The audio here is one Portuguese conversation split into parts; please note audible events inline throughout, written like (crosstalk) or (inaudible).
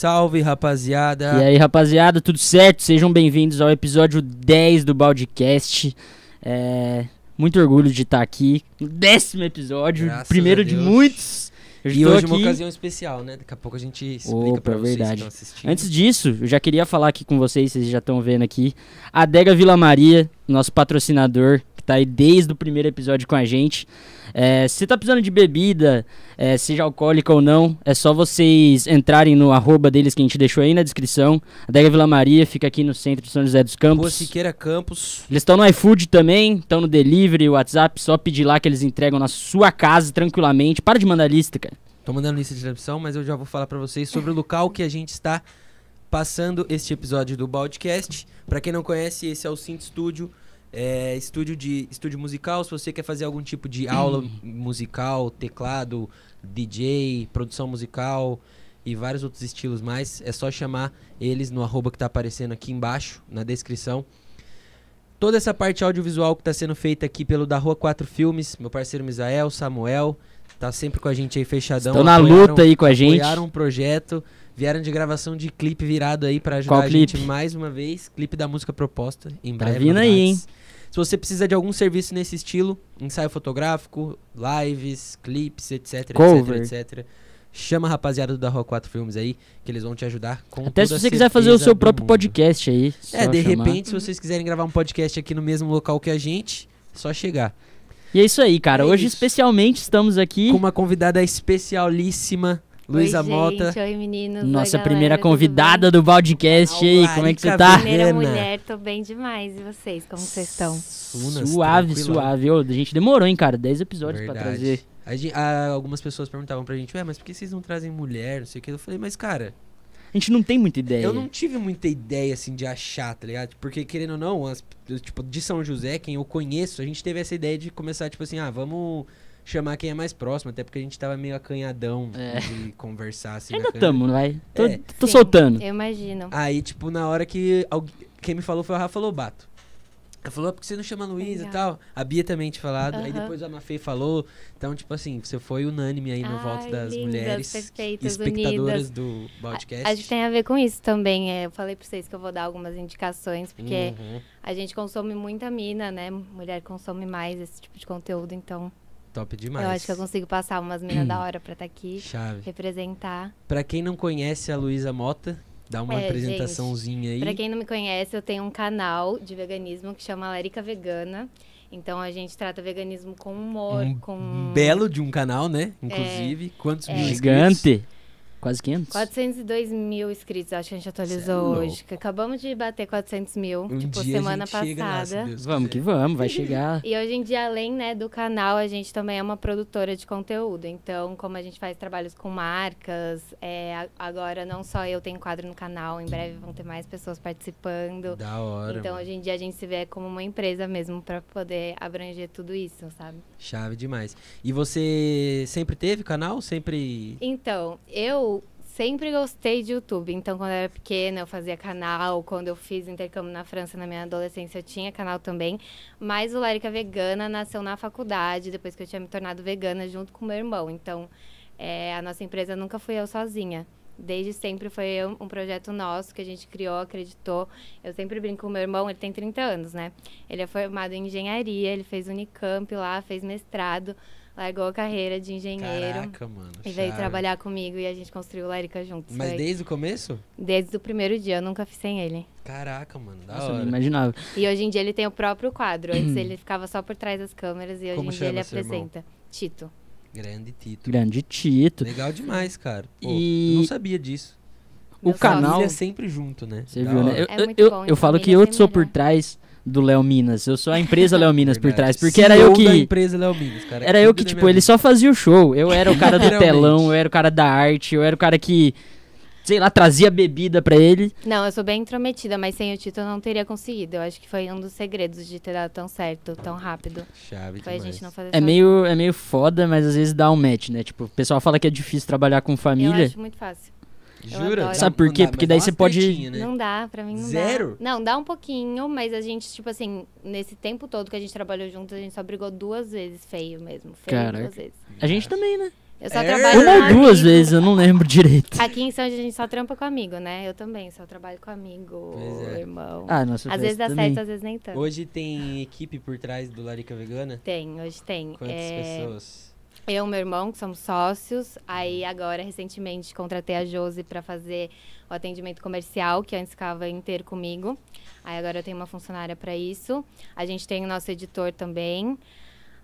Salve, rapaziada. E aí, rapaziada, tudo certo? Sejam bem-vindos ao episódio 10 do Baldcast. É. Muito orgulho de estar aqui. Décimo episódio, Graças primeiro de muitos. Eu E hoje é uma aqui- ocasião especial, né? Daqui a pouco a gente explica Opa, pra vocês verdade. que estão assistindo. Antes disso, eu já queria falar aqui com vocês, vocês já estão vendo aqui. A Adega Vila Maria, nosso patrocinador, tá aí desde o primeiro episódio com a gente. É, se tá precisando de bebida, é, seja alcoólica ou não, é só vocês entrarem no arroba deles que a gente deixou aí na descrição. Adega Vila Maria fica aqui no centro de São José dos Rua Campos. Siqueira Campos. Eles estão no iFood também, estão no delivery, WhatsApp, só pedir lá que eles entregam na sua casa tranquilamente. Para de mandar lista, cara. Tô mandando lista de transmissão, mas eu já vou falar pra vocês sobre o local que a gente está passando este episódio do Baldcast. Pra quem não conhece, esse é o Cinto Studio. É estúdio de estúdio musical. Se você quer fazer algum tipo de aula musical, teclado, DJ, produção musical e vários outros estilos mais, é só chamar eles no arroba que tá aparecendo aqui embaixo, na descrição. Toda essa parte audiovisual que tá sendo feita aqui pelo da Rua 4 Filmes, meu parceiro Misael, Samuel, tá sempre com a gente aí fechadão. Estão na apoiaram- luta aí com a gente. Apoiaram um projeto, vieram de gravação de clipe virado aí pra ajudar Qual a gente clipe? mais uma vez. Clipe da música proposta, em Tá breve. vindo aí, novidades. Se você precisa de algum serviço nesse estilo, ensaio fotográfico, lives, clipes, etc, Cover. etc, etc. Chama a rapaziada do da Rua 4 Filmes aí, que eles vão te ajudar com Até se você quiser fazer o seu próprio mundo. podcast aí. É, de chamar. repente, se vocês quiserem gravar um podcast aqui no mesmo local que a gente, só chegar. E é isso aí, cara. É Hoje, isso. especialmente, estamos aqui. Com uma convidada especialíssima, Luísa Oi, Mota. Gente, oi, meninos. Nossa oi, primeira galera, convidada do Baldcast. E aí, como é que você tá? Primeira mulher, tô bem demais. E vocês, como vocês estão? Suave, suave. Ô, a gente demorou, hein, cara? 10 episódios pra Verdade. trazer. A gen- ah, algumas pessoas perguntavam pra gente, ué, mas por que vocês não trazem mulher, não sei o que. Eu falei, mas cara, A gente não tem muita ideia. eu não tive muita ideia, assim, de achar, tá ligado? Porque, querendo ou não, as- tipo, de São José, quem eu conheço, a gente teve essa ideia de começar, tipo assim, ah, vamos chamar quem é mais próximo, até porque a gente tava meio acanhadão É. de conversar, assim. Ainda tamo, não vai? Tô, É. tô Sim, soltando. Eu imagino. Aí, tipo, na hora que algu- quem me falou foi o Rafa Lobato. Ela falou, "Ah, por que você não chama a Luísa e tal? A Bia também tinha falado. Aí Aham. depois a Mafê falou. Então, tipo assim, você foi unânime aí no Ai, voto das lindas, mulheres perfeitas, espectadoras unidas. do podcast. Acho que tem a ver com isso também. é, eu falei pra vocês que eu vou dar algumas indicações, porque Uhum. a gente consome muita mina, né? Mulher consome mais esse tipo de conteúdo, então Top demais. eu acho que eu consigo passar umas minas da hora pra estar aqui, (clears throat) Chave. representar. Pra quem não conhece a Luísa Mota, dá uma É, apresentaçãozinha aí. Pra quem não me conhece, eu tenho um canal de veganismo que chama Lérica Vegana. Então a gente trata veganismo com humor, um com belo de um canal, né? Inclusive. Quantos É. mil inscritos? Quase 500? 402 mil inscritos, acho que a gente é atualizou louco. hoje. que Acabamos de bater 400 mil, Um tipo, dia a semana gente chega lá, se passada. Deus Vamos quiser. que vamos, vai chegar. (laughs) E hoje em dia, além né, do canal, a gente também é uma produtora de conteúdo. Então, como a gente faz trabalhos com marcas, é, agora não só eu tenho quadro no canal, em breve vão ter mais pessoas participando. Da hora. Então, mano. hoje em dia, a gente se vê como uma empresa mesmo para poder abranger tudo isso, sabe? Chave demais. E você sempre teve canal? Sempre. Então, eu sempre gostei de YouTube. Então, quando eu era pequena, eu fazia canal. Quando eu fiz intercâmbio na França na minha adolescência, eu tinha canal também. Mas o Lérica Vegana nasceu na faculdade, depois que eu tinha me tornado vegana, junto com meu irmão. Então, é, a nossa empresa nunca fui eu sozinha. Desde sempre foi um projeto nosso que a gente criou, acreditou. Eu sempre brinco com meu irmão, ele tem 30 anos, né? Ele é formado em engenharia, ele fez Unicamp lá, fez mestrado, largou a carreira de engenheiro. Caraca, mano. E veio chave. trabalhar comigo e a gente construiu o Lérica juntos. Mas Foi desde o começo? Desde o primeiro dia, eu nunca fiz sem ele. Caraca, mano. Da Nossa, eu hora. não imaginava. E hoje em dia ele tem o próprio quadro. Antes (clears throat) ele ficava só por trás das câmeras e hoje Como em dia ele seu irmão? apresenta. Tito. Grande título. Grande Tito. Legal demais, cara. Pô, E- eu não sabia disso. O Meu canal- Família sempre junto, né? Você Da viu, né? Eu, É eu- muito eu, bom, em eu falo que família eu é sou por trás do Léo Minas. Eu sou a empresa Léo Minas por (laughs) Verdade. trás. Porque era eu CEO da que. empresa Léo Minas, cara. Era eu que, tipo, ele só fazia o show. Eu era o cara do telão, eu era o cara da arte, eu era o cara que, sei lá, trazia bebida pra ele. Não, eu sou bem intrometida, mas sem o Tito eu não teria conseguido. Eu acho que foi um dos segredos de ter dado tão certo, tão rápido. Chave Foi a gente não fazer É meio, é meio foda, mas às vezes dá um match, né? Tipo, o pessoal fala que é difícil trabalhar com Eu família. acho muito fácil. Jura? Sabe por quê? dá, Porque daí você pode- né? Não dá, pra mim não Zero? dá. Não, dá um pouquinho, mas a gente, tipo assim, nesse tempo todo que a gente trabalhou juntos, a gente só brigou duas vezes, feio mesmo. Feio Caraca. duas vezes. A gente também, né? Eu só É? trabalho Uma ou duas amigo. vezes, eu não lembro direito. Aqui em Santos a gente só trampa com amigo, né? Eu também, só trabalho com amigo, é. irmão. Ah, nossa, às vezes dá também. certo, às vezes nem tanto. Hoje tem equipe por trás do Larica Vegana? Tem, hoje tem. Quantas É, pessoas? Eu e meu irmão, que somos sócios. Aí agora, recentemente, contratei a Josi para fazer o atendimento comercial, que antes ficava inteiro comigo. Aí agora eu tenho uma funcionária para isso. A gente tem o nosso editor também.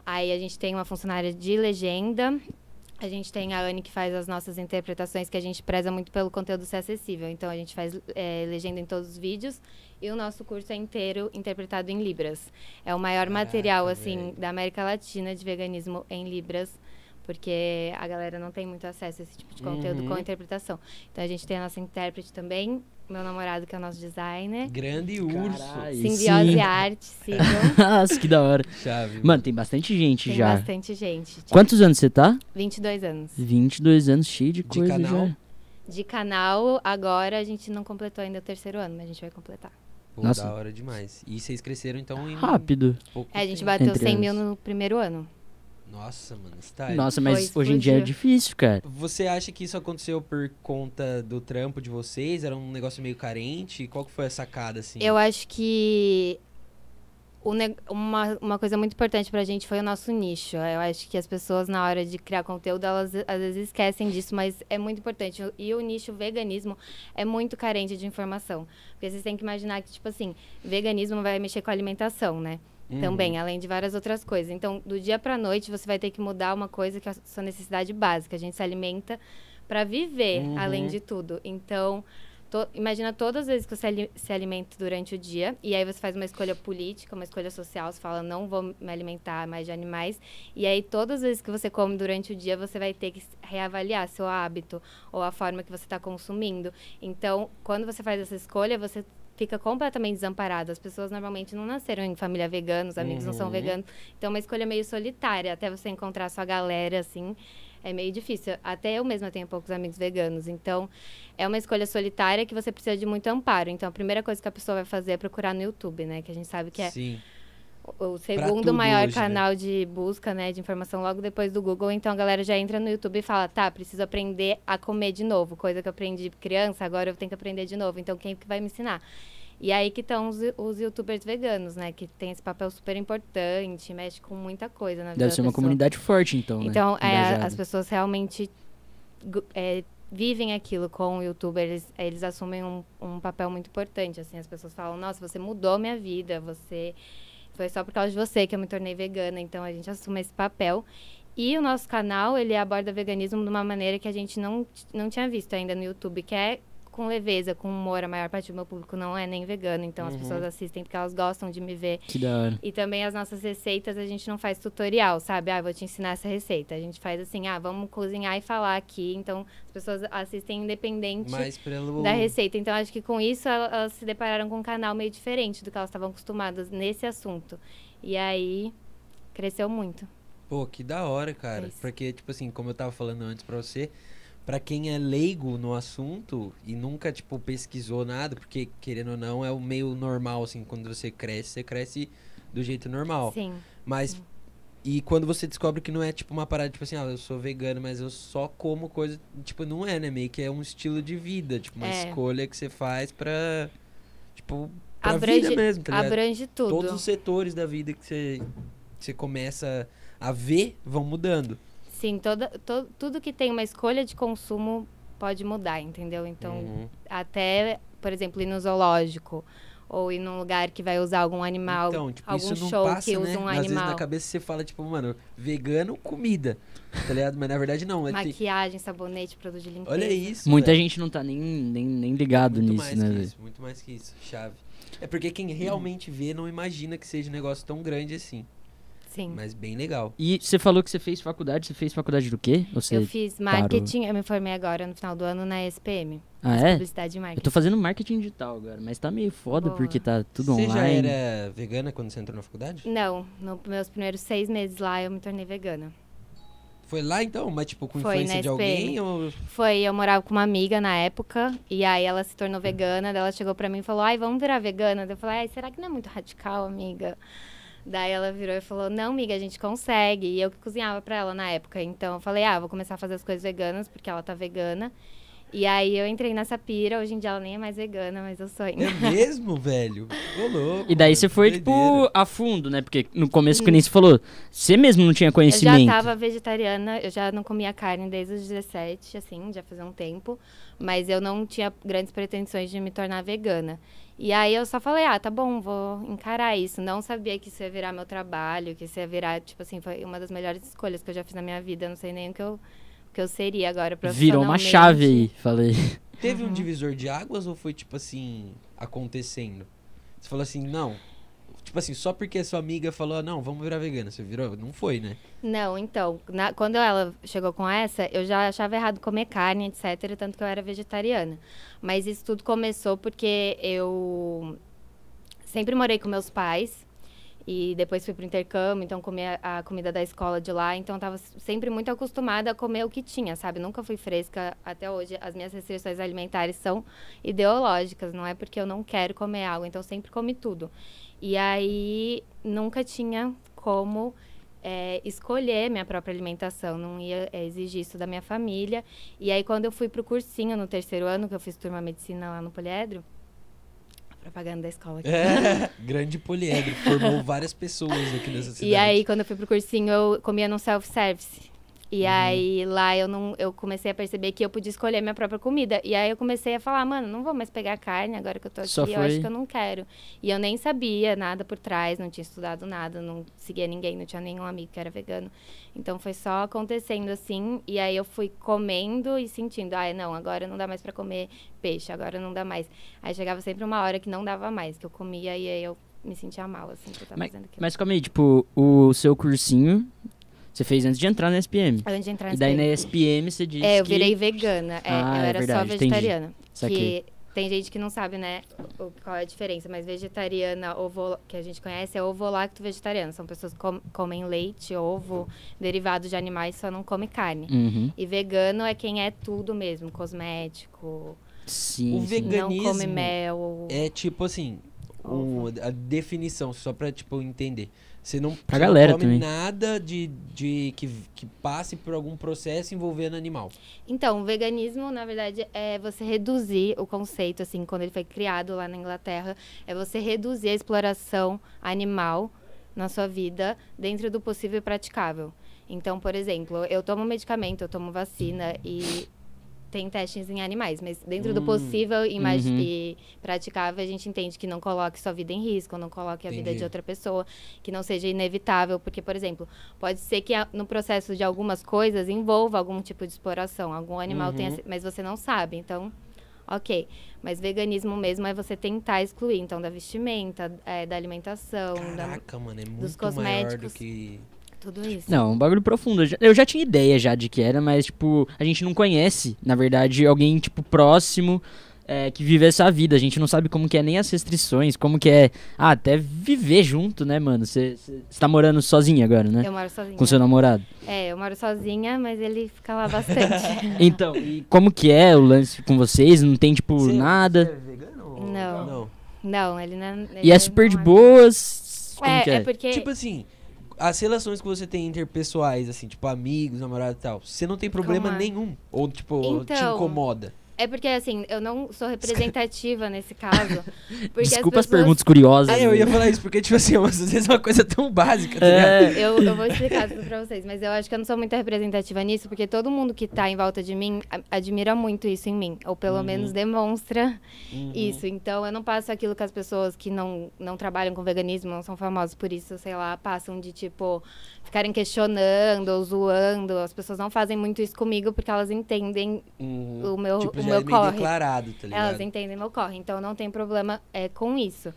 Aí a gente tem uma funcionária de legenda. A gente tem a Anne que faz as nossas interpretações, que a gente preza muito pelo conteúdo ser acessível. Então a gente faz é, legenda em todos os vídeos. E o nosso curso é inteiro interpretado em Libras. É o maior Caraca, material, assim, da América Latina de veganismo em Libras. Porque a galera não tem muito acesso a esse tipo de conteúdo Uhum. com interpretação. Então a gente tem a nossa intérprete também, meu namorado, que é o nosso designer. Grande urso. Simbiose sim. Arte, sigam. (laughs) Nossa, que da hora. Chave. Mano, tem bastante gente Tem já. bastante gente. Tipo, Quantos anos você tá? 22 anos. 22 anos, cheio de De coisa canal? já. De canal, agora a gente não completou ainda o terceiro ano, mas a gente vai completar. Pô, Nossa. da hora demais. E vocês cresceram então em Rápido. pouco É, a gente tempo. bateu Entre 100 mil anos. no primeiro ano. Nossa, mano, style. Nossa, mas Foi, hoje em dia é explodiu. difícil, cara. Você acha que isso aconteceu por conta do trampo de vocês? Era um negócio meio carente? Qual que foi a sacada, assim? Eu acho que uma, uma coisa muito importante pra gente foi o nosso nicho. Eu acho que as pessoas, na hora de criar conteúdo, elas às vezes esquecem disso, mas é muito importante. E o nicho veganismo é muito carente de informação. Porque vocês têm que imaginar que, tipo assim, veganismo vai mexer com a alimentação, né? Uhum. Também, além de várias outras coisas. Então, do dia pra noite, você vai ter que mudar uma coisa que é a sua necessidade básica. A gente se alimenta pra viver, Uhum. além de tudo. Então, to- imagina todas as vezes que você se alimenta durante o dia, e aí você faz uma escolha política, uma escolha social, você fala, não vou me alimentar mais de animais, e aí todas as vezes que você come durante o dia, você vai ter que reavaliar seu hábito, ou a forma que você está consumindo. Então, quando você faz essa escolha, você fica completamente desamparado. As pessoas normalmente não nasceram em família vegana, os amigos não são Uhum. veganos. Então, é uma escolha meio solitária, até você encontrar sua galera, assim, é meio difícil. Até eu mesma tenho poucos amigos veganos. Então, é uma escolha solitária que você precisa de muito amparo. Então, a primeira coisa que a pessoa vai fazer é procurar no YouTube, né? Que a gente sabe que é Sim. o- segundo maior hoje, né? canal de busca, né, de informação logo depois do Google. Então, a galera já entra no YouTube e fala, tá, preciso aprender a comer de novo. Coisa que eu aprendi criança, agora eu tenho que aprender de novo. Então, quem que vai me ensinar? E aí que estão os, os youtubers veganos, né? Que tem esse papel super importante, mexe com muita coisa na vida Deve ser uma comunidade forte, então, né? Então, é, Engajada. as pessoas realmente é, vivem aquilo com o youtuber, eles, eles assumem um, um papel muito importante, assim, as pessoas falam, nossa, você mudou minha vida, você... Foi só por causa de você que eu me tornei vegana, então a gente assume esse papel. E o nosso canal, ele aborda veganismo de uma maneira que a gente não, não tinha visto ainda no YouTube, que é com leveza, com humor. A maior parte do meu público não é nem vegano, então as Uhum. pessoas assistem porque elas gostam de me ver. Que da hora. E também as nossas receitas a gente não faz tutorial, sabe? Ah, vou te ensinar essa receita. A gente faz assim, ah, vamos cozinhar e falar aqui. Então as pessoas assistem independente pelo. da receita. Então acho que com isso ela- elas se depararam com um canal meio diferente do que elas estavam acostumadas nesse assunto. E aí cresceu muito. Pô, que da hora, cara. É. Porque, tipo assim, como eu tava falando antes pra você, pra quem é leigo no assunto e nunca, tipo, pesquisou nada, porque, querendo ou não, é o meio normal, assim, quando você cresce, você cresce do jeito normal. Sim. Mas. E quando você descobre que não é tipo uma parada, tipo assim, ah, eu sou vegano, mas eu só como coisa. Tipo, não é, né? Meio que é um estilo de vida, tipo, uma É. escolha que você faz pra. Tipo, pra Abrange- vida mesmo, tá ligado? Abrange tudo. Todos os setores da vida que você, que você começa a ver vão mudando. Sim, toda, to- tudo que tem uma escolha de consumo pode mudar, entendeu? Então, Uhum. até, por exemplo, ir no zoológico ou ir num lugar que vai usar algum animal, então, tipo, algum isso não show passa, que né? usa um Às vezes na animal. cabeça você fala, tipo, mano, vegano, comida, tá ligado? Mas na verdade não. é Maquiagem, sabonete, produto de limpeza. Olha isso, Muita velho. gente não tá nem, nem, nem ligado muito nisso, mais né, que isso, muito mais que isso, chave. É porque quem realmente vê não imagina que seja um negócio tão grande assim, Sim. mas bem legal. E você falou que você fez faculdade, você fez faculdade do quê? Você... Eu fiz marketing, eu me formei agora no final do ano na SPM. Ah, é? Publicidade e Eu marketing. tô fazendo marketing digital agora, mas tá meio foda Boa. porque tá tudo você já online. era vegana quando você entrou na faculdade? Não, nos meus primeiros seis meses lá eu me tornei vegana. Foi lá então, mas tipo com Foi influência de alguém ou Foi, eu morava com uma amiga na época, e aí ela se tornou vegana, daí ela chegou pra mim e falou, ai, vamos virar vegana? Daí eu falei, ai, será que não é muito radical, amiga? Daí ela virou e falou, não, amiga, a gente consegue. E eu que cozinhava pra ela na época. Então eu falei, ah, vou começar a fazer as coisas veganas, porque ela tá vegana. E aí eu entrei nessa pira, hoje em dia ela nem é mais vegana, mas eu sou ainda. É mesmo, velho? Ô louco. E daí você foi, tipo, a fundo, né? Porque no começo, que nem você falou, você mesmo não tinha Eu conhecimento. já tava vegetariana, eu já não comia carne desde os 17, assim, já fazia um tempo. Mas eu não tinha grandes pretensões de me tornar vegana. E aí eu só falei, ah, tá bom, vou encarar isso. Não sabia que isso ia virar meu trabalho, que isso ia virar, tipo assim, foi uma das melhores escolhas que eu já fiz na minha vida. Eu não sei nem o que eu, que eu seria agora Virou uma chave aí, falei. Teve Uhum. um divisor de águas ou foi tipo assim, acontecendo? Você falou assim, não. Tipo assim, só porque sua amiga falou, não, vamos virar vegana. Você virou? Não foi, né? Não, então, na- quando ela chegou com essa, eu já achava errado comer carne, etc., tanto que eu era vegetariana. Mas isso tudo começou porque eu sempre morei com meus pais e depois fui pro intercâmbio, então comia a comida da escola de lá, então eu tava sempre muito acostumada a comer o que tinha, sabe? Nunca fui fresca até hoje. As minhas restrições alimentares são ideológicas, não é porque eu não quero comer algo, então sempre comi tudo. E aí nunca tinha como é, escolher minha própria alimentação, não ia é, exigir isso da minha família. E aí, quando eu fui pro cursinho no terceiro ano, que eu fiz turma medicina lá no Poliedro, propaganda da escola aqui. É, (laughs) grande poliedro. Formou várias pessoas aqui nessa cidade. E aí, quando eu fui pro cursinho, eu comia no self-service. E Uhum. aí, lá eu não eu comecei a perceber que eu podia escolher minha própria comida. E aí eu comecei a falar, mano, não vou mais pegar carne agora que eu tô aqui, Só eu acho que eu não quero. E eu nem sabia nada por trás, não tinha estudado nada, não seguia ninguém, não tinha nenhum amigo que era vegano. Então foi só acontecendo assim, e aí eu fui comendo e sentindo, ai, não, agora não dá mais pra comer peixe, agora não dá mais. Aí chegava sempre uma hora que não dava mais, que eu comia e aí eu me sentia mal, assim, que eu tava Mas, fazendo aquilo. mas calma aí, tipo, o seu cursinho você fez antes de entrar na SPM. Antes de entrar E daí na SPM. SPM você disse É, eu que... virei vegana. É, Ah, eu é era verdade, só vegetariana. Que tem gente que não sabe, né, o- qual é a diferença. Mas vegetariana, ovo, que a gente conhece, é ovo-lacto vegetariano. São pessoas que com- comem leite, ovo, derivado de animais, só não come carne. Uhum. E vegano é quem é tudo mesmo, cosmético, Sim, O sim. vega- não come Veganismo mel. É tipo assim, o- a definição, só pra, tipo, entender. Você não, Pra você não galera come também. nada de, de que, que passe por algum processo envolvendo animal. Então, o veganismo, na verdade, é você reduzir o conceito, assim, quando ele foi criado lá na Inglaterra, é você reduzir a exploração animal na sua vida dentro do possível e praticável. Então, por exemplo, eu tomo medicamento, eu tomo vacina e tem testes em animais, mas dentro do Hum. possível e, imag- Uhum. e praticável, a gente entende que não coloque sua vida em risco, não coloque a vida Entendi. de outra pessoa, que não seja inevitável, porque, por exemplo, pode ser que a- no processo de algumas coisas envolva algum tipo de exploração, algum animal Uhum. tenha, mas você não sabe, então, ok. Mas veganismo mesmo é você tentar excluir, então, da vestimenta, é, da alimentação, da, Caraca, mano, é muito maior do cosméticos. que. Tudo isso. Não, um bagulho profundo. Eu já- Eu já tinha ideia já de que era, mas, tipo, a gente não conhece, na verdade, alguém, tipo, próximo é, que vive essa vida. A gente não sabe como que é nem as restrições, como que é. Ah, até viver junto, né, mano? Você tá morando sozinha agora, né? Eu moro sozinha. Com seu namorado. É, eu moro sozinha, mas ele fica lá bastante. (laughs) Então, e como que é o lance com vocês? Não tem, tipo, Você- nada. você é vegano? ou- Não. Não. não, ele não. ele E é super de boas. Como É, que é, é? porque. Tipo assim, as relações que você tem interpessoais, assim, tipo amigos, namorado e tal, você não tem problema nenhum? Ou, tipo, te Então, incomoda? É porque, assim, eu não sou representativa nesse caso. (laughs) Desculpa as, as pessoas... perguntas curiosas. Ah, eu ia né? falar isso, porque, tipo assim, às vezes é uma coisa tão básica, tá ligado? É. Eu, eu vou explicar tudo pra vocês, mas eu acho que eu não sou muito representativa nisso, porque todo mundo que tá em volta de mim admira muito isso em mim, ou pelo Uhum. menos demonstra Uhum. isso. Então eu não passo aquilo que as pessoas que não, não trabalham com veganismo, não são famosas por isso, sei lá, passam de tipo ficarem questionando ou zoando. As pessoas não fazem muito isso comigo porque elas entendem Uhum. o meu, Tipo, meu é corre. declarado, tá ligado? Elas entendem meu corre, então não tem problema é, com isso.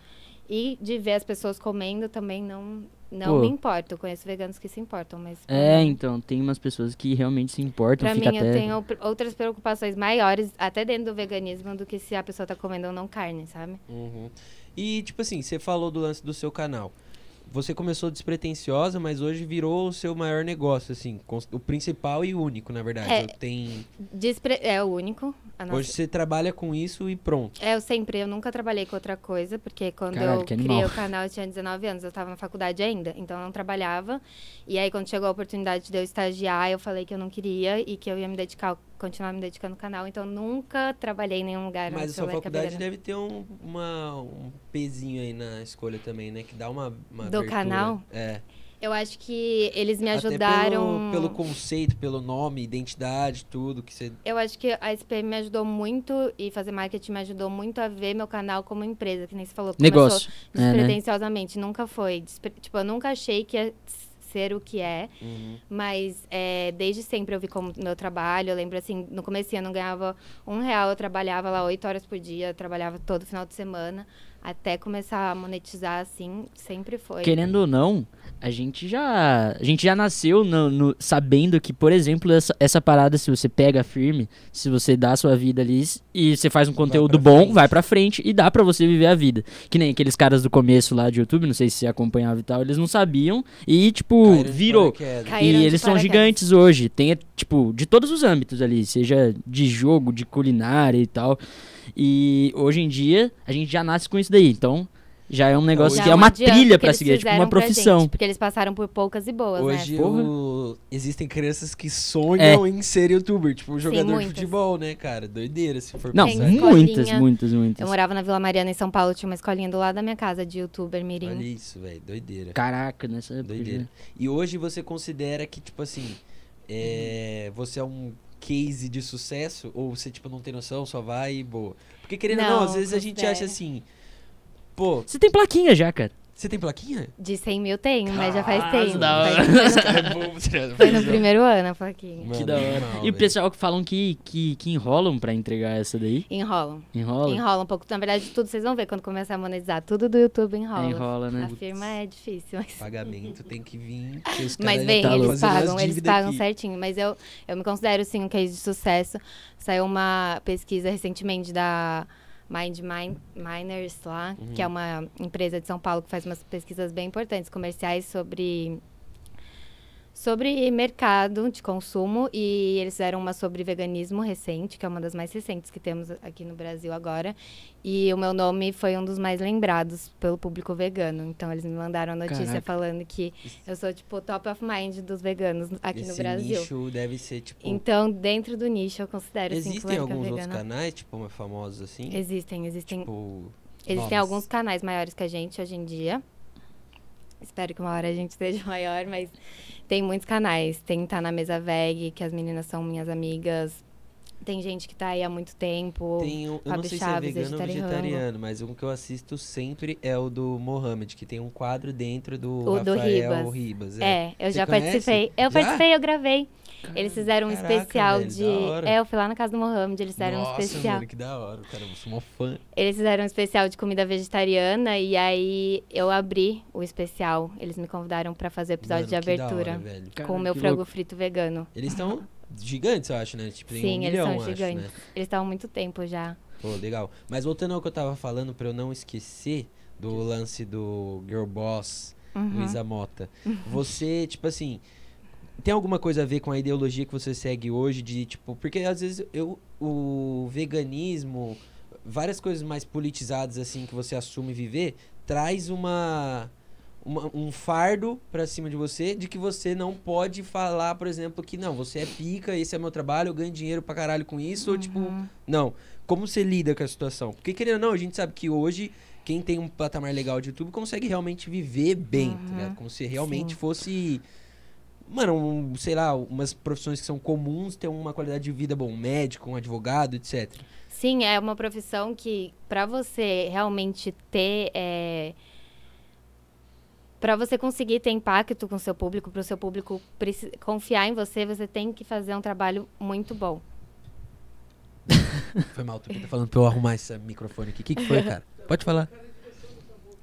E de ver as pessoas comendo também não, não Pô. me importa. Eu conheço veganos que se importam, mas. É, então, tem umas pessoas que realmente se importam. Pra fica mim, até... eu tenho outras preocupações maiores, até dentro do veganismo, do que se a pessoa tá comendo ou não carne, sabe? Uhum. E, tipo assim, você falou do lance do seu canal. Você começou despretensiosa, mas hoje virou o seu maior negócio, assim. O principal e único, na verdade. É. Tem... Despre- É o único. a nossa- Hoje você trabalha com isso e pronto. É, eu sempre, eu nunca trabalhei com outra coisa, porque quando Caralho, eu criei o canal eu tinha 19 anos, eu tava na faculdade ainda, então eu não trabalhava. E aí quando chegou a oportunidade de eu estagiar, eu falei que eu não queria e que eu ia me dedicar, continuar me dedicando ao canal, então eu nunca trabalhei em nenhum lugar Mas a sua era faculdade deve ter um, uma, um pezinho aí na escolha também, né? Que dá uma, uma Do abertura. canal? É. Eu acho que eles me Até ajudaram. pelo, pelo conceito, pelo nome, identidade, tudo que você... Eu acho que a SPM me ajudou muito e fazer marketing me ajudou muito a ver meu canal como empresa, que nem você falou. começou Negócio. É, né? Nunca foi. Despre- Tipo, eu nunca achei que ia ser o que é, Uhum. mas é, desde sempre eu vi como meu trabalho. Eu lembro assim, no começo eu não ganhava um real, eu trabalhava lá oito horas por dia, eu trabalhava todo final de semana. Até começar a monetizar, assim, sempre foi. Querendo ou não, a gente já, a gente já nasceu no- no- sabendo que, por exemplo, essa, essa parada, se você pega firme, se você dá a sua vida ali e você faz um conteúdo pra bom, frente. vai pra frente e dá pra você viver a vida. Que nem aqueles caras do começo lá de YouTube, não sei se você acompanhava e tal, eles não sabiam e, tipo, Caíram virou. E eles são gigantes hoje. Tem, tipo, de todos os âmbitos ali, seja de jogo, de culinária e tal. E hoje em dia, a gente já nasce com isso daí. Então, já é um negócio Já que Já é uma trilha eles seguir, é tipo uma profissão. gente, porque eles passaram por poucas e boas, Hoje né? O- existem crianças que sonham em ser youtuber, tipo um jogador de muitas. futebol, né, cara? Doideira, se for Não, pensar. muitas, muitas, muitas. Eu morava na Vila Mariana, em São Paulo, tinha uma escolinha do lado da minha casa de youtuber mirim. Olha isso, velho, doideira. Caraca, nessa época. Doideira. já- E hoje você considera que, tipo assim, é, você é um case de sucesso? Ou você, tipo, não tem noção, só vai e boa? Porque querendo ou não, Não, às vezes a gente acha assim, pô, Você tem plaquinha já, cara. Você tem plaquinha? De 100 mil tenho, mas já faz Ah, tempo. da hora. (laughs) É bom, Foi no primeiro ano a plaquinha. Mano, Que da hora. animal, E o pessoal que falam que, que, que enrolam pra entregar essa daí. Enrolam. Enrola? Enrola um pouco. Na verdade, tudo vocês vão ver quando começar a monetizar. Tudo do YouTube enrola. É, enrola, né? A firma é difícil, mas... Pagamento tem que vir. (laughs) Mas vem, louco. eles pagam, eles pagam aqui. certinho. Mas eu, eu me considero, sim, um case de sucesso. Saiu uma pesquisa recentemente da Mind Min- Miners lá, Uhum. que é uma empresa de São Paulo que faz umas pesquisas bem importantes, comerciais, sobre sobre mercado de consumo e eles fizeram uma sobre veganismo recente, que é uma das mais recentes que temos aqui no Brasil agora. E o meu nome foi um dos mais lembrados pelo público vegano. Então eles me mandaram a notícia Caraca. falando que eu sou tipo top of mind dos veganos aqui Esse no Brasil. nicho deve ser, tipo... Então, dentro do nicho, eu considero sim, existem Polêmica alguns outros vegana. canais, tipo, mais famosos assim? Existem, existem. Tipo... Existem alguns canais maiores que a gente hoje em dia. Espero que uma hora a gente seja (laughs) maior, mas tem muitos canais. Tem Tá na Mesa Veg, que as meninas são minhas amigas. Tem gente que tá aí há muito tempo. Tem um, eu não Fábio sei Chaves, se é vegano ou vegetariano. mas um que eu assisto sempre é o do Mohamed, que tem um quadro dentro do O do Rafael Ribas. Ribas. É, eu Você já conhece? participei. Eu Já? participei, eu gravei. Eles fizeram um Caraca, especial velho, de. É, eu fui lá na casa do Mohamed, eles fizeram Nossa, um especial. mano, que da hora. Cara, eu sou mó fã. Eles fizeram um especial de comida vegetariana e aí eu abri o especial. Eles me convidaram pra fazer o episódio Mano, de abertura hora, velho. Com o meu frango louco. frito vegano. Eles estão gigantes, eu acho, né? Tipo, tem um Sim, eles milhão, são acho, gigantes. né? Eles estavam há muito tempo já. Pô, legal. Mas voltando ao que eu tava falando, pra eu não esquecer do lance do Girl Boss, Uhum. Luísa Mota. (laughs) Você, tipo assim, tem alguma coisa a ver com a ideologia que você segue hoje de, tipo, porque às vezes eu o veganismo, várias coisas mais politizadas assim que você assume viver, traz uma, uma- um fardo pra cima de você de que você não pode falar, por exemplo, que não, você é pica, esse é meu trabalho, eu ganho dinheiro pra caralho com isso, ou tipo, Uhum. não. Como você lida com a situação? Porque querendo ou não, a gente sabe que hoje quem tem um patamar legal de YouTube consegue realmente viver bem, tá Uhum. ligado? Como se realmente Sim. fosse. Mano, um, sei lá, umas profissões que são comuns ter uma qualidade de vida bom, um médico, um advogado, etc. Sim, é uma profissão que, pra você realmente ter. É... Para você conseguir ter impacto com o seu público, para o seu público confiar em você, você tem que fazer um trabalho muito bom. (laughs) Foi mal, aqui, tá falando pra eu arrumar esse microfone aqui. O que, que foi, cara? Pode falar.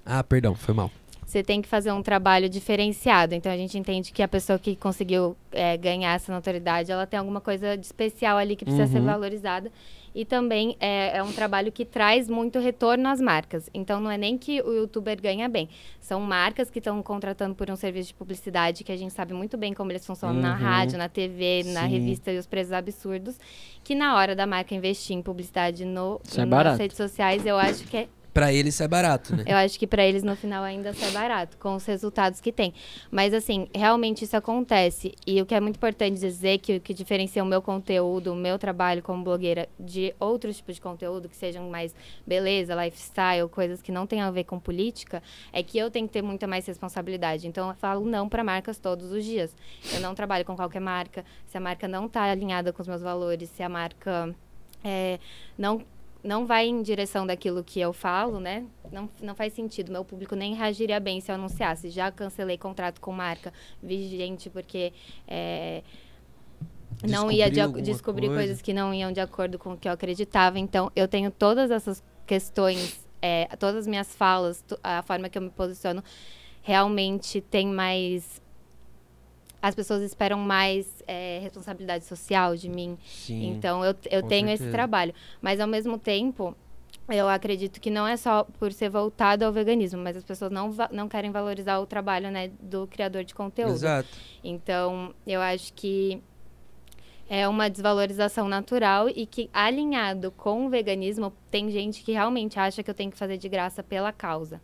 Ah, perdão, foi mal. Você tem que fazer um trabalho diferenciado. Então a gente entende que a pessoa que conseguiu é, ganhar essa notoriedade, ela tem alguma coisa de especial ali que precisa ser Uhum. valorizada. E também é, é um trabalho que traz muito retorno às marcas. Então não é nem que o youtuber ganha bem. São marcas que estão contratando por um serviço de publicidade que a gente sabe muito bem como eles funcionam na Uhum. rádio, na TV, na Sim. revista e os preços absurdos. Que na hora da marca investir em publicidade no, Isso é nas redes sociais, eu acho que é Pra eles isso é barato, né? eu acho que pra eles no final ainda sai barato, com os resultados que tem. Mas assim, realmente isso acontece. E o que é muito importante dizer que o que diferencia o meu conteúdo, o meu trabalho como blogueira de outros tipos de conteúdo que sejam mais beleza, lifestyle, coisas que não tenham a ver com política, é que eu tenho que ter muita mais responsabilidade. Então eu falo não para marcas todos os dias. Eu não trabalho com qualquer marca. Se a marca não tá alinhada com os meus valores, se a marca é, não não vai em direção daquilo que eu falo, né? Não, não faz sentido. Meu público nem reagiria bem se eu anunciasse. Já cancelei contrato com marca vigente porque é, não ia de, descobrir coisa? coisas que não iam de acordo com o que eu acreditava. Então, eu tenho todas essas questões, é, todas as minhas falas, a forma que eu me posiciono realmente tem mais. As pessoas esperam mais é, responsabilidade social de mim. Sim. Então, eu, eu tenho esse certeza. trabalho. Mas, ao mesmo tempo, eu acredito que não é só por ser voltado ao veganismo, mas as pessoas não, não querem valorizar o trabalho né, do criador de conteúdo. Exato. Então, eu acho que é uma desvalorização natural e que, alinhado com o veganismo, tem gente que realmente acha que eu tenho que fazer de graça pela causa.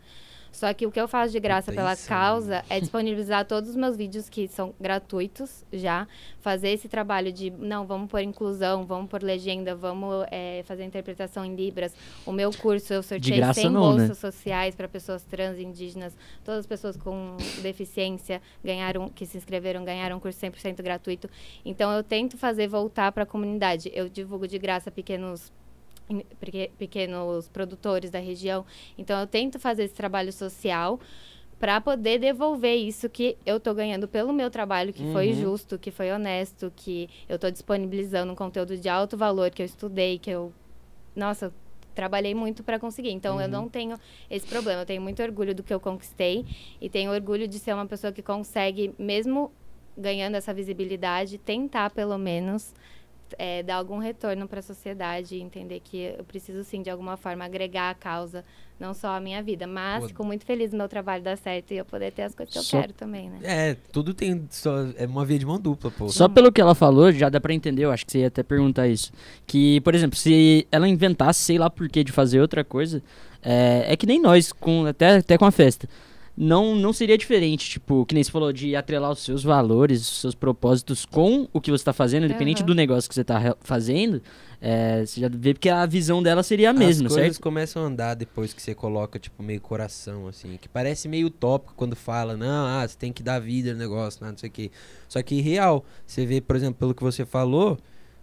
Só que o que eu faço de graça Puta, pela é causa é disponibilizar todos os meus vídeos que são gratuitos já, fazer esse trabalho de, não, vamos por inclusão, vamos por legenda, vamos é, fazer interpretação em libras. O meu curso eu sorteei graça 100 não, né? bolsas sociais para pessoas trans, indígenas, todas as pessoas com deficiência ganharam, que se inscreveram ganharam um curso 100% gratuito. Então eu tento fazer voltar para a comunidade. Eu divulgo de graça pequenos pequenos produtores da região. Então eu tento fazer esse trabalho social para poder devolver isso que eu tô ganhando pelo meu trabalho, que foi Uhum. justo, que foi honesto, que eu tô disponibilizando um conteúdo de alto valor que eu estudei, que eu nossa, eu trabalhei muito para conseguir. Então eu Uhum. não tenho esse problema. Eu tenho muito orgulho do que eu conquistei e tenho orgulho de ser uma pessoa que consegue mesmo ganhando essa visibilidade, tentar pelo menos é, dar algum retorno para a sociedade e entender que eu preciso sim de alguma forma agregar a causa, não só a minha vida, mas Pô. fico muito feliz no meu trabalho dar certo e eu poder ter as coisas que Só- eu quero também, né? É, tudo tem só é uma via de mão dupla, pô. Só pelo que ela falou, já dá pra entender, eu acho que você ia até perguntar isso. Que, por exemplo, se ela inventasse, sei lá por que, de fazer outra coisa, é, é que nem nós, com, até, até com a festa. Não, não seria diferente, tipo, que nem você falou, de atrelar os seus valores, os seus propósitos com o que você tá fazendo, independente Aham. do negócio que você tá re- fazendo, é, você já vê porque a visão dela seria a mesma, As coisas certo? começam a andar depois que você coloca, tipo, meio coração, assim. Que parece meio utópico quando fala, não, ah, você tem que dar vida no negócio, não, sei o quê. Só que real, você vê, por exemplo, pelo que você falou,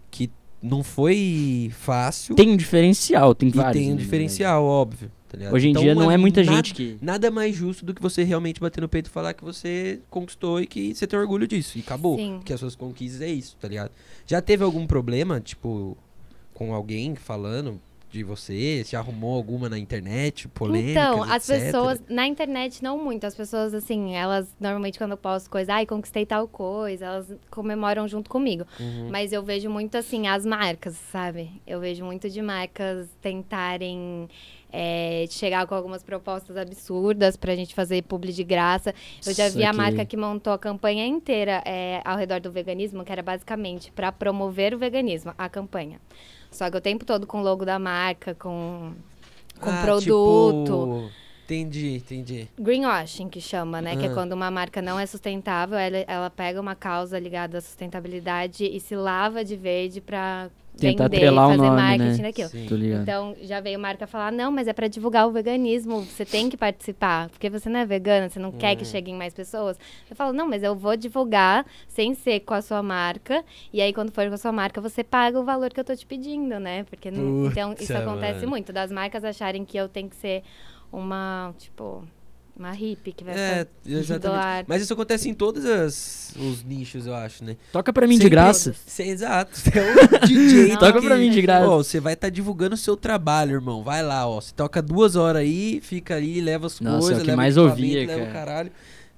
que não foi fácil. Tem um diferencial, tem e vários. tem um né, diferencial, óbvio. Tá ligado? Hoje em Então, dia não é muita nada- gente que. Nada mais justo do que você realmente bater no peito e falar que você conquistou e que você tem orgulho disso. E acabou. Sim. Que as suas conquistas é isso, tá ligado? Já teve algum problema, tipo, com alguém falando de você? Já arrumou alguma na internet? Polêmica? Então, as etc? pessoas, na internet não muito, as pessoas assim, elas normalmente quando eu posto coisa, ai, conquistei tal coisa, elas comemoram junto comigo. Uhum. Mas eu vejo muito assim, as marcas, sabe? Eu vejo muito de marcas tentarem é, chegar com algumas propostas absurdas pra gente fazer publi de graça. Eu já vi a Saquei. marca que montou a campanha inteira é, ao redor do veganismo, que era basicamente pra promover o veganismo, a campanha. Só que o tempo todo com o logo da marca, com, com Ah, produto. tipo, Entendi, entendi. Greenwashing, que chama, né? Que é Ah. quando uma marca não é sustentável, ela, ela pega uma causa ligada à sustentabilidade e se lava de verde pra Tentar vender, atrelar o fazer nome, marketing né? daquilo. Então, já veio marca falar, não, mas é pra divulgar o veganismo, você tem que participar, porque você não é vegana, você não quer que Uhum. cheguem mais pessoas. Eu falo, não, mas eu vou divulgar sem ser com a sua marca, e aí quando for com a sua marca, você paga o valor que eu tô te pedindo, né? Porque não, então isso Putz, acontece mano. muito, das marcas acharem que eu tenho que ser uma, tipo, uma hippie que vai É, fazer exatamente. Mas isso acontece em todos as- os nichos, eu acho, né? Toca pra mim de Sempre- graça. Cê- exato. Você é um (laughs) DJ. Não, Toca que- pra mim de graça. Ó, você vai estar divulgando o seu trabalho, irmão. Vai lá, ó. Você toca duas horas aí, fica ali, leva as Nossa, é o coisas, que leva mais equipamento, ouvia, leva o cara. caralho.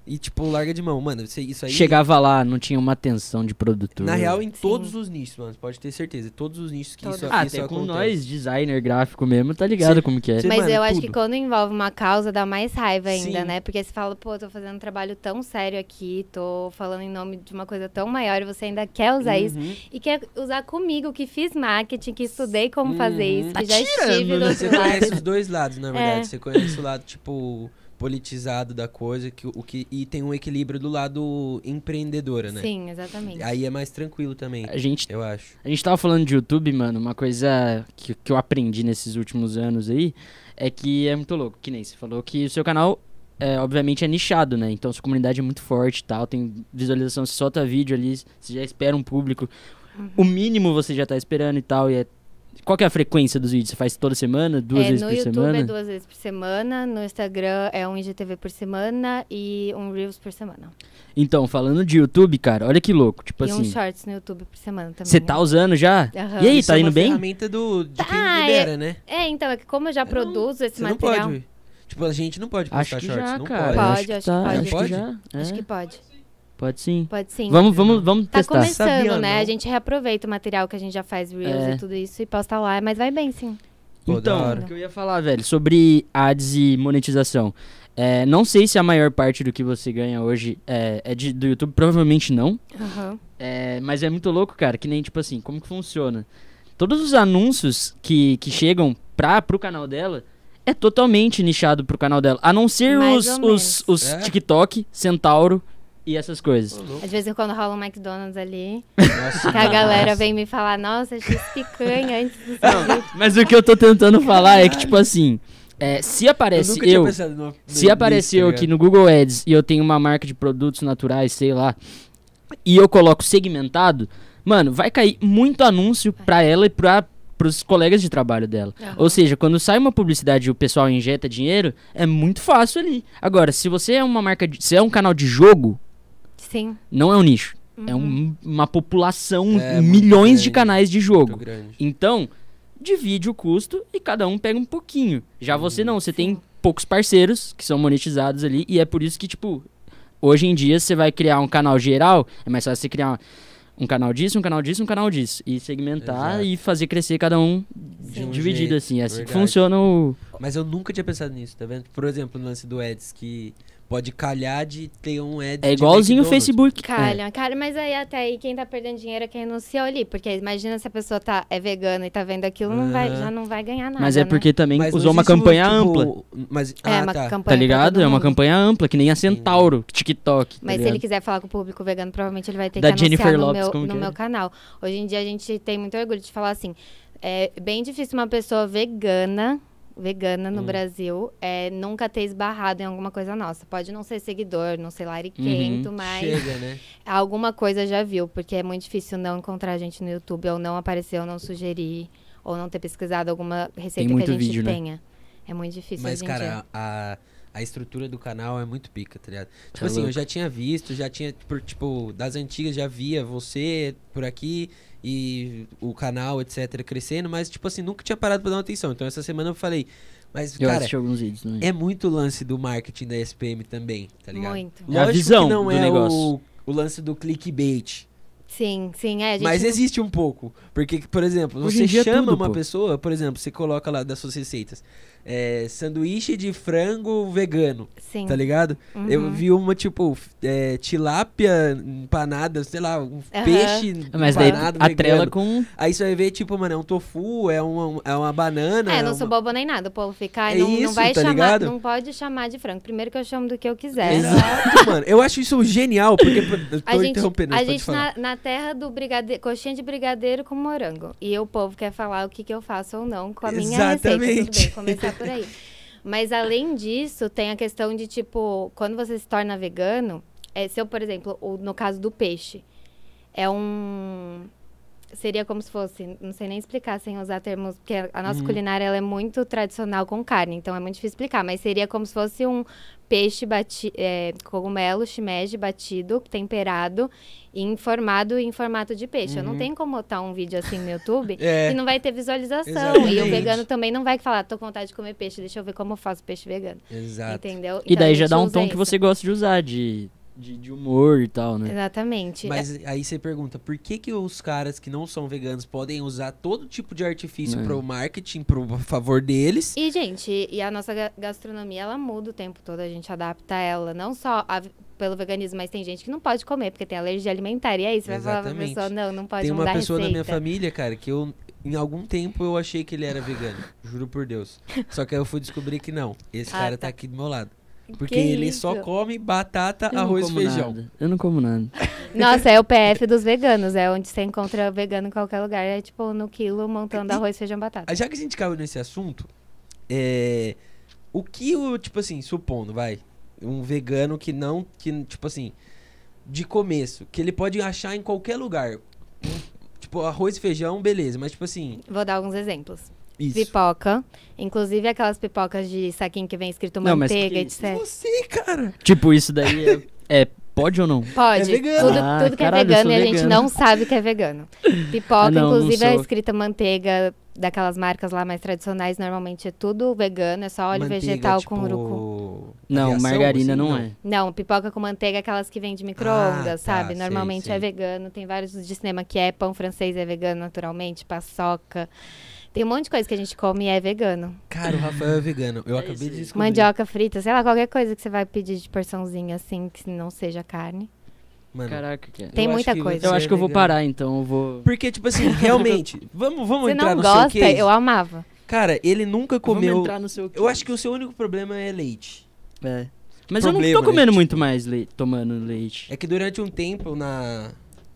E, tipo, larga de mão. Mano, isso, isso aí... Chegava lá, não tinha uma atenção de produtor. Na real, em Sim. todos os nichos, mano. Pode ter certeza. Todos os nichos que Todos. isso, Ah, isso até com acontece. nós, designer gráfico mesmo, tá ligado Sim. como que é. Sim. Mas mano, eu acho tudo. que quando envolve uma causa, dá mais raiva ainda, Sim. né? Porque você fala, pô, tô fazendo um trabalho tão sério aqui, tô falando em nome de uma coisa tão maior e você ainda quer usar isso. Uhum. E quer usar comigo, que fiz marketing, que estudei como fazer Uhum. isso, Tá que já tirando, estive do né? Você outro conhece lado. os dois lados, na verdade. É. Você conhece o lado, tipo, politizado da coisa que, o que, e tem um equilíbrio do lado empreendedora, né? Sim, exatamente. Aí é mais tranquilo também, A gente, eu acho. a gente tava falando de YouTube, mano, uma coisa que, que eu aprendi nesses últimos anos aí é que é muito louco, que nem você falou que o seu canal, é, obviamente, é nichado, né? Então sua comunidade é muito forte e tal, tem visualização, você solta vídeo ali, você já espera um público. Uhum. O mínimo você já tá esperando e tal, e é... Qual que é a frequência dos vídeos? Você faz toda semana, duas É, vezes no por YouTube semana? é duas vezes por semana, no Instagram é um IGTV por semana e um Reels por semana. Então, falando de YouTube, cara, olha que louco, tipo e um assim, Shorts no YouTube por semana também. você tá usando já? Aham. E aí, Isso tá é indo uma bem? ferramenta do, de quem Tá, lidera, né? É, então, é que como eu já produzo esse Você não material... pode. Tipo, a gente não pode postar Acho que shorts. já, não cara. pode. Pode, acho que acho tá, que pode. acho que Pode? já. Acho é. que pode. Pode sim. Pode sim. Vamos, vamos, vamos Tá testar. começando, Sabia, né? não. A gente reaproveita o material que a gente já faz Reels É. e tudo isso e posta lá, mas vai bem sim. Pô, Então, o que eu ia falar, velho, sobre ads e monetização. É, não sei se a maior parte do que você ganha hoje é, é de- do YouTube, provavelmente não. Aham. É, mas é muito louco, cara, que nem, tipo assim, como que funciona? Todos os anúncios que, que chegam pra, pro canal dela é totalmente nichado pro canal dela. A não ser Mais os, os, os É? TikTok, Centauro e essas coisas. Às vezes quando rola um McDonald's ali, Nossa, que a galera nossa. vem me falar, nossa, X picanha antes do Não, serviço. mas o que eu tô tentando falar é que, tipo assim, é, se Eu aparece eu, pensado no- se apareceu aqui no Google Ads e eu tenho uma marca de produtos naturais, sei lá, e eu coloco segmentado, mano, vai cair muito anúncio pra ela e pra, pros colegas de trabalho dela. Aham. Ou seja, quando sai uma publicidade e o pessoal injeta dinheiro, é muito fácil ali. Agora, se você é uma marca, de, se é um canal de jogo, Sim. não é um nicho. É Uhum. um- uma população, É, milhões de grande, canais de Muito jogo. grande. Então, divide o custo e cada um pega um pouquinho. Já você Uhum. não, você tem poucos parceiros que são monetizados ali e é por isso que, tipo, hoje em dia você vai criar um canal geral, é mais fácil você criar um canal disso, um canal disso, um canal disso. E segmentar Exato. e fazer crescer cada um De um dividido, jeito, assim. É assim que funciona o. Mas eu nunca tinha pensado nisso, tá vendo? Por exemplo, no lance do Ads, que pode calhar de ter um Ads É igualzinho o. Facebook. Calha, cara, mas aí até aí quem tá perdendo dinheiro é quem anunciou ali. Porque imagina se a pessoa tá, é vegana e tá vendo aquilo, não vai, já não vai ganhar nada. Mas é né? porque também Mas usou uma um, campanha tipo, ampla. Mas, É, ah, uma tá. campanha. Tá ligado? É uma campanha ampla, que nem a Centauro, TikTok. tá Mas se ligado? ele quiser falar com o público vegano, provavelmente ele vai ter Da que anunciar Jennifer no, Lopes, meu, no é? meu canal. Hoje em dia a gente tem muito orgulho de falar assim, é bem difícil uma pessoa vegana vegana no Hum. Brasil é nunca ter esbarrado em alguma coisa nossa. Pode não ser seguidor, não ser lariquento, Uhum. mas Chega, né? alguma coisa já viu, porque é muito difícil não encontrar a gente no YouTube, ou não aparecer, ou não sugerir, ou não ter pesquisado alguma receita que a gente vídeo, né? tenha. É muito difícil Mas, cara, a, a estrutura do canal é muito pica, tá ligado? Tipo É assim, eu já tinha visto, já tinha, por, tipo, das antigas já via você por aqui e o canal, etc, crescendo, mas, tipo assim, nunca tinha parado pra dar uma atenção. Então, essa semana eu falei, mas, Eu cara, assisti alguns vídeos também. é muito lance do marketing da SPM também, tá ligado? Muito. É a visão que não do é negócio. o, o lance do clickbait. Sim, sim, é. A gente Mas não- existe um pouco. Porque, por exemplo, Hoje você é chama tudo, uma pô. pessoa, por exemplo, você coloca lá das suas receitas. É, sanduíche de frango vegano, Sim. tá ligado? Eu Uhum. vi uma, tipo, é, tilápia empanada, sei lá, um Aham. peixe Mas daí empanado atrela vegano. com. Aí você vai ver, tipo, mano, é um tofu, é uma, é uma banana. É, é não sou uma... boba nem nada. O povo fica, ai, É não, não isso, vai tá chamar, ligado? não pode chamar de frango. Primeiro que eu chamo do que eu quiser. Exato, (laughs) mano. Eu acho isso genial, porque... Eu tô A gente, interrompendo, a gente na, na terra do brigadeiro, coxinha de brigadeiro com morango. E o povo quer falar o que, que eu faço ou não com a minha receita. Tudo Exatamente. bem, começar (laughs) por aí. Mas além disso, tem a questão de, tipo, quando você se torna vegano, é, se eu, por exemplo, no caso do peixe, é um. Seria como se fosse, não sei nem explicar sem usar termos, porque a nossa Uhum. culinária ela é muito tradicional com carne, então é muito difícil explicar, mas seria como se fosse um peixe bati é, cogumelo shimeji batido, temperado, e informado em formato de peixe. Eu não Uhum. tenho como botar um vídeo assim no YouTube (laughs) É. e não vai ter visualização. Exatamente. E o vegano também não vai falar, tô com vontade de comer peixe, deixa eu ver como eu faço peixe vegano. Exato. Entendeu? E Então, a daí já dá um tom que isso. você gosta de usar, de, de, de humor e tal, né? Exatamente. Mas aí você pergunta, por que que os caras que não são veganos podem usar todo tipo de artifício É. pro marketing, pro (laughs) favor deles? E, gente, e a nossa ga- gastronomia, ela muda o tempo todo, a gente adapta ela, não só a- pelo veganismo, mas tem gente que não pode comer, porque tem alergia alimentar. E aí, você vai falar pra Exatamente. pessoa, não, não pode Tem uma pessoa da minha família, cara, que eu em algum tempo eu achei que ele era vegano, juro por Deus. Só que aí eu fui descobrir que não. Esse Ah, cara tá tá. aqui do meu lado. Porque Que ele isso? só come batata, Eu arroz e feijão. nada. Eu não como nada. (laughs) Nossa, é o PF dos veganos, é onde você encontra vegano em qualquer lugar. É tipo no quilo montando E- arroz, feijão, batata. Já que a gente caiu nesse assunto, é, o que o, tipo assim, supondo, vai, um vegano que não, que, tipo assim, de começo, que ele pode achar em qualquer lugar. Tipo, arroz e feijão, beleza, mas tipo assim, Vou dar alguns exemplos. Isso. Pipoca, inclusive aquelas pipocas de saquinho que vem escrito Não, mas manteiga, que- etc. Você, cara. Tipo, isso daí é, é- Pode ou não? Pode. É vegano. Tudo, Ah, tudo que caralho, eu é vegano e a gente vegano. não sabe que é vegano. Pipoca, Ah, não, não inclusive, é sou. escrita manteiga daquelas marcas lá mais tradicionais. Normalmente é tudo vegano, é só óleo Manteiga, vegetal tipo, com urucum. Não, aviação, margarina assim? não, é. Não, pipoca com manteiga, aquelas que vêm de micro-ondas, Ah, tá, sabe? sei, Normalmente sei. é vegano. Tem vários de cinema que é pão francês, é vegano naturalmente, paçoca. Tem um monte de coisa que a gente come e é vegano. Cara, o Rafael é vegano. Eu É acabei isso de descobrir. Mandioca frita, sei lá, qualquer coisa que você vai pedir de porçãozinha assim, que não seja carne. Mano, Caraca, que é. Tem eu muita coisa. Eu é acho que eu vou parar, então eu vou. Porque, tipo assim, (laughs) realmente, vamos, vamos Você entrar não no gosta? seu case. Eu amava. Cara, ele nunca Vamos comeu... entrar no seu Eu acho que o seu único problema é leite. É. Mas eu Problema, não tô né? comendo Tipo- muito mais leite, tomando leite. É que durante um tempo na...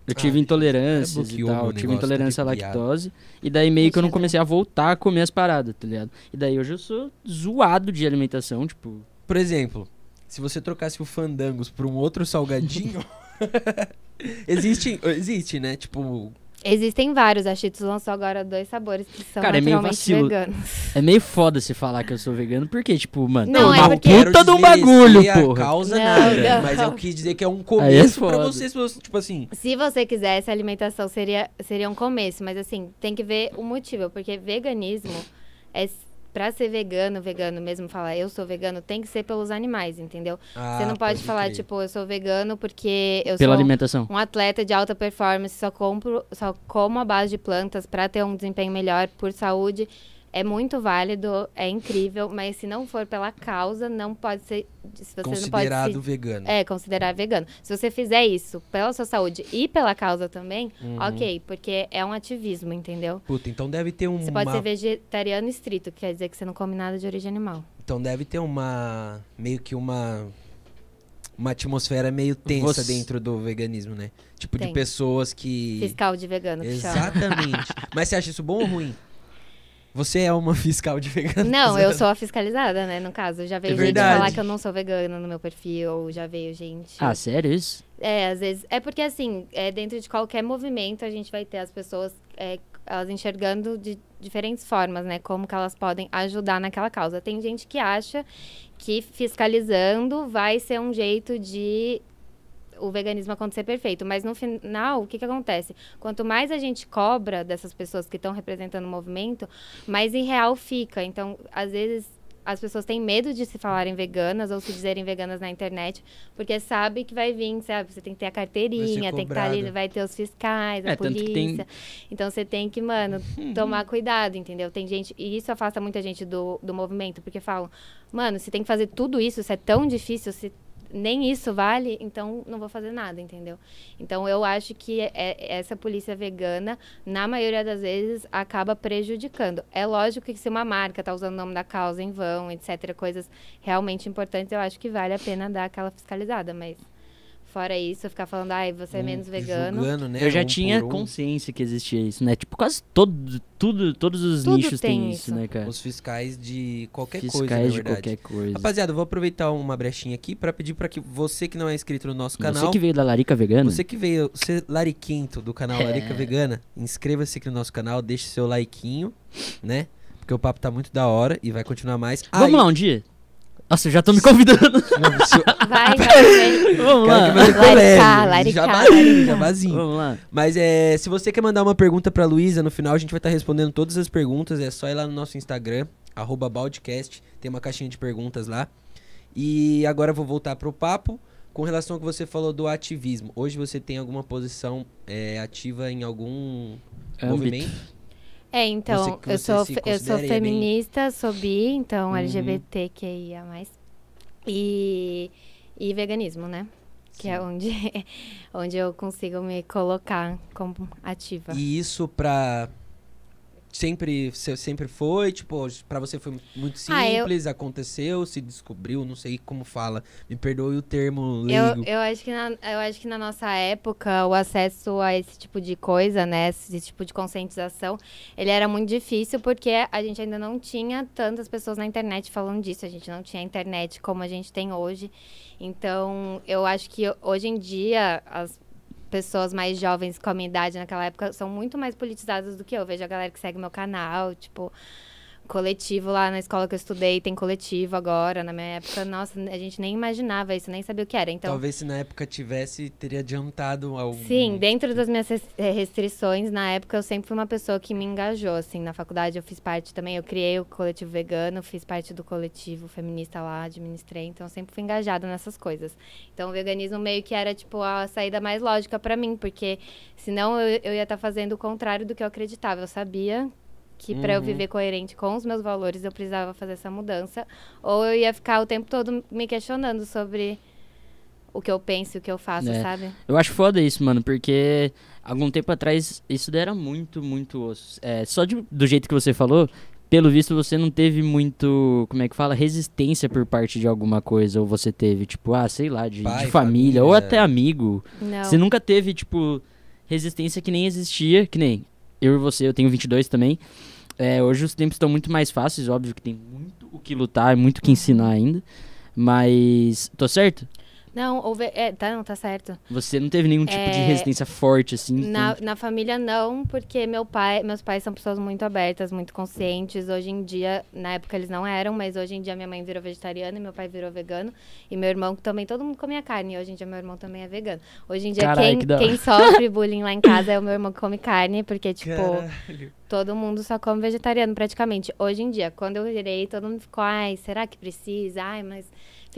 Eu tive Ah, intolerâncias é e bloqueou tal. Eu tive intolerância à lactose. E daí meio que eu não comecei a voltar a comer as paradas, tá ligado? E daí hoje eu sou zoado de alimentação, tipo. Por exemplo, se você trocasse o Fandangos por um outro salgadinho... (laughs) (laughs) existe, existe, né? Tipo, Existem vários. A Cheetos lançou agora dois sabores que são Cara, é meio vacilo. veganos. É meio foda se falar que eu sou vegano, porque, tipo, mano, Não, é é uma porque- puta de um bagulho, a porra. causa Não, nada, não. mas eu quis dizer que é um é começo pra foda. vocês, tipo assim... Se você quisesse, a alimentação seria, seria um começo. Mas assim, tem que ver o motivo. Porque veganismo é... Pra ser vegano, vegano mesmo, falar eu sou vegano, tem que ser pelos animais, entendeu? Ah, você não pode, falar, crer. tipo, eu sou vegano porque eu Pela sou alimentação. um atleta de alta performance, só, compro, só como a base de plantas para ter um desempenho melhor por saúde. É muito válido, é incrível, mas se não for pela causa, não pode ser. Se você não pode Considerado se, vegano. é, considerar vegano. Se você fizer isso pela sua saúde e pela causa também, Uhum. ok, porque é um ativismo, entendeu? Puta, então deve ter um... Você pode ser vegetariano estrito, que quer dizer que você não come nada de origem animal. Então deve ter uma. meio que uma. Uma atmosfera meio tensa Você- dentro do veganismo, né? Tipo de Tem. pessoas que. Fiscal de vegano, que chama. Exatamente. (laughs) Mas você acha isso bom ou ruim? Você é uma (laughs) fiscal de veganos. Não, eu (laughs) sou a fiscalizada, né? No caso, já veio É gente falar que eu não sou vegana no meu perfil, já veio gente. Ah, sério isso? É, às vezes. É porque, assim, é, dentro de qualquer movimento, a gente vai ter as pessoas é, elas enxergando de diferentes formas, né? Como que elas podem ajudar naquela causa. Tem gente que acha que fiscalizando vai ser um jeito de o veganismo acontecer perfeito. Mas no final, o que, que acontece? Quanto mais a gente cobra dessas pessoas que estão representando o movimento, mais irreal fica. Então, às vezes, as pessoas têm medo de se falarem veganas ou se dizerem veganas na internet, porque sabe que vai vir, sabe? Você tem que ter a carteirinha, tem que estar ali, cobrado. vai ter os fiscais, a É, tanto que polícia. tem- Então você tem que, mano, tomar cuidado, entendeu? Tem gente. E isso afasta muita gente do, do movimento, porque falam, mano, se tem que fazer tudo isso, se é tão difícil, se nem isso vale, então não vou fazer nada, entendeu? Então eu acho que é- é- essa polícia vegana, na maioria das vezes, acaba prejudicando. É lógico que se uma marca tá usando o nome da causa em vão, etc., coisas realmente importantes, eu acho que vale a pena dar aquela fiscalizada, mas. Fora isso, ficar falando, ai, você é menos vegano. Julgando, né? eu já um tinha um. consciência que existia isso, né? Tipo, quase todo, tudo, todos os Tudo nichos tem têm isso, isso. né, cara? Os fiscais de qualquer Fiscais coisa, na de verdade. qualquer coisa. Rapaziada, eu vou aproveitar uma brechinha aqui pra pedir pra que você que não é inscrito no nosso canal, Você que veio da Larica Vegana? você que veio ser lariquento do canal É. Larica Vegana, inscreva-se aqui no nosso canal, deixe seu likeinho, né? Porque o papo tá muito da hora e vai continuar mais. Vamos Ah, lá um dia? Nossa, eu já tô me convidando. Não, Vai, (laughs) vai, vai. Vamos lá. Laricar, laricar, Jabazinho, jabazinho. Vamos lá. Mas é, se você quer mandar uma pergunta pra Luísa, no final a gente vai estar respondendo todas as perguntas. É só ir lá no nosso Instagram, arroba Baldcast, tem uma caixinha de perguntas lá. E agora eu vou voltar pro papo com relação ao que você falou do ativismo. Hoje você tem alguma posição é, ativa em algum Âmbito. movimento? É, então, Você- eu, sou, eu sou considere bem- feminista, sou bi, então Uhum. LGBTQIA+. E, e veganismo, né? Que é onde, (laughs) onde eu consigo me colocar como ativa. E isso pra. Sempre, se- sempre foi, tipo, pra você foi muito Ah, eu- simples, aconteceu, se descobriu, não sei como fala. Me perdoe o termo Eu, leigo. eu, acho que na, eu acho que na nossa época, o acesso a esse tipo de coisa, né? Esse tipo de conscientização, ele era muito difícil porque a gente ainda não tinha tantas pessoas na internet falando disso. A gente não tinha internet como a gente tem hoje. Então, eu acho que hoje em dia, as pessoas mais jovens com a minha idade naquela época são muito mais politizadas do que eu. Vejo a galera que segue meu canal, tipo coletivo lá na escola que eu estudei, tem coletivo agora. Na minha época, nossa, a gente nem imaginava isso, nem sabia o que era. Então, Talvez se na época tivesse, teria adiantado algum. sim, dentro das minhas eh, restrições, na época eu sempre fui uma pessoa que me engajou, assim, na faculdade eu fiz parte também, eu criei o coletivo vegano, fiz parte do coletivo feminista lá, administrei, então eu sempre fui engajada nessas coisas. Então o veganismo meio que era, tipo, a saída mais lógica pra mim, porque senão eu, eu ia estar fazendo o contrário do que eu acreditava. Eu sabia que pra eu Uhum. viver coerente com os meus valores eu precisava fazer essa mudança, ou eu ia ficar o tempo todo me questionando sobre o que eu penso e o que eu faço, É. sabe? Eu acho foda isso, mano, porque algum tempo atrás isso era muito, muito osso. É, só de- do jeito que você falou, pelo visto você não teve muito, como é que fala, resistência por parte de alguma coisa, ou você teve, tipo, ah, sei lá, de, Pai, de família, ou família. até amigo. Não. Você nunca teve, tipo, resistência que nem existia, que nem eu e você, eu tenho 22 também. É, hoje os tempos estão muito mais fáceis, óbvio que tem muito o que lutar, muito o que ensinar ainda. Mas, tô certo? Não, houve, é, tá, não, tá certo. Você não teve nenhum tipo de É, resistência forte, assim? Na, na família não, porque meu pai, meus pais são pessoas muito abertas, muito conscientes. Hoje em dia, na época eles não eram, mas hoje em dia minha mãe virou vegetariana e meu pai virou vegano. E meu irmão também, todo mundo comia carne. E hoje em dia meu irmão também é vegano. Hoje em dia Caralho, quem, que quem sofre bullying lá em casa é o meu irmão que come carne, porque tipo, Caralho. todo mundo só come vegetariano praticamente. Hoje em dia, quando eu virei, todo mundo ficou, ai, será que precisa? Ai, mas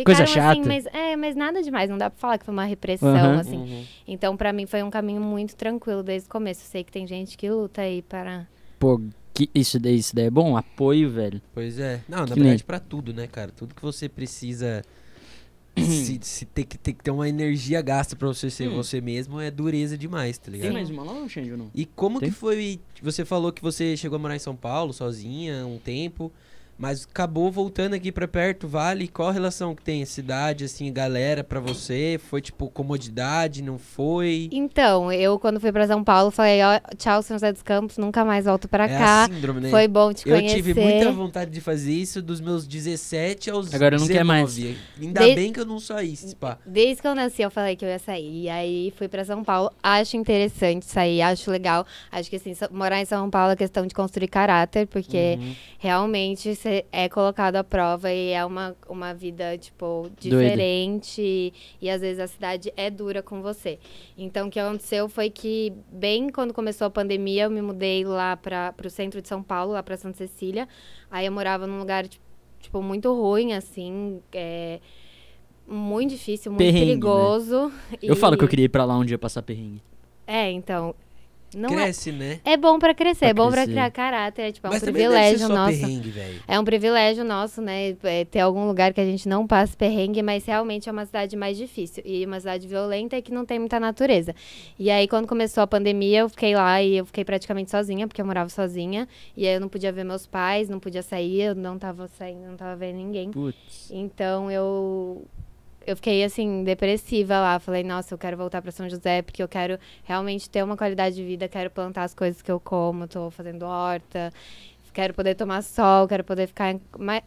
Coisa ficaram assim, chata. mas é, mas nada demais, não dá pra falar que foi uma repressão Aham. assim. Uhum. Então, pra mim, foi um caminho muito tranquilo desde o começo. Eu sei que tem gente que luta aí para. Pô, que, isso, daí, isso daí é bom? Apoio, velho. Pois é. Não, na Que verdade, nem- pra tudo, né, cara? Tudo que você precisa. (clears throat) se, se ter, que, ter que ter uma energia gasta pra você ser Hum. você mesmo é dureza demais, tá ligado? Sim. mais uma lá, ou não? E como Tem? que foi? Você falou que você chegou a morar em São Paulo sozinha um tempo, Mas acabou voltando aqui pra perto, Vale. Qual a relação que tem a cidade, assim, galera, pra você? Foi, tipo, comodidade, não foi? Então, eu quando fui pra São Paulo, falei, ó, tchau, São José dos Campos, nunca mais volto pra é cá. a síndrome, né? Foi bom te eu conhecer. tive muita vontade de fazer isso dos meus 17 aos Agora não 19. quer mais. Ainda De- bem que eu não saí, pá. Desde que eu nasci, eu falei que eu ia sair. E aí fui pra São Paulo. Acho interessante sair, acho legal. Acho que assim, morar em São Paulo é questão de construir caráter, porque Uhum. realmente você é colocado à prova e é uma, uma vida, tipo, diferente. E às vezes a cidade é dura com você. Então, o que aconteceu foi que, bem quando começou a pandemia, eu me mudei lá para o centro de São Paulo, lá para Santa Cecília. Aí eu morava num lugar, tipo, muito ruim, assim. é, muito difícil, muito Perrengue, né? perigoso. Eu falo que eu E- queria ir pra lá um dia passar perrengue. É, então. Não é, Cresce, né? é bom pra crescer, Pra é bom pra crescer. criar caráter, é, tipo, é um Mas privilégio nosso. É um privilégio nosso, né? é, ter algum lugar que a gente não passe perrengue, mas realmente é uma cidade mais difícil. E uma cidade violenta e que não tem muita natureza. E aí, quando começou a pandemia, eu fiquei lá e eu fiquei praticamente sozinha, porque eu morava sozinha. E aí eu não podia ver meus pais, não podia sair, eu não tava saindo, não tava vendo ninguém. Putz. Então eu eu fiquei assim depressiva lá, falei, nossa, eu quero voltar para São José porque eu quero realmente ter uma qualidade de vida, quero plantar as coisas que eu como, tô fazendo horta, quero poder tomar sol, quero poder ficar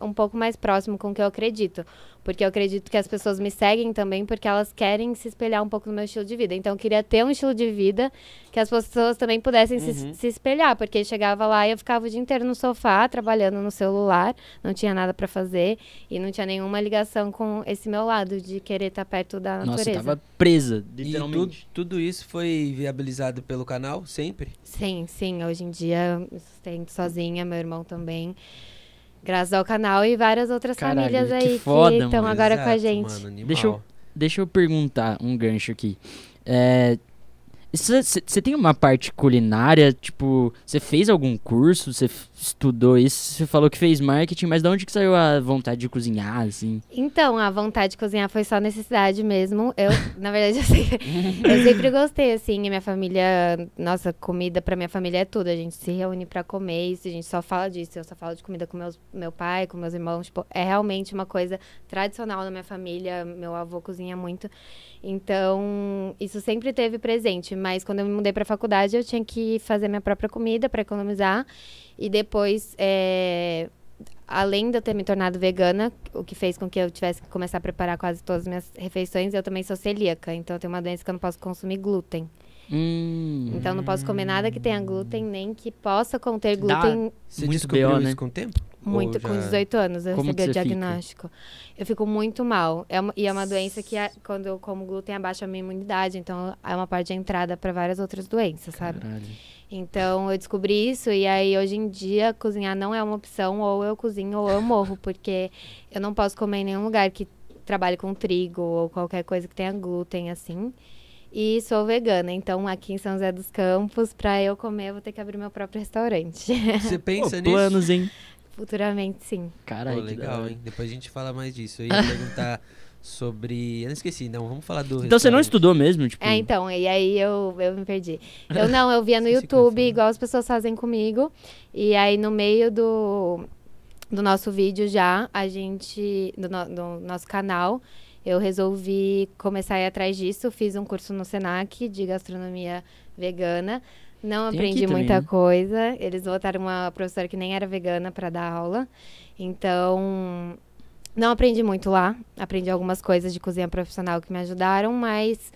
um pouco mais próximo com o que eu acredito. Porque eu acredito que as pessoas me seguem também porque elas querem se espelhar um pouco no meu estilo de vida. Então eu queria ter um estilo de vida que as pessoas também pudessem se, Uhum. se espelhar. Porque chegava lá e eu ficava o dia inteiro no sofá, trabalhando no celular, não tinha nada pra fazer e não tinha nenhuma ligação com esse meu lado de querer estar perto da Nossa, natureza. eu tava presa, E tudo, literalmente. tudo isso foi viabilizado pelo canal, sempre? Sim, sim. Hoje em dia eu me sustento sozinha, meu irmão também. Graças ao canal e várias outras Caralho, famílias que aí foda, que estão mano. agora com a Exato, gente. mano. Deixa eu- Deixa eu perguntar um gancho aqui. É, Você tem uma parte culinária, tipo, você fez algum curso, você estudou isso, você falou que fez marketing, mas de onde que saiu a vontade de cozinhar, assim? Então, a vontade de cozinhar foi só necessidade mesmo. Eu, na verdade, eu, sei- eu sempre gostei, assim, minha família, nossa, comida pra minha família é tudo. A gente se reúne pra comer isso, a gente só fala disso. Eu só falo de comida com meus, meu pai, com meus irmãos. Tipo, é realmente uma coisa tradicional na minha família. Meu avô cozinha muito. Então, isso sempre teve presente. Mas quando eu me mudei pra faculdade, eu tinha que fazer minha própria comida pra economizar. E depois, é, além de eu ter me tornado vegana, o que fez com que eu tivesse que começar a preparar quase todas as minhas refeições, eu também sou celíaca. Então, eu tenho uma doença que eu não posso consumir glúten. Hum, Então, não posso comer nada que tenha glúten, nem que possa conter Dá- glúten Você Muito descobriu BO, isso né? com o tempo? muito. Ou Com já- 18 anos, eu Como recebi o você fica? diagnóstico. Eu fico muito mal. É uma- e é uma doença que, a- quando eu como glúten, abaixa a minha imunidade. Então, é uma parte de entrada para várias outras doenças, sabe? Caralho. Então eu descobri isso e aí hoje em dia cozinhar não é uma opção, ou eu cozinho ou eu morro, porque eu não posso comer em nenhum lugar que trabalhe com trigo ou qualquer coisa que tenha glúten assim. E sou vegana, então aqui em São José dos Campos, pra eu comer, eu vou ter que abrir meu próprio restaurante. (laughs) Você Pô, pensa nisso? planos, hein? Futuramente, sim. Caralho, Pô, legal, hein? Depois a gente fala mais disso. Eu ia (laughs) perguntar sobre... Eu não esqueci, não. Vamos falar do Então você não estudou mesmo, tipo... É, então, e aí eu, eu me perdi. (laughs) Eu não, eu via no YouTube, falar. igual as pessoas fazem comigo. E aí, no meio do, do nosso vídeo já, a gente, do, no- do nosso canal, eu resolvi começar a ir atrás disso. Fiz um curso no Senac de gastronomia vegana. Não Tem aprendi aqui também, muita né? coisa. Eles botaram uma professora que nem era vegana para dar aula. Então, não aprendi muito lá. Aprendi algumas coisas de cozinha profissional que me ajudaram, mas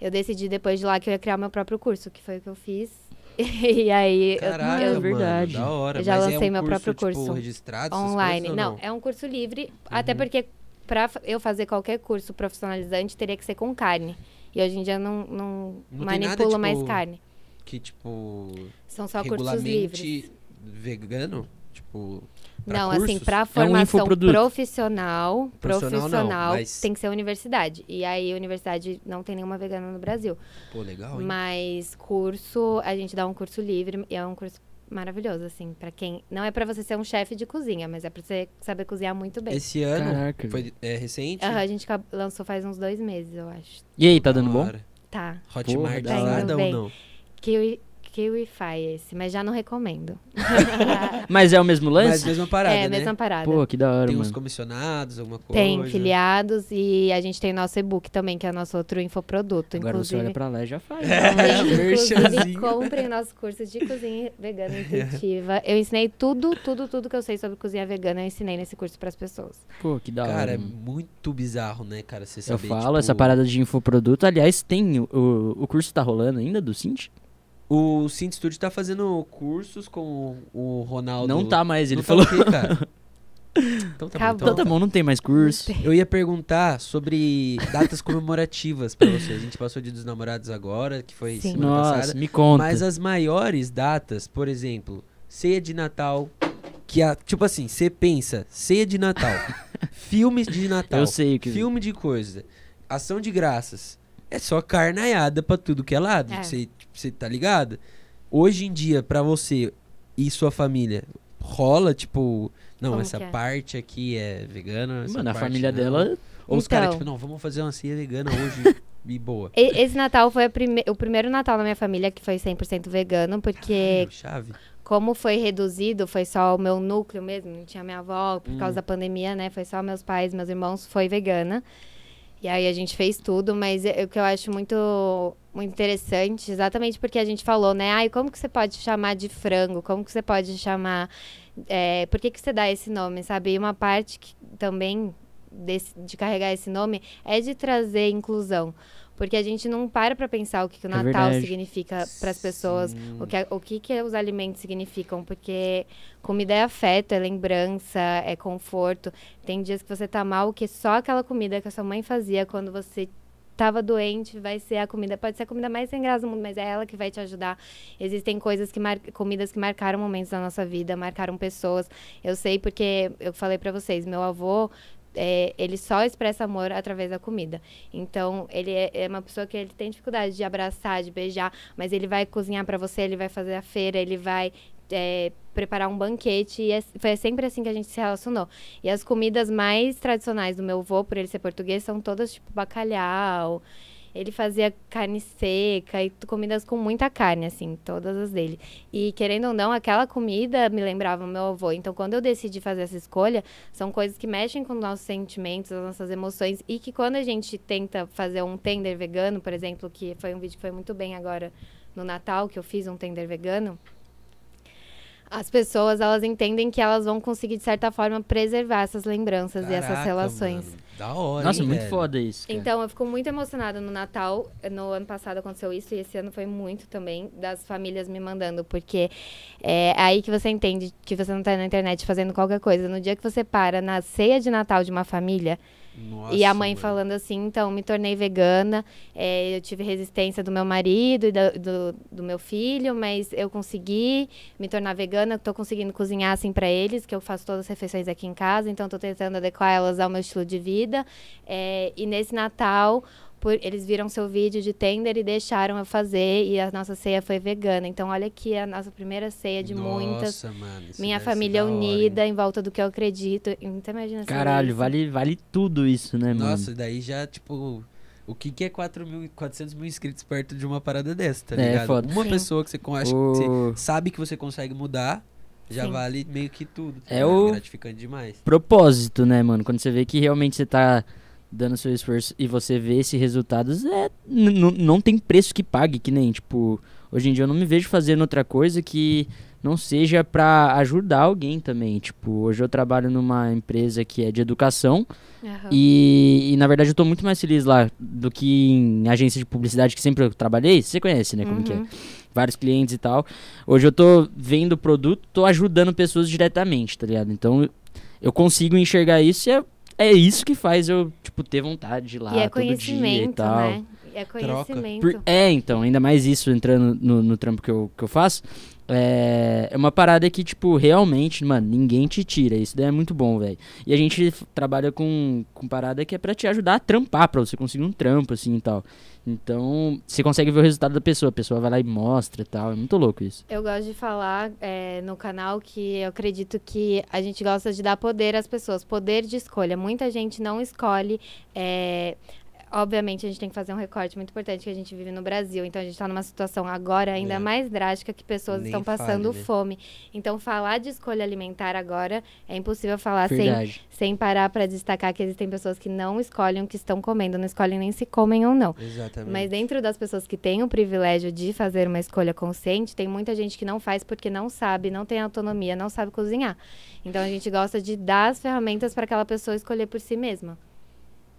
eu decidi depois de lá que eu ia criar o meu próprio curso, que foi o que eu fiz. (laughs) E aí, eu- Caraca, É eu, verdade. mano, da hora. Eu já Mas lancei é um meu próprio tipo, curso registrado, essas online. coisas, ou Não, é um curso livre, Uhum. até porque para eu fazer qualquer curso profissionalizante teria que ser com carne. E hoje em dia eu não, não, Não tem nada, manipulo mais tipo, carne. Que, tipo, São só cursos livres. vegano? Tipo, pra Não, assim, cursos? para É um formação profissional, Profissional profissional, não, mas- tem que ser universidade. E aí, universidade não tem nenhuma vegana no Brasil. Pô, legal, hein? Mas curso, a gente dá um curso livre e é um curso maravilhoso, assim, para quem. Não é para você ser um chefe de cozinha, mas é pra você saber cozinhar muito bem. Esse ano Caraca. foi é, recente? Aham, a gente lançou faz uns dois meses, eu acho. E aí, tá dando bom? Tá. Hotmart hora. ou não? Que, KiwiFi esse, mas já não recomendo. (laughs) Mas é o mesmo lance? Mas mesma parada, é, né? mesma parada. Pô, que da hora, Tem uns mano. comissionados, alguma coisa. Tem filiados e a gente tem o nosso e-book também, que é o nosso outro infoproduto. Agora você olha inclusive, pra lá e já faz. É, (laughs) inclusive comprem o nosso curso de cozinha vegana (laughs) intuitiva. Eu ensinei tudo, tudo, tudo que eu sei sobre cozinha vegana, eu ensinei nesse curso pras pessoas. Pô, que da Cara, é hora. mano. muito bizarro, né, cara? Você Eu saber, falo, tipo, essa parada de infoproduto. Aliás, tem. O, o, o curso tá rolando ainda do Cinti? O Cinti Studio tá fazendo cursos com o Ronaldo. Não tá mais, ele Não tá falou. o quê, cara? Então tá bom. Acabou. Então tá bom, não tem mais curso. Eu ia perguntar sobre datas comemorativas pra você. A gente passou de dos namorados agora, que foi Sim. semana Nossa, passada. me conta. Mas as maiores datas, por exemplo, ceia de Natal, que a, tipo assim, você pensa, ceia de Natal, (laughs) filmes de Natal, Eu sei o que. filme de coisa, ação de graças, é só carnaiada pra tudo que é lado, É. você você tá ligado? Hoje em dia, pra você e sua família, rola, tipo, não, Como essa é? parte aqui é vegana, essa Mano, a família não. dela. Ou os caras, Então. tipo, não, vamos fazer uma ceia vegana hoje (laughs) e boa. Esse Natal foi a prime- o primeiro Natal na minha família que foi 100% vegano, porque Caralho, chave. como foi reduzido, foi só o meu núcleo mesmo, não tinha minha avó, por Hum. causa da pandemia, né? Foi só meus pais, meus irmãos, foi vegana. E aí a gente fez tudo, mas é- o que eu acho muito, muito interessante, exatamente porque a gente falou, né? Ai, como que você pode chamar de frango? Como que você pode chamar. é, por que, que você dá esse nome, sabe? E uma parte que também desse- de carregar esse nome é de trazer inclusão. Porque a gente não para pra pensar o que, que o É Natal verdade. significa para as pessoas, Sim. o que, o que, que os alimentos significam, porque comida é afeto, é lembrança, é conforto. Tem dias que você tá mal, que só aquela comida que a sua mãe fazia quando você tava doente vai ser a comida, pode ser a comida mais sem graça do mundo, mas é ela que vai te ajudar. Existem coisas que mar... comidas que marcaram momentos da nossa vida, marcaram pessoas. Eu sei porque eu falei pra vocês, meu avô é, ele só expressa amor através da comida. Então, ele é, é uma pessoa que ele tem dificuldade de abraçar, de beijar, mas ele vai cozinhar pra você, ele vai fazer a feira, ele vai é, preparar um banquete. E é- foi sempre assim que a gente se relacionou. E as comidas mais tradicionais do meu avô, por ele ser português, são todas tipo bacalhau. Ele fazia carne seca e comidas com muita carne, assim, todas as dele. E querendo ou não, aquela comida me lembrava meu avô. Então, quando eu decidi fazer essa escolha, são coisas que mexem com os nossos sentimentos, as nossas emoções. E que quando a gente tenta fazer um tender vegano, por exemplo, que foi um vídeo que foi muito bem agora no Natal, que eu fiz um tender vegano. As pessoas, elas entendem que elas vão conseguir, de certa forma, preservar essas lembranças e essas Caraca, relações. mano, da hora, Nossa, hein, muito velho? foda isso. cara. Então, eu fico muito emocionada no Natal. No ano passado aconteceu isso e esse ano foi muito também das famílias me mandando, porque é aí que você entende que você não tá na internet fazendo qualquer coisa. No dia que você para na ceia de Natal de uma família e a Nossa, mãe mano. falando assim, então, me tornei vegana, é, eu tive resistência do meu marido e da- do, do meu filho, mas eu consegui me tornar vegana, tô conseguindo cozinhar assim para eles, que eu faço todas as refeições aqui em casa, então tô tentando adequar elas ao meu estilo de vida. É, e nesse Natal, por- eles viram seu vídeo de tender e deixaram eu fazer, e a nossa ceia foi vegana. Então, olha aqui a nossa primeira ceia de muitas. Nossa, mano, isso Minha família hora, unida em volta do que eu acredito. Então, imagina Caralho, vale, vale tudo isso, né, mano? Nossa, daí já, tipo. O que, que é 4 mil, 400 mil inscritos perto de uma parada dessa, tá É, ligado? foda. Uma Sim. pessoa que você, acha que você O sabe que você consegue mudar, já Sim. vale meio que tudo. tá É ligado? o- gratificante demais. propósito, né, mano? Quando você vê que realmente você tá dando seu esforço e você vê esse resultado, é, não tem preço que pague, que nem, tipo, hoje em dia eu não me vejo fazendo outra coisa que não seja pra ajudar alguém também. Tipo, hoje eu trabalho numa empresa que é de educação Aham. e, e, na verdade eu tô muito mais feliz lá do que em agência de publicidade que sempre eu trabalhei. Você conhece, né, como que é? Uhum. vários clientes e tal. Hoje eu tô vendo o produto, tô ajudando pessoas diretamente, tá ligado? Então eu consigo enxergar isso e é, é isso que faz eu, tipo, ter vontade de ir lá E é todo dia e conhecimento, tal. né? É conhecimento. Por- é, então, ainda mais isso entrando no, no trampo que eu, que eu faço. É, é uma parada que, tipo, realmente, mano, ninguém te tira. Isso daí é muito bom, velho. E a gente trabalha com, com parada que é pra te ajudar a trampar, pra você conseguir um trampo, assim e tal. Então, você consegue ver o resultado da pessoa. A pessoa vai lá e mostra e tal. É muito louco isso. Eu gosto de falar é, no canal que eu acredito que a gente gosta de dar poder às pessoas, poder de escolha. Muita gente não escolhe. é, obviamente, a gente tem que fazer um recorte muito importante que a gente vive no Brasil. Então, a gente está numa situação agora ainda É. mais drástica que pessoas Nem estão passando fale, né? fome. Então, falar de escolha alimentar agora é impossível falar sem, sem parar para destacar que existem pessoas que não escolhem o que estão comendo, não escolhem nem se comem ou não. Exatamente. Mas dentro das pessoas que têm o privilégio de fazer uma escolha consciente, tem muita gente que não faz porque não sabe, não tem autonomia, não sabe cozinhar. Então a gente gosta de dar as ferramentas para aquela pessoa escolher por si mesma.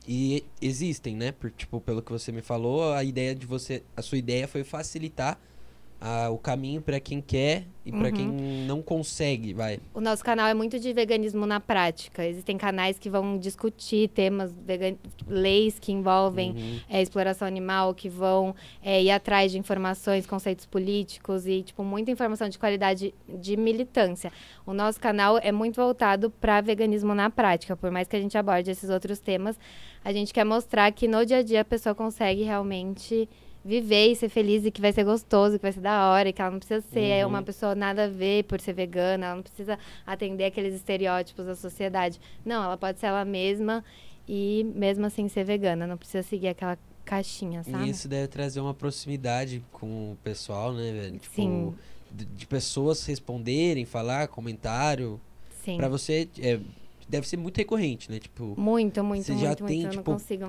E existem, né? Por, tipo, pelo que você me falou, a ideia de você. A sua ideia foi facilitar ah, o caminho pra quem quer e Uhum. quem não consegue, vai. O nosso canal é muito de veganismo na prática. Existem canais que vão discutir temas, vegan... leis que envolvem Uhum. é, exploração animal, que vão é, ir atrás de informações, conceitos políticos e, tipo, muita informação de qualidade de militância. O nosso canal é muito voltado para veganismo na prática. Por mais que a gente aborde esses outros temas, a gente quer mostrar que no dia a dia a pessoa consegue realmente viver e ser feliz e que vai ser gostoso, que vai ser da hora, e que ela não precisa ser Uhum. uma pessoa nada a ver por ser vegana, ela não precisa atender aqueles estereótipos da sociedade. Não, ela pode ser ela mesma e mesmo assim ser vegana, não precisa seguir aquela caixinha, sabe? E isso deve trazer uma proximidade com o pessoal, né, velho? Tipo, Sim. De, de pessoas responderem, falar, comentário. Sim. Pra você, é, deve ser muito recorrente, né? Tipo, Muito, muito, Você muito, já muito. tem, eu tipo,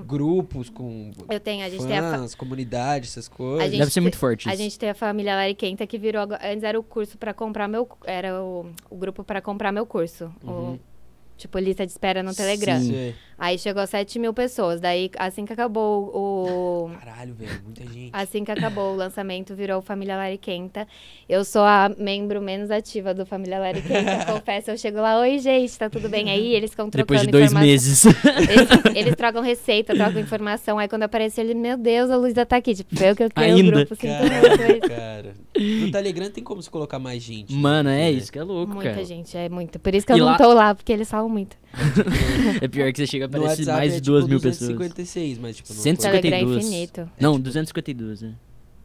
grupos com Eu tenho, a gente tem a, fa- fãs, comunidade, essas coisas. gente Deve ser muito forte a isso. gente tem a família Lariquenta que virou agora, antes era o curso pra comprar meu era o, o grupo pra comprar meu curso. Uhum. O, tipo lista de espera no Telegram. Sim. Aí chegou a 7 mil pessoas. Daí assim que acabou o Caralho, velho, muita gente. Assim que acabou o lançamento, virou Família Lariquenta. Eu sou a membro menos ativa do Família Lariquenta. (laughs) Confesso, eu chego lá, oi, gente, tá tudo bem aí? Eles ficam trocando Depois de dois informação. meses. Eles, (laughs) eles trocam receita, trocam informação. Aí quando aparece ele, meu Deus, a Luísa tá aqui. Tipo, eu que eu criei o Ainda. grupo, sinto muito. Cara. No Telegram tem como se colocar mais gente. Mano, é né? isso que é louco, Muita cara. gente, é muito. Por isso que eu E não lá- tô lá, porque eles falam muito. É pior que você chega a aparecer mais é, de duas tipo, mil pessoas. 256, mas tipo, 150. Telegram é 52. infinito. Não, 252, né?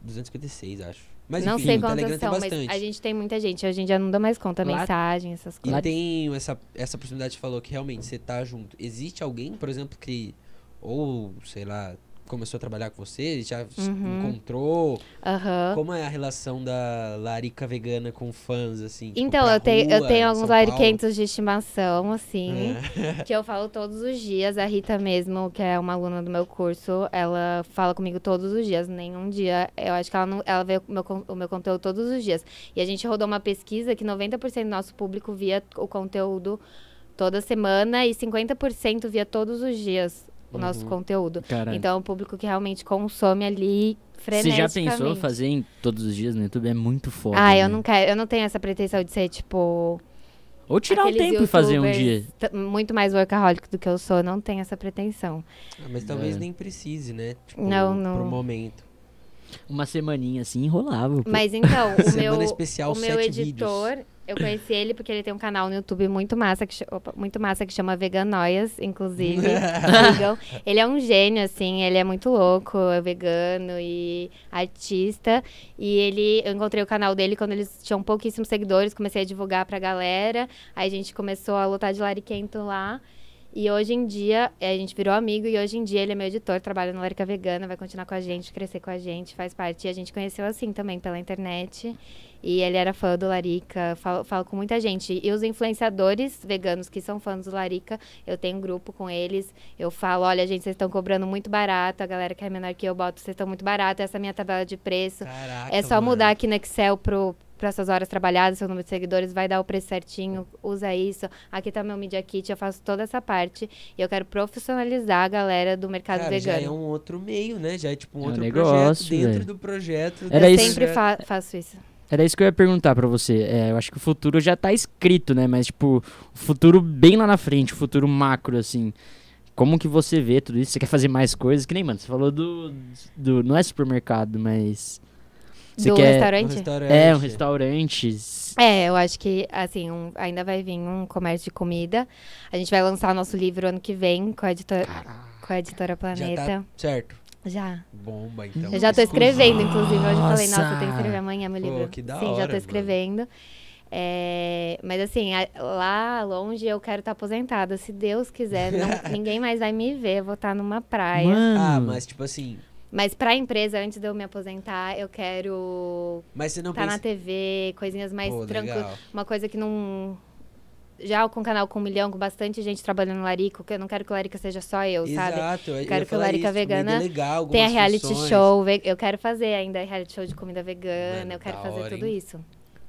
256, acho. Mas não enfim, sei no quantas Telegram são, tem mas bastante. a gente tem muita gente. Hoje em dia não dou mais conta, Lá- mensagem, essas E coisas. tem essa, essa proximidade que você falou que realmente você tá junto. Existe alguém, por exemplo, que ou, sei lá, começou a trabalhar com você, já se Uhum. encontrou? Aham. Como é a relação da larica vegana com fãs, assim? tipo, Então, eu tenho, eu rua, tenho alguns lariquentos de estimação, assim, É. (laughs) que eu falo todos os dias. A Rita mesmo, que é uma aluna do meu curso, ela fala comigo todos os dias. Nenhum dia, eu acho que ela, não, ela vê o meu, o meu conteúdo todos os dias. E a gente rodou uma pesquisa que 90% do nosso público via o conteúdo toda semana e 50% via todos os dias o nosso Uhum. conteúdo. Cara, Então, é um público que realmente consome ali você já pensou fazer em todos os dias no YouTube? É muito foda. Ah, né? eu não quero, eu não tenho essa pretensão de ser, tipo... Ou tirar um Aqueles tempo e fazer um dia. Muito mais workaholic do que eu sou, não tenho essa pretensão. Ah, mas talvez É. nem precise, né? Tipo, Não, não. Pro momento. Uma semaninha assim, enrolava. pô. Mas então, o (laughs) meu, especial, o meu editor, eu conheci ele porque ele tem um canal no YouTube muito massa, que, opa, muito massa, que chama Veganóias, inclusive. (laughs) Ele é um gênio, assim, ele é muito louco, é vegano e artista. E ele, eu encontrei o canal dele quando eles tinham pouquíssimos seguidores, comecei a divulgar pra galera. Aí a gente começou a lutar de lariquento lá. E hoje em dia, eh, a gente virou amigo e hoje em dia ele é meu editor, trabalha no Larica Vegana, vai continuar com a gente, crescer com a gente, faz parte. E a gente conheceu assim também pela internet. E ele era fã do Larica, falo, falo com muita gente. E os influenciadores veganos que são fãs do Larica, eu tenho um grupo com eles. Eu falo, olha, gente, vocês estão cobrando muito barato. A galera que é menor que eu boto, vocês estão muito barato. Essa é a minha tabela de preço. Caraca, É só mano. mudar aqui no Excel pro para essas horas trabalhadas, seu número de seguidores, vai dar o preço certinho, usa isso. Aqui tá meu Media Kit, eu faço toda essa parte. E eu quero profissionalizar a galera do mercado Cara, já vegano. é um outro meio, né? Já é tipo um É um outro negócio, projeto dentro velho. do projeto. Era eu isso. sempre fa- faço isso. Era isso que eu ia perguntar pra você. É, eu acho que o futuro já tá escrito, né? Mas, tipo, o futuro bem lá na frente, o futuro macro, assim. Como que você vê tudo isso? Você quer fazer mais coisas? Que nem, mano, você falou do. do não é supermercado, mas. Você do quer. Um restaurante? restaurante. É, um restaurante. É, eu acho que, assim, um- ainda vai vir um comércio de comida. A gente vai lançar nosso livro ano que vem com a editora, com a editora Já Planeta. tá certo. Já. Bomba, então. Eu já tô escrevendo, inclusive. Hoje eu falei, Nossa! eu tenho que escrever amanhã meu Pô, livro. que da Sim, hora, já tô mano. escrevendo. É, mas assim, a- lá longe eu quero estar aposentada. Se Deus quiser, não- (laughs) ninguém mais vai me ver. Eu vou estar numa praia. Mano, Ah, mas tipo assim. Mas pra empresa, antes de eu me aposentar, eu quero Mas você não estar pensa. na TV, coisinhas mais Pô, tranquilas. legal. Uma coisa que não. Já com um canal com um milhão, com bastante gente trabalhando no Larico, que eu não quero que o Larica seja só eu, sabe? Exato, eu ia Quero que o Larica isso, Vegana legal, Tem a algumas reality funções. show, eu quero fazer ainda reality show de comida vegana, Mano, eu quero fazer hora, tudo hein? isso.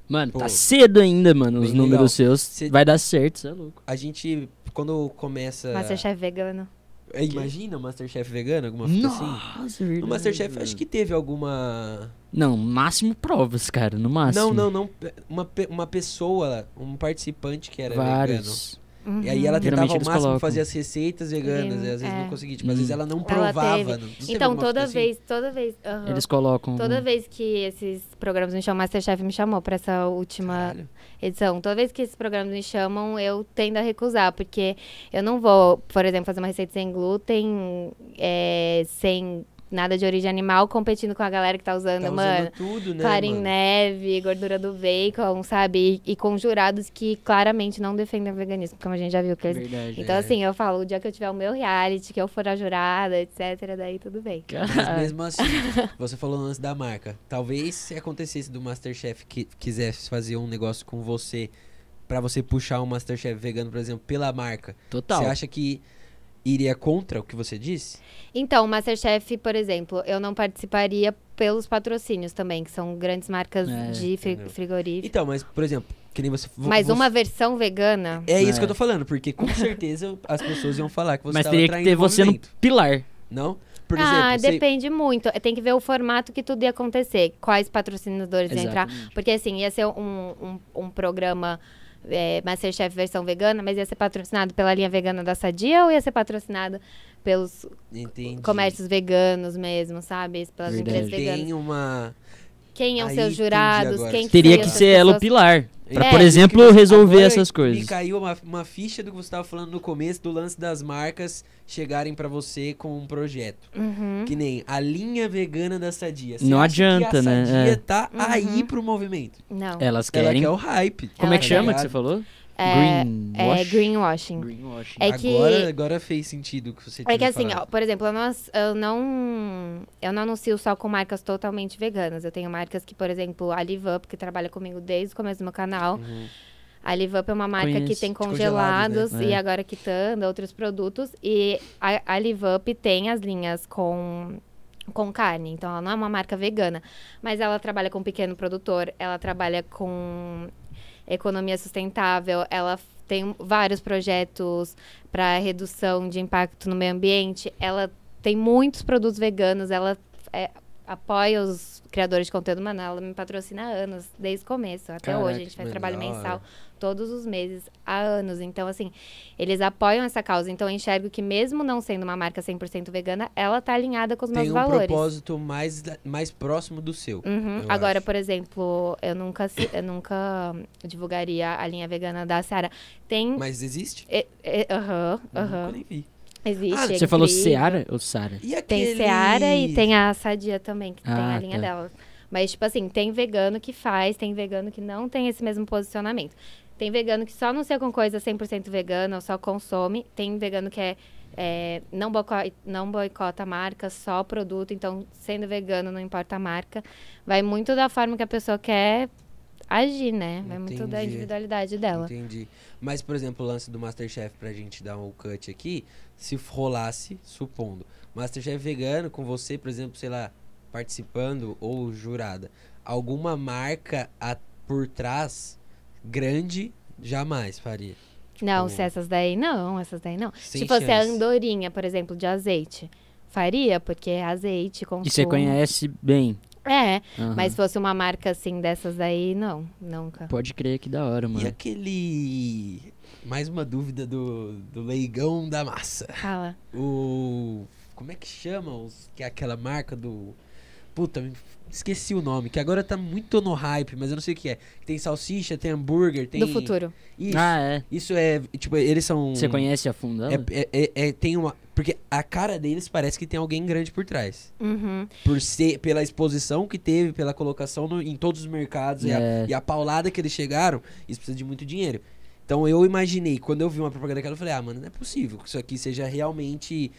mano, Pô, tá cedo ainda, mano. Os bem números legal. seus. Cê- Vai dar certo, você é louco. A gente, quando começa. Masterchef vegano. É, Imagina o Masterchef vegano, alguma coisa assim. Nossa, No verdade, Masterchef, mano. acho que teve alguma. Não, máximo provas, cara, no máximo. Não, não, não. Uma, uma pessoa, um participante que era vegano. Vários. E aí ela Uhum. Geralmente tentava ao máximo colocam. fazer as receitas veganas, e às vezes é. não conseguia. Tipo, às vezes ela não Ela provava. teve. não- não Então, alguma toda fita assim? vez, toda vez. aham. Eles colocam. Toda vez que esses programas me chamam, Masterchef me chamou pra essa última Caralho. Edição. Toda vez que esses programas me chamam, eu tendo a recusar, porque eu não vou, por exemplo, fazer uma receita sem glúten, é, sem nada de origem animal, competindo com a galera que tá usando, Tá usando mano. tudo, né? Clara em mano? neve, gordura do bacon, sabe? E, e com jurados que claramente não defendem o veganismo, como a gente já viu que eles. Verdade. Então, É. assim, eu falo, o dia que eu tiver o meu reality, que eu for a jurada, etc., daí tudo bem. (laughs) Mas mesmo assim, (laughs) você falou antes da marca. Talvez se acontecesse do Masterchef que quisesse fazer um negócio com você, pra você puxar um Masterchef vegano, por exemplo, pela marca, Total. você acha que iria contra o que você disse? Então, o Masterchef, por exemplo, eu não participaria pelos patrocínios também, que são grandes marcas É, de fri entendeu. frigorífico. Então, mas, por exemplo, que nem você. vo- Mas você- uma versão vegana. É isso É. que eu tô falando, porque com certeza (laughs) as pessoas iam falar que você Mas tava teria que ter você no pilar. Não? Por ah, exemplo, você- depende muito. Tem que ver o formato que tudo ia acontecer, quais patrocinadores iam entrar. Exatamente. Porque, assim, ia ser um, um, um programa é, Masterchef versão vegana, mas ia ser patrocinado pela linha vegana da Sadia ou ia ser patrocinado pelos Entendi. comércios veganos mesmo, sabe? Pelas Verdade. empresas veganas. Tem uma. Quem ser os entendi jurados, quem Teria que ser ela o pilar. Pra, É, por exemplo, resolver Agora essas Me coisas. caiu uma, uma ficha do que você estava falando no começo do lance das marcas chegarem pra você com um projeto. Uhum. Que nem a linha vegana da Sadia. Você Não adianta, a né? Sadia É. tá Uhum. aí pro movimento. Não. Elas Ela querem. quer o hype. Como é que Ela chama que você falou? É, Greenwash? É greenwashing. Greenwashing. É que- Agora, agora fez sentido o que você tinha É que assim, ó, por exemplo, eu não, eu não, eu não anuncio só com marcas totalmente veganas. Eu tenho marcas que, por exemplo, a Live Up, que trabalha comigo desde o começo do meu canal. Uhum. A Live Up é uma marca Conheço. que tem congelados, né? e É. agora quitando outros produtos. E a, a Live Up tem as linhas com, com carne. Então, ela não é uma marca vegana. Mas ela trabalha com pequeno produtor, ela trabalha com economia sustentável, ela tem vários projetos para redução de impacto no meio ambiente. Ela tem muitos produtos veganos, ela é, apoia os criadores de conteúdo, mano, ela me patrocina há anos, desde o começo, até Caraca, hoje. A gente faz trabalho mensal todos os meses, há anos. Então, assim, eles apoiam essa causa. Então, eu enxergo que mesmo não sendo uma marca 100% vegana, ela tá alinhada com os Tem meus um valores. propósito mais, mais próximo do seu. Uhum. Agora, acho. por exemplo, eu nunca, eu nunca divulgaria a linha vegana da Seara. Tem. Mas existe? é- é- Aham, Eu aham. Nunca nem vi. Existe. Ah, é Você falou. Seara ou Sara? E aquele... Tem Seara e tem a Sadia também, que tem Ah, a linha tá. dela. Mas, tipo assim, tem vegano que faz, tem vegano que não tem esse mesmo posicionamento. Tem vegano que só anuncia com coisa 100% vegana, ou só consome. Tem vegano que é, é, não, boico não boicota a marca, só produto. Então, sendo vegano, não importa a marca. Vai muito da forma que a pessoa quer agir, né? Vai muito da Entendi. individualidade dela. Entendi. Mas, por exemplo, o lance do Masterchef, pra gente dar um cut aqui, se rolasse, supondo, Masterchef vegano com você, por exemplo, sei lá, participando ou jurada, alguma marca a- por trás grande, jamais faria. Não, Tipo, se essas daí não, essas daí não. se fosse a chance. andorinha, por exemplo, de azeite, faria, porque é azeite, consumo. E você conhece bem. É, Aham. mas se fosse uma marca assim dessas daí, não, nunca. Pode crer que da hora, E mano. aquele. Mais uma dúvida do, do leigão da massa. Fala. O. Como é que chama? Os, que é aquela marca do. Puta, esqueci o nome, que agora tá muito no hype, mas eu não sei o que é. Tem salsicha, tem hambúrguer, tem. Do futuro. Isso. Ah, é. Isso é. Tipo, eles são. Você conhece a fundo ela? É, é- é- é- tem uma. Porque a cara deles parece que tem alguém grande por trás. Uhum. Por ser, pela exposição que teve, pela colocação no- em todos os mercados e, a, É. e a paulada que eles chegaram, isso precisa de muito dinheiro. Então eu imaginei, quando eu vi uma propaganda daquela, eu falei, ah, mano, não é possível que isso aqui seja realmente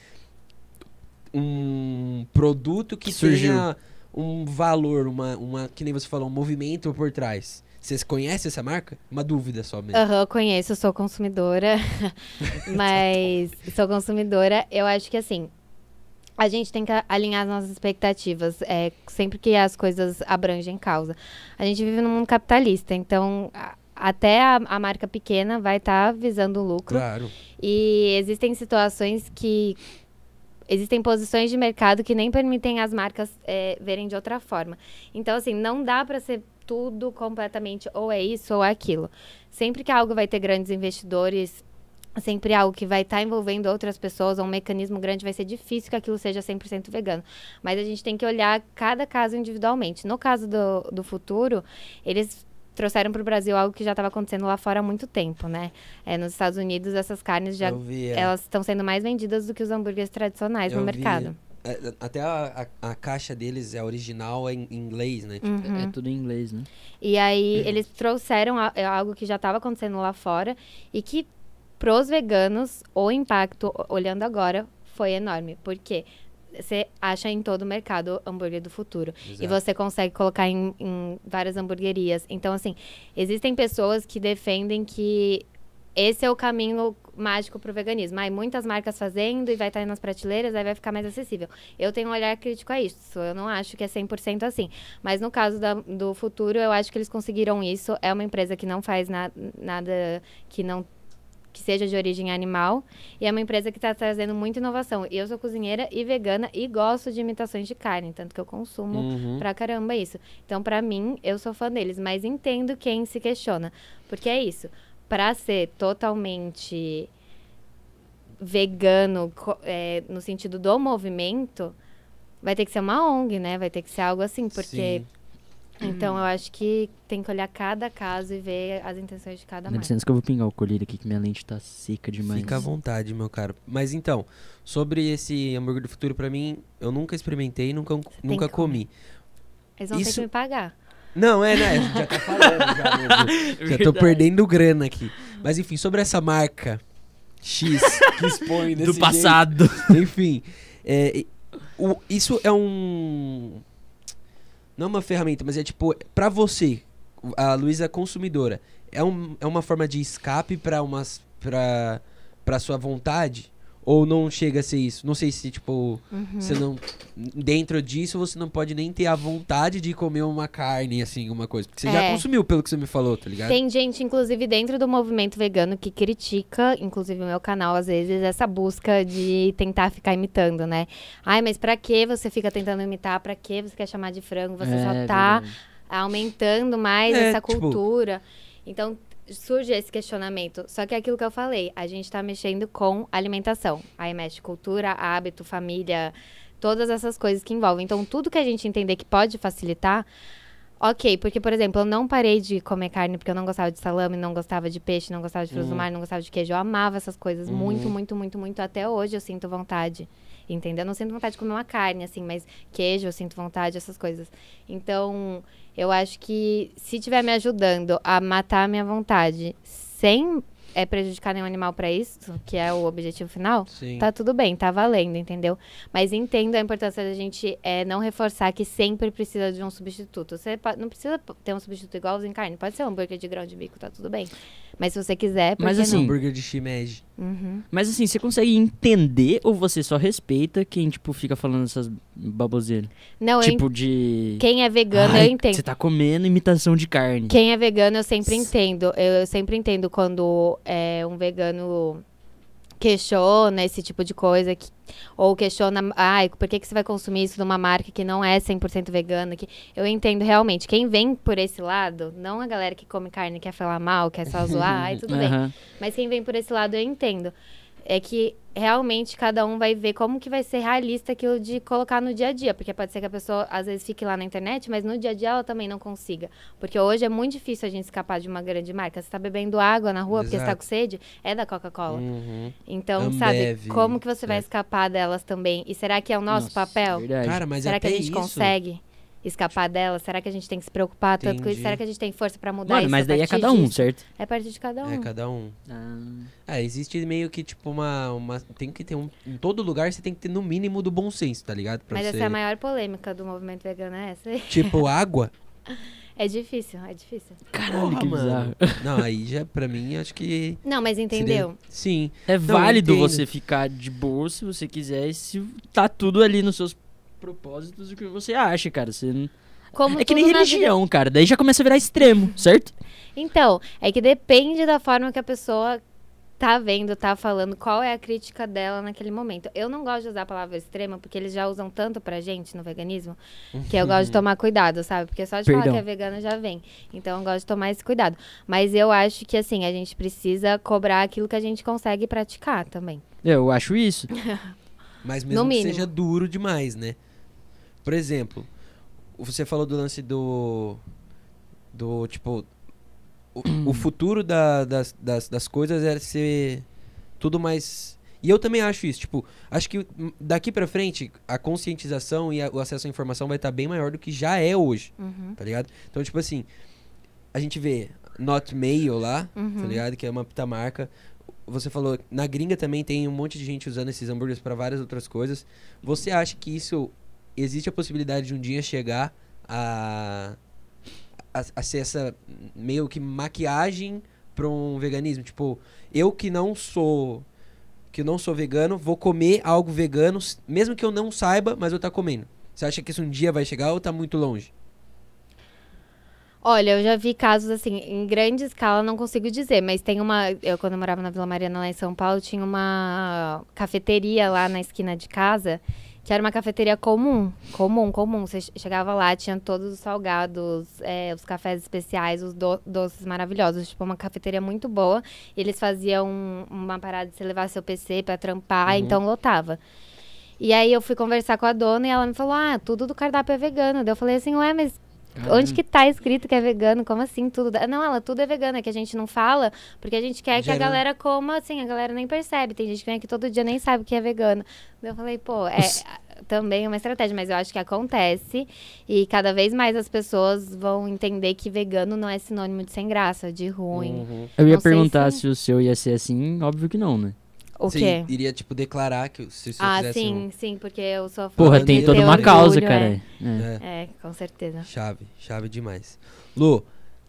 um produto que Que surgiu. tenha um valor, uma, uma, que nem você falou, um movimento por trás. Vocês conhecem essa marca? Uma dúvida só mesmo. Aham, eu conheço, sou consumidora. (laughs) mas sou consumidora. Eu acho que assim. A gente tem que alinhar as nossas expectativas. É, sempre que as coisas abrangem causa. A gente vive num mundo capitalista, então a- até a, a marca pequena vai estar visando o lucro. Claro. E existem situações que. Existem posições de mercado que nem permitem as marcas é, verem de outra forma. Então, assim, não dá para ser tudo completamente ou é isso ou é aquilo. Sempre que algo vai ter grandes investidores, sempre algo que vai estar envolvendo outras pessoas, ou um mecanismo grande, vai ser difícil que aquilo seja 100% vegano. Mas a gente tem que olhar cada caso individualmente. No caso do, do futuro, eles trouxeram para o Brasil algo que já estava acontecendo lá fora há muito tempo, né? É, nos Estados Unidos, essas carnes já vi, é. elas estão sendo mais vendidas do que os hambúrgueres tradicionais Eu no vi. mercado. É, Até a, a, a caixa deles é original em inglês, né? Tipo, Uhum. É tudo em inglês, né? E aí eles trouxeram a- é algo que já estava acontecendo lá fora e que pros veganos o impacto, olhando agora, foi enorme. Porque você acha em todo o mercado hambúrguer do futuro. E exato. você consegue colocar em, em várias hamburguerias. Então, assim, existem pessoas que defendem que esse é o caminho mágico pro veganismo. Aí muitas marcas fazendo e vai estar nas prateleiras, aí vai ficar mais acessível. Eu tenho um olhar crítico a isso. Eu não acho que é 100% assim. Mas no caso da- do futuro, eu acho que eles conseguiram isso. É uma empresa que não faz na- nada que não que seja de origem animal e é uma empresa que está trazendo muita inovação. Eu sou cozinheira e vegana e gosto de imitações de carne, tanto que eu consumo Uhum. pra caramba isso. Então, pra mim, eu sou fã deles, mas entendo quem se questiona. Porque é isso. Pra ser totalmente vegano, é, no sentido do movimento, vai ter que ser uma ONG, né? Vai ter que ser algo assim, porque. Sim. Então, eu acho que tem que olhar cada caso e ver as intenções de cada Dá marca. licença que eu vou pingar o colírio aqui, que minha lente tá seca demais. Fica à vontade, meu caro. Mas então, sobre esse hambúrguer do futuro, pra mim, eu nunca experimentei, nunca, nunca comi. Eles vão ter isso- que me pagar. Não, é, né? A gente já tá (laughs) falando já mesmo. Já tô perdendo grana aqui. Mas enfim, sobre essa marca X (laughs) que expõe Do passado. jeito, enfim, é, o- isso é um... Não é uma ferramenta, mas é tipo, pra você, a Luísa consumidora, é, um, é uma forma de escape pra umas... Pra, pra sua vontade? Ou não chega a ser isso? Não sei se, tipo, Uhum. você não. Dentro disso, você não pode nem ter a vontade de comer uma carne, assim, uma coisa. Porque você já É. consumiu, pelo que você me falou, tá ligado? Tem gente, inclusive, dentro do movimento vegano que critica, inclusive o meu canal, às vezes, essa busca de tentar ficar imitando, né? Ai, mas pra que você fica tentando imitar? Pra que você quer chamar de frango? Você É, só tá verdade. aumentando mais É, essa tipo- cultura. Então, surge esse questionamento. Só que é aquilo que eu falei, a gente tá mexendo com alimentação. Aí mexe cultura, hábito, família, todas essas coisas que envolvem. Então, tudo que a gente entender que pode facilitar, ok. Porque, por exemplo, eu não parei de comer carne porque eu não gostava de salame, não gostava de peixe, não gostava de frutos do Uhum. mar, não gostava de queijo. Eu amava essas coisas Uhum. muito, muito, muito, muito. Até hoje eu sinto vontade. Entendeu? Eu não sinto vontade de comer uma carne, assim, mas queijo eu sinto vontade, essas coisas. Então, eu acho que se tiver me ajudando a matar a minha vontade sem é, prejudicar nenhum animal pra isso, que é o objetivo final, Sim. tá tudo bem, tá valendo, entendeu? Mas entendo a importância da gente é, não reforçar que sempre precisa de um substituto. Você não precisa ter um substituto igualzinho em carne. Pode ser um hambúrguer de grão de bico, tá tudo bem. Mas se você quiser, por Mas que assim, hambúrguer de shimeji. não? Uhum. Mas assim, você consegue entender ou você só respeita quem, tipo, fica falando essas baboseiras? Não, tipo de... en- quem é vegano, Ai, eu entendo. Você tá comendo imitação de carne. Quem é vegano, eu sempre entendo. Eu, eu sempre entendo quando é, um vegano questiona esse tipo de coisa. Que, ou questiona, ai, por que, que você vai consumir isso de uma marca que não é 100% vegana? Que, eu entendo realmente. Quem vem por esse lado, não a galera que come carne, quer falar mal, quer só zoar, (laughs) ai, tudo bem. Aham. Mas quem vem por esse lado, eu entendo. É que realmente cada um vai ver como que vai ser realista aquilo de colocar no dia a dia. Porque pode ser que a pessoa às vezes fique lá na internet, mas no dia a dia ela também não consiga. Porque hoje é muito difícil a gente escapar de uma grande marca. Você tá bebendo água na rua porque você tá Exato. com sede, é da Coca-Cola. Uhum. Então, Ambev, sabe, como que você vai é. escapar delas também? E será que é o nosso Nossa, papel? Verdade. Cara, mas será que a gente isso... consegue escapar delas? Será que a gente tem que se preocupar tanto com isso? Será que a gente tem força pra mudar Mano, isso? mas daí é cada um, disso? certo? É a partir de cada um. É, cada um. Ah, É, existe meio que, tipo, uma, uma... Tem que ter um... Em todo lugar você tem que ter, no mínimo, do bom senso, tá ligado? Pra Mas você... essa é a maior polêmica do movimento vegano, é essa? aí. Tipo, (laughs) água? É difícil, é difícil. Caralho, Porra, que mano. bizarro. Não, aí já, pra mim, acho que... Não, mas entendeu? Sim. É eu válido você ficar de boa se você quiser e se tá tudo ali nos seus propósitos o que você acha, cara. Você não- Como É que nem na vida- religião, cara. Daí já começa a virar extremo, certo? Então, é que depende da forma que a pessoa tá vendo, tá falando, qual é a crítica dela naquele momento. Eu não gosto de usar a palavra extrema, porque eles já usam tanto pra gente no veganismo, que eu gosto de (laughs) tomar cuidado, sabe? Porque só de falar Perdão. que é vegano já vem. Então eu gosto de tomar esse cuidado. Mas eu acho que, assim, a gente precisa cobrar aquilo que a gente consegue praticar também. Eu acho isso. (laughs) Mas mesmo No que mínimo. seja duro demais, né? Por exemplo, você falou do lance do. Do, tipo. O, (clears throat) o futuro da- das, das, das coisas é ser tudo mais. E eu também acho isso. Tipo, acho que daqui pra frente a conscientização e a- o acesso à informação vai estar bem maior do que já é hoje, Uhum. tá ligado? Então, tipo assim, a gente vê Not Mail lá, tá Uhum. ligado? Que é uma puta marca. Você falou, na gringa também tem um monte de gente usando esses hambúrgueres pra várias outras coisas. Você acha que isso existe a possibilidade de um dia chegar a, a, a ser essa meio que maquiagem pra um veganismo? Tipo, eu que não sou que não sou vegano, vou comer algo vegano, mesmo que eu não saiba, mas eu tá comendo. Você acha que isso um dia vai chegar ou tá muito longe? Olha, eu já vi casos assim, em grande escala, não consigo dizer, mas tem uma. Eu, quando eu morava na Vila Mariana, lá em São Paulo, tinha uma cafeteria lá na esquina de casa, que era uma cafeteria comum. Comum, comum. Você che- chegava lá, tinha todos os salgados, é, os cafés especiais, os do- doces maravilhosos. Tipo, uma cafeteria muito boa. E eles faziam uma parada de você levar seu PC pra trampar, Uhum. então lotava. E aí eu fui conversar com a dona e ela me falou: Ah, tudo do cardápio é vegano. Daí eu falei assim, ué, mas Onde que tá escrito que é vegano? Como assim? Tudo. da- Não, ela tudo é vegano, é que a gente não fala, porque a gente quer que a galera coma, assim, a galera nem percebe. Tem gente que vem aqui todo dia e nem sabe o que é vegano. Eu falei, pô, é também uma estratégia, mas eu acho que acontece e cada vez mais as pessoas vão entender que vegano não é sinônimo de sem graça, de ruim. Uhum. Eu ia Não perguntar se- se... o seu ia ser assim, óbvio que não, né? O Você quê? iria, tipo, declarar que se você Ah, sim, um- sim, porque eu sou a Porra, tem toda uma orgulho, causa, é. cara. É. É. É, com certeza. Chave, chave demais. Lu,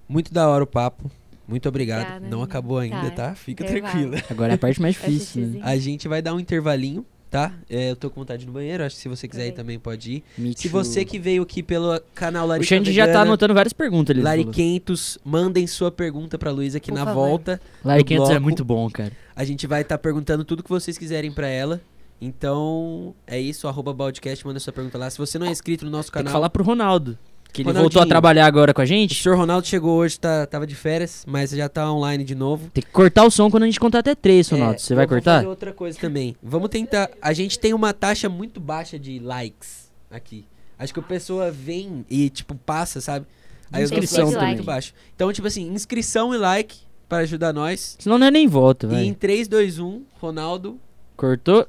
muito da hora o papo. Muito obrigado. Obrigada, Não acabou ainda, Tá, tá? Fica intervalo. tranquila. Agora é a parte mais (laughs) É difícil, né? A gente vai dar um intervalinho, tá? É, eu tô com vontade de ir no banheiro. Acho que se você quiser ir Ok. também pode ir. Me Se too. você que veio aqui pelo canal O Larica Xande já tá anotando várias perguntas ali. Lari falou. Quentos, mandem sua pergunta pra Luísa aqui Por na favor. volta. Lari do 500 é muito bom, cara. A gente vai estar perguntando tudo que vocês quiserem pra ela. Então, é isso, arroba Baldcast, manda sua pergunta lá. Se você não é inscrito no nosso Tem que canal, falar pro Ronaldo. Que ele voltou a trabalhar agora com a o gente. senhor Ronaldo chegou hoje, tá, tava de férias, mas já tá online de novo. Tem que cortar o som quando a gente contar até três, Ronaldo. É, Você vai cortar? fazer outra coisa também. Vamos tentar. A gente tem uma taxa muito baixa de likes aqui. Acho que a pessoa vem e, tipo, passa, sabe? Nossos Inscrição são também. muito baixo. Então, tipo assim, inscrição e like para ajudar nós. Senão não é nem volta, E em vai. 3, 2, 1, Ronaldo. Cortou?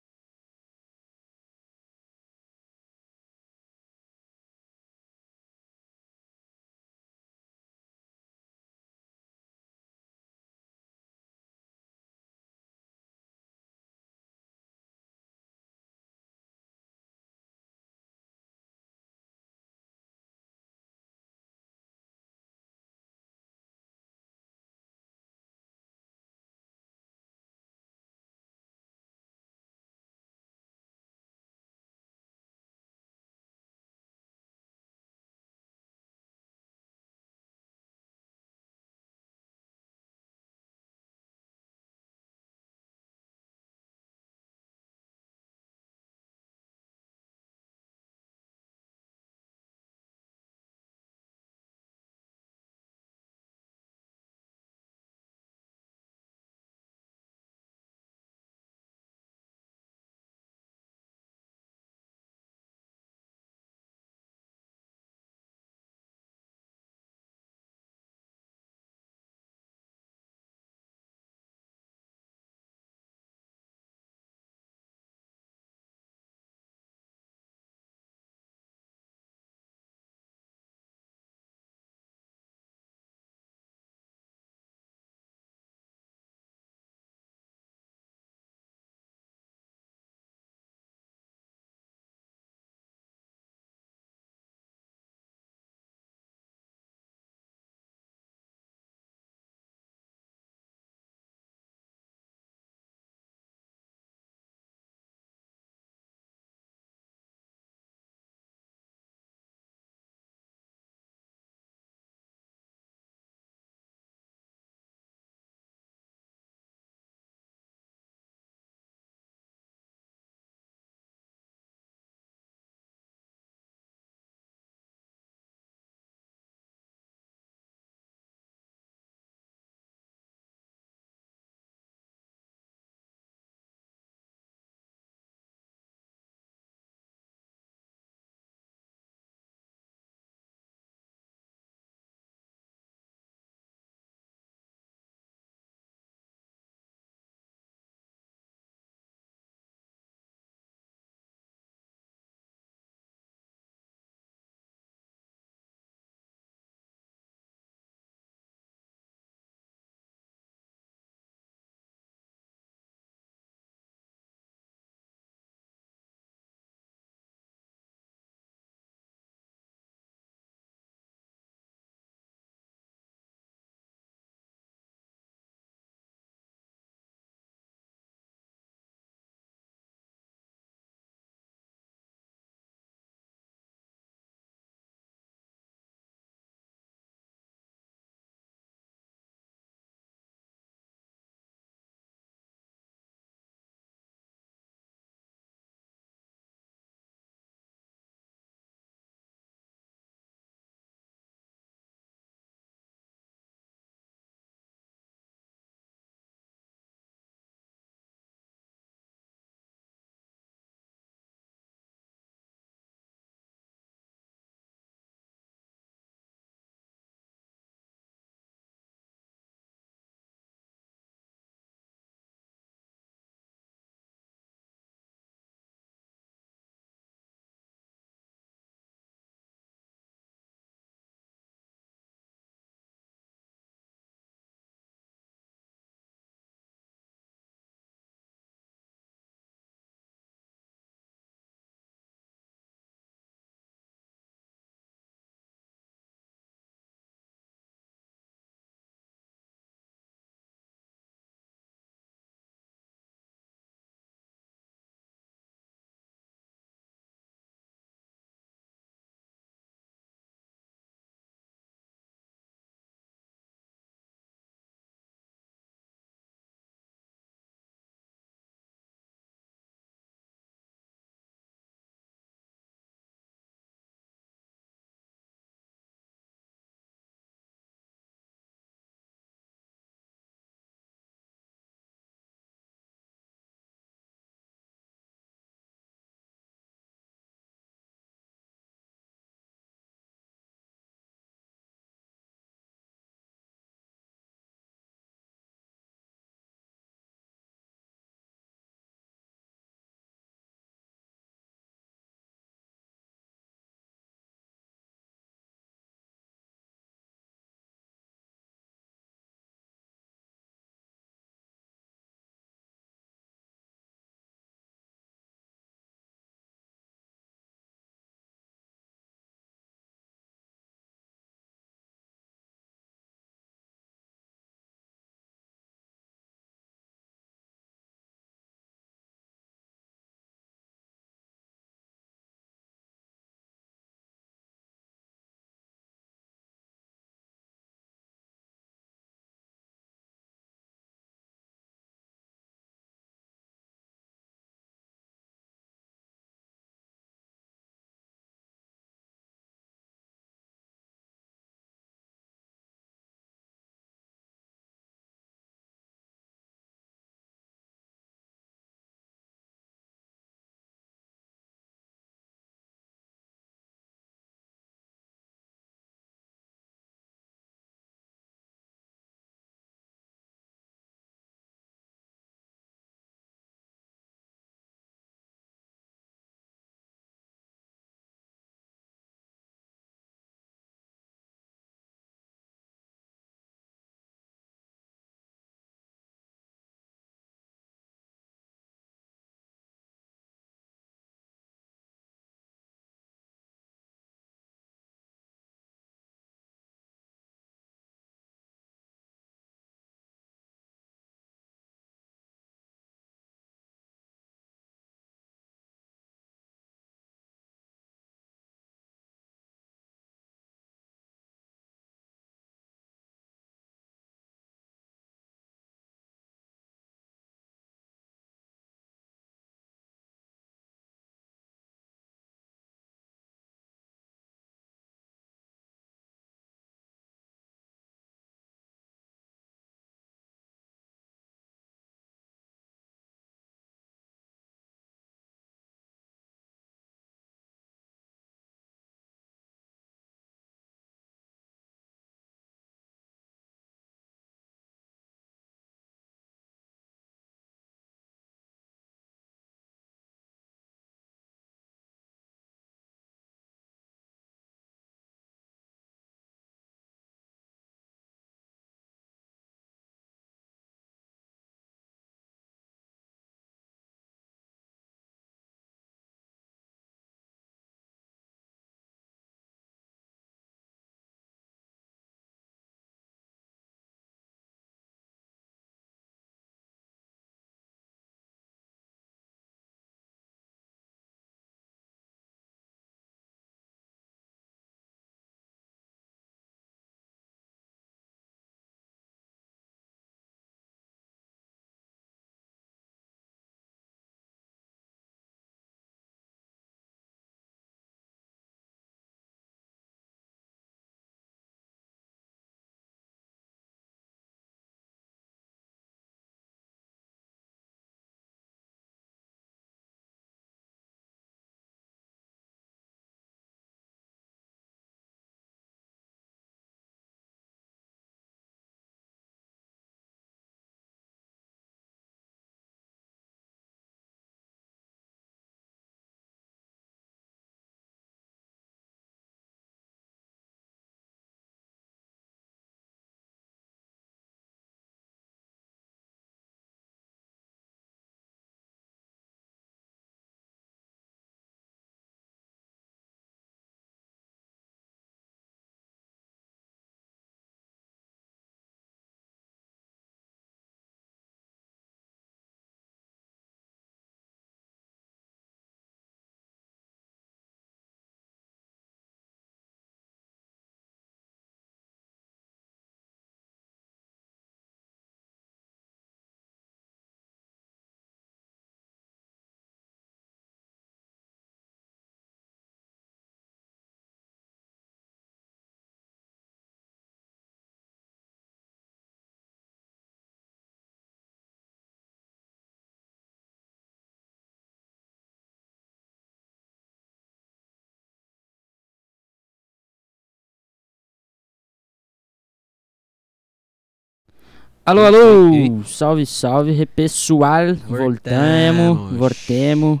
Alô, alô! Salve, salve, re- pessoal. Voltamos, Voltamos. voltemos.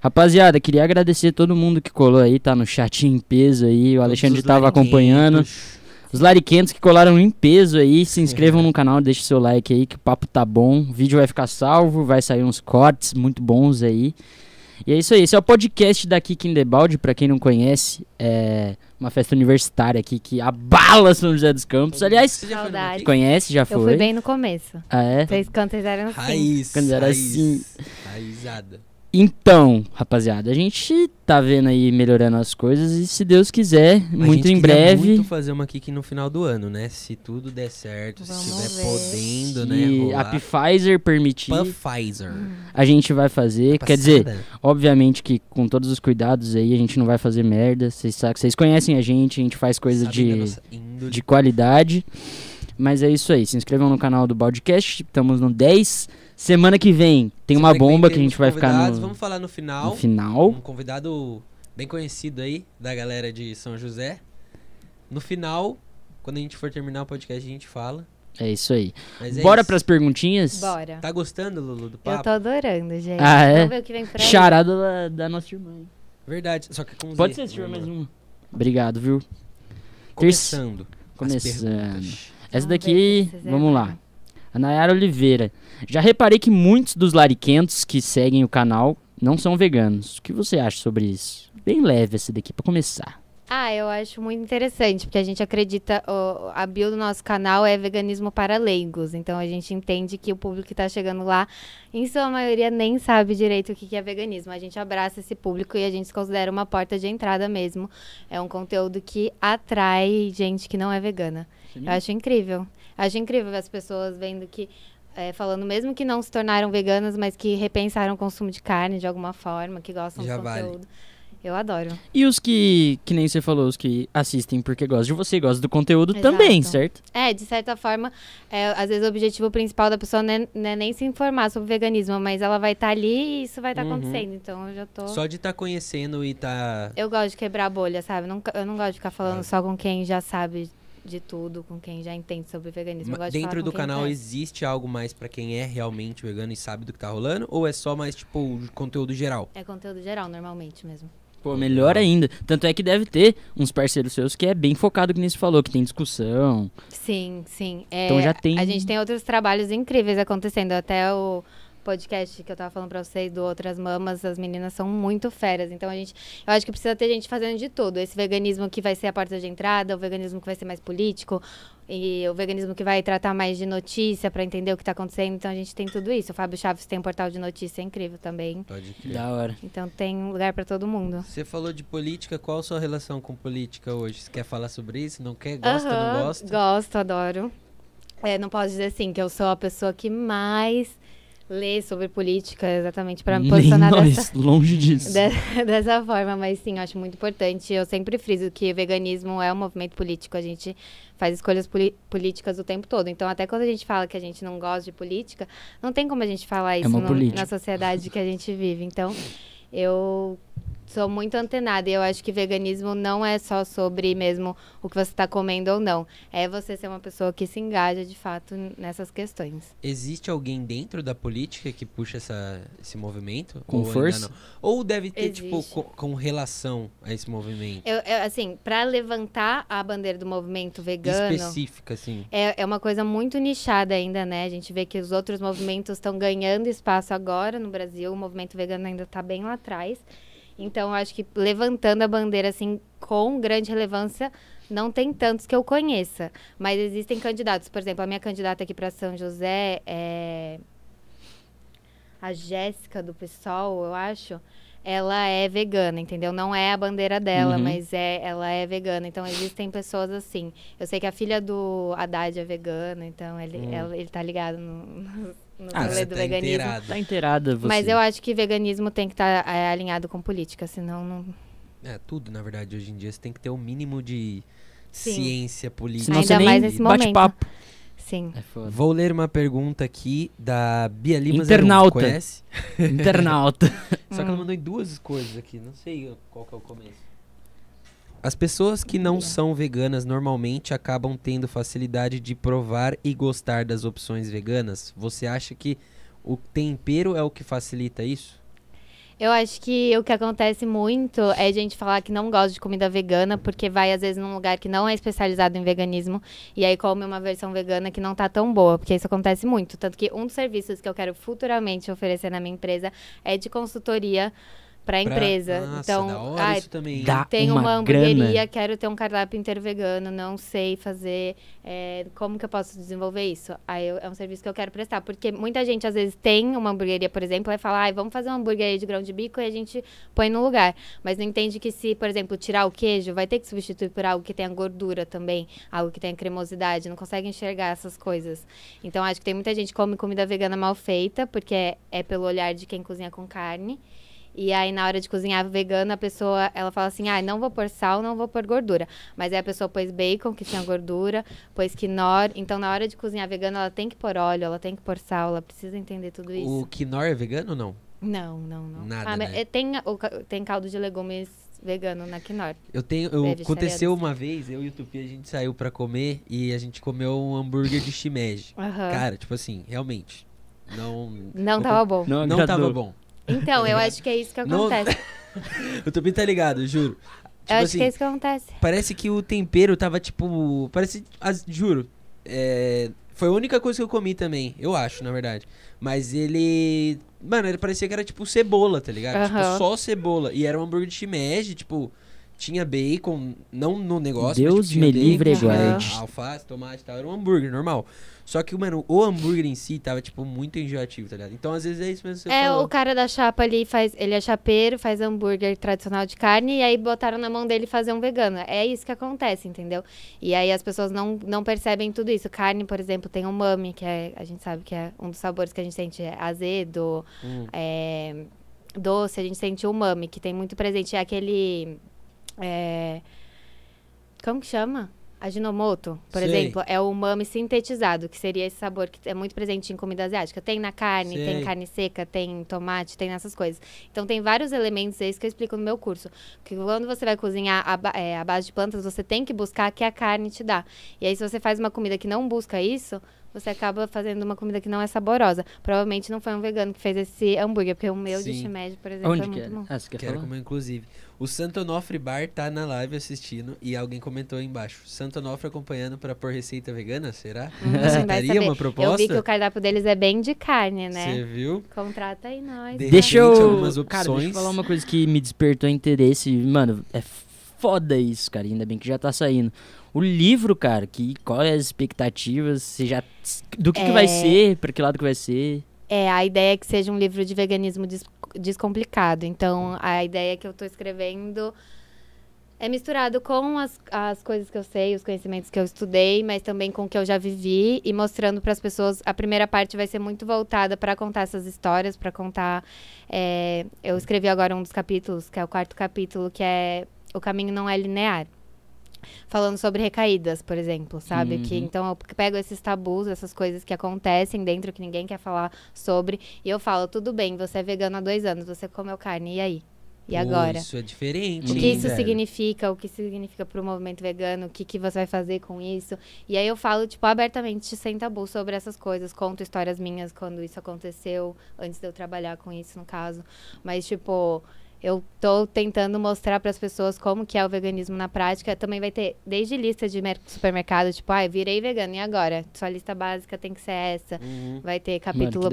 Rapaziada, queria agradecer todo mundo que colou aí, tá no chat em peso aí. O Alexandre Todos os tava acompanhando. Os lariquentos que colaram em peso aí, se inscrevam no canal, deixe seu like aí que o papo tá bom. O vídeo vai ficar salvo, vai sair uns cortes muito bons aí. E é isso aí, esse é o podcast da Kik in the Balde, pra quem não conhece, é uma festa universitária aqui que abala São José dos Campos. Aliás, Você já foi numa Saudade. conhece, já Eu fui foi? bem no começo. Ah, é? Vocês cantam eram assim. Raiz. Quando era raiz, assim. Raizada. Então, rapaziada, a gente tá vendo aí melhorando as coisas e se Deus quiser, A muito gente em breve, muito fazer uma kick no final do ano, né? Se tudo der certo, Vamos se estiver ver. podendo, né? se rolar. a Pfizer permitir, Pfizer. a gente vai fazer. Quer dizer, obviamente que com todos os cuidados aí, a gente não vai fazer merda. Vocês conhecem a gente, a gente faz coisa de, de qualidade. Mas é isso aí, se inscrevam no canal do Baldcast, estamos no 10. Semana que vem tem uma Semana vem bomba que a temos gente vai ficar no, Vamos falar no final. no final. Um convidado bem conhecido aí, da galera de São José. No final, quando a gente for terminar o podcast, a gente fala. É isso aí. Mas é Bora isso. pras perguntinhas? Bora. Tá gostando, Lulu, do Eu papo? tô adorando, gente. Ah, é? Vamos ver o que vem por aí. Charada da, da nossa irmã. Verdade, só que com Pode Z, ser, se tiver vamos mais uma. Obrigado, viu? Começando. as Começando. perguntas. Essa daqui, vamos lá. A Nayara Oliveira. Já reparei que muitos dos lariquentos que seguem o canal não são veganos. O que você acha sobre isso? Bem leve essa daqui pra começar. Ah, eu acho muito interessante, porque a gente acredita, o- a bio do nosso canal é veganismo para leigos. Então a gente entende que o público que tá chegando lá, em sua maioria, nem sabe direito o que que é veganismo. A gente abraça esse público e a gente se considera uma porta de entrada mesmo. É um conteúdo que atrai gente que não é vegana. Eu acho incrível. Acho incrível as pessoas vendo que. É, falando mesmo que não se tornaram veganas, mas que repensaram o consumo de carne de alguma forma, que gostam Já do vale. conteúdo. Eu adoro. E os que, que nem você falou, os que assistem porque gostam de você, gostam do conteúdo também, Exato. certo? É, de certa forma, é, às vezes o objetivo principal da pessoa não é, não é nem se informar sobre veganismo, mas ela vai estar ali e isso vai estar Uhum. acontecendo. Então eu já tô. Só de estar conhecendo e tá. Eu gosto de quebrar a bolha, sabe? Nunca- eu não gosto de ficar falando Claro. só com quem já sabe de tudo, com quem já entende sobre veganismo. Dentro do canal existe algo mais pra quem é realmente vegano e sabe do que tá rolando? Ou é só mais, tipo, o conteúdo geral? É conteúdo geral, normalmente mesmo. Pô, melhor ainda. Tanto é que deve ter uns parceiros seus que é bem focado, que nem você falou, que tem discussão. Sim, sim. É, Então já tem- A gente tem outros trabalhos incríveis acontecendo. Até o podcast que eu tava falando pra vocês do Outras Mamas, as meninas são muito feras. Então a gente. Eu acho que precisa ter gente fazendo de tudo. Esse veganismo que vai ser a porta de entrada, o veganismo que vai ser mais político, e o veganismo que vai tratar mais de notícia pra entender o que tá acontecendo. Então a gente tem tudo isso. O Fábio Chaves tem um portal de notícia incrível também. Pode crer. Da hora. Então tem um lugar pra todo mundo. Você falou de política, qual a sua relação com política hoje? Você quer falar sobre isso? Não quer? Gosta, Aham, não gosta? Gosto, adoro. É, não posso dizer assim que eu sou a pessoa que mais lê sobre política, exatamente para me posicionar nós, dessa, (laughs) longe disso. (laughs) de- dessa forma, mas sim, eu acho muito importante. Eu sempre friso que o veganismo é um movimento político, a gente faz escolhas políticas o tempo todo. Então, até quando a gente fala que a gente não gosta de política, não tem como a gente falar isso uma no- na sociedade que a gente vive. Então, eu sou muito antenada e eu acho que veganismo não é só sobre mesmo o que você está comendo ou não. É você ser uma pessoa que se engaja de fato nessas questões. Existe alguém dentro da política que puxa essa, esse movimento? Com Ou força? não? Ou deve ter, tipo, Existe. com, com relação a esse movimento? Eu, eu, assim, para levantar a bandeira do movimento vegano. Específica, assim. É, é uma coisa muito nichada ainda, né? A gente vê que os outros movimentos estão ganhando espaço agora no Brasil. O movimento vegano ainda está bem lá atrás. Então, eu acho que levantando a bandeira, assim, com grande relevância, não tem tantos que eu conheça. Mas existem candidatos. Por exemplo, a minha candidata aqui para São José é. A Jéssica do PSOL, eu acho. Ela é vegana, entendeu? Não é a bandeira dela, Uhum. mas é, ela é vegana. Então, existem pessoas assim. Eu sei que a filha do Haddad é vegana, então ele, Hum. ela- ele tá ligado no, (laughs) no, no Ah, rolê você do tá veganismo. inteirado. Tá inteirada você. Mas eu acho que veganismo tem que estar alinhado com política, senão não. É, tudo, na verdade, hoje em dia você tem que ter o mínimo de Sim. ciência política. Senão Ainda você nem mais nesse bate momento. papo. Sim. É. Vou ler uma pergunta aqui da Bia Lima Internauta. 01, conhece? Internauta. (laughs) Só que Hum. ela mandou em duas coisas aqui, não sei qual que é o começo. As pessoas que não são veganas normalmente acabam tendo facilidade de provar e gostar das opções veganas. Você acha que o tempero é o que facilita isso? Eu acho que o que acontece muito é gente falar que não gosta de comida vegana, porque vai às vezes num lugar que não é especializado em veganismo, e aí come uma versão vegana que não tá tão boa, porque isso acontece muito. Tanto que um dos serviços que eu quero futuramente oferecer na minha empresa é de consultoria para a Pra- empresa. Nossa, então, da hora ah, isso também. Dá tenho uma, uma hamburgueria, grana. quero ter um cardápio inteiro vegano, não sei fazer, é, como que eu posso desenvolver isso? Aí eu- é um serviço que eu quero prestar, porque muita gente às vezes tem uma hamburgueria, por exemplo, e fala, ai, vamos fazer uma hamburgueria de grão de bico e a gente põe no lugar. Mas não entende que se, por exemplo, tirar o queijo, vai ter que substituir por algo que tenha gordura também, algo que tenha cremosidade, não consegue enxergar essas coisas. Então acho que tem muita gente que come comida vegana mal feita, porque é, é pelo olhar de quem cozinha com carne. E aí, na hora de cozinhar vegano, a pessoa, ela fala assim, ah, não vou pôr sal, não vou pôr gordura. Mas aí a pessoa pôs bacon, que tinha gordura, pôs quinor. Então, na hora de cozinhar vegano, ela tem que pôr óleo, ela tem que pôr sal, ela precisa entender tudo isso. O quinor é vegano ou não? Não, não, não. Nada, Ah, né? é- tem, tem caldo de legumes vegano na quinor. Eu tenho. Eu, aconteceu uma vez, eu e o Tupi, a gente saiu pra comer e a gente comeu um hambúrguer de shimeji. Aham. Cara, tipo assim, realmente. Não. não tava bom. Não, Não tava bom. Então, eu acho que é isso que Não- acontece. (laughs) O Tupi tá ligado, juro. Tipo eu acho assim, que é isso que acontece. Parece que o tempero tava tipo. Parece. as- juro. é, foi a única coisa que eu comi também. Eu acho, na verdade. Mas ele. Mano, ele parecia que era tipo cebola, tá ligado? Tipo, Aham. só cebola. E era um hambúrguer de shimeji, tipo. Tinha bacon, não no negócio. Deus mas, tipo, tinha me livre e bacon. Alface, tomate e tal. Era um hambúrguer normal. Só que, mano, o hambúrguer em si tava, tipo, muito enjoativo, tá ligado? Então, às vezes é isso mesmo que você É, falou. o cara da chapa ali faz. Ele é chapeiro, faz hambúrguer tradicional de carne, e aí botaram na mão dele fazer um vegano. É isso que acontece, entendeu? E aí as pessoas não, não percebem tudo isso. Carne, por exemplo, tem umami, que é, a gente sabe que é um dos sabores que a gente sente é azedo, Hum. é, doce, a gente sente umami, que tem muito presente. É aquele. é, como que chama? Ajinomoto, por Sei. exemplo, é o umami sintetizado, que seria esse sabor que é muito presente em comida asiática. Tem na carne, Sei. tem carne seca, tem tomate, tem nessas coisas. Então tem vários elementos, é isso que eu explico no meu curso. Que quando você vai cozinhar a, é, a base de plantas, você tem que buscar o que a carne te dá. E aí, se você faz uma comida que não busca isso, você acaba fazendo uma comida que não é saborosa. Provavelmente não foi um vegano que fez esse hambúrguer, porque o meu de Sim. shimeji, por exemplo, Onde é que muito é? bom. Ah, você quer Quero falar? comer, inclusive. O Santo Onofre Bar tá na live assistindo e alguém comentou aí embaixo. Santo Onofre acompanhando pra pôr receita vegana, será? Hum, Aceitaria uma proposta? Eu vi que o cardápio deles é bem de carne, né? Você viu? Contrata aí nós. De? Deixa eu. algumas Cara, deixa eu opções. falar uma coisa que me despertou interesse. Mano, é foda isso, cara. Ainda bem que já tá saindo. O livro, cara, que, qual é as expectativas? Você já. Do que, que vai É. ser? Pra que lado que vai ser? É, a ideia é que seja um livro de veganismo des- descomplicado. Então, a ideia que eu tô escrevendo é misturado com as, as coisas que eu sei, os conhecimentos que eu estudei, mas também com o que eu já vivi e mostrando para as pessoas. A primeira parte vai ser muito voltada para contar essas histórias, para contar. é, eu escrevi agora um dos capítulos, que é o quarto capítulo, que é O Caminho Não É Linear. Falando sobre recaídas, por exemplo, sabe? Que, Uhum. então eu pego esses tabus, essas coisas que acontecem dentro que ninguém quer falar sobre, e eu falo, tudo bem, você é vegano há dois anos, você comeu carne, e aí? E Pô, agora? Isso é diferente. O que isso velho? significa, o que significa pro movimento vegano, o que, que você vai fazer com isso. E aí eu falo, tipo, abertamente, sem tabu sobre essas coisas. Conto histórias minhas quando isso aconteceu, antes de eu trabalhar com isso, no caso. Mas, tipo, eu tô tentando mostrar para as pessoas como que é o veganismo na prática. Também vai ter desde lista de mer- supermercado, tipo, ah, virei vegano, e agora? Sua lista básica tem que ser essa. Uhum. Vai ter capítulo.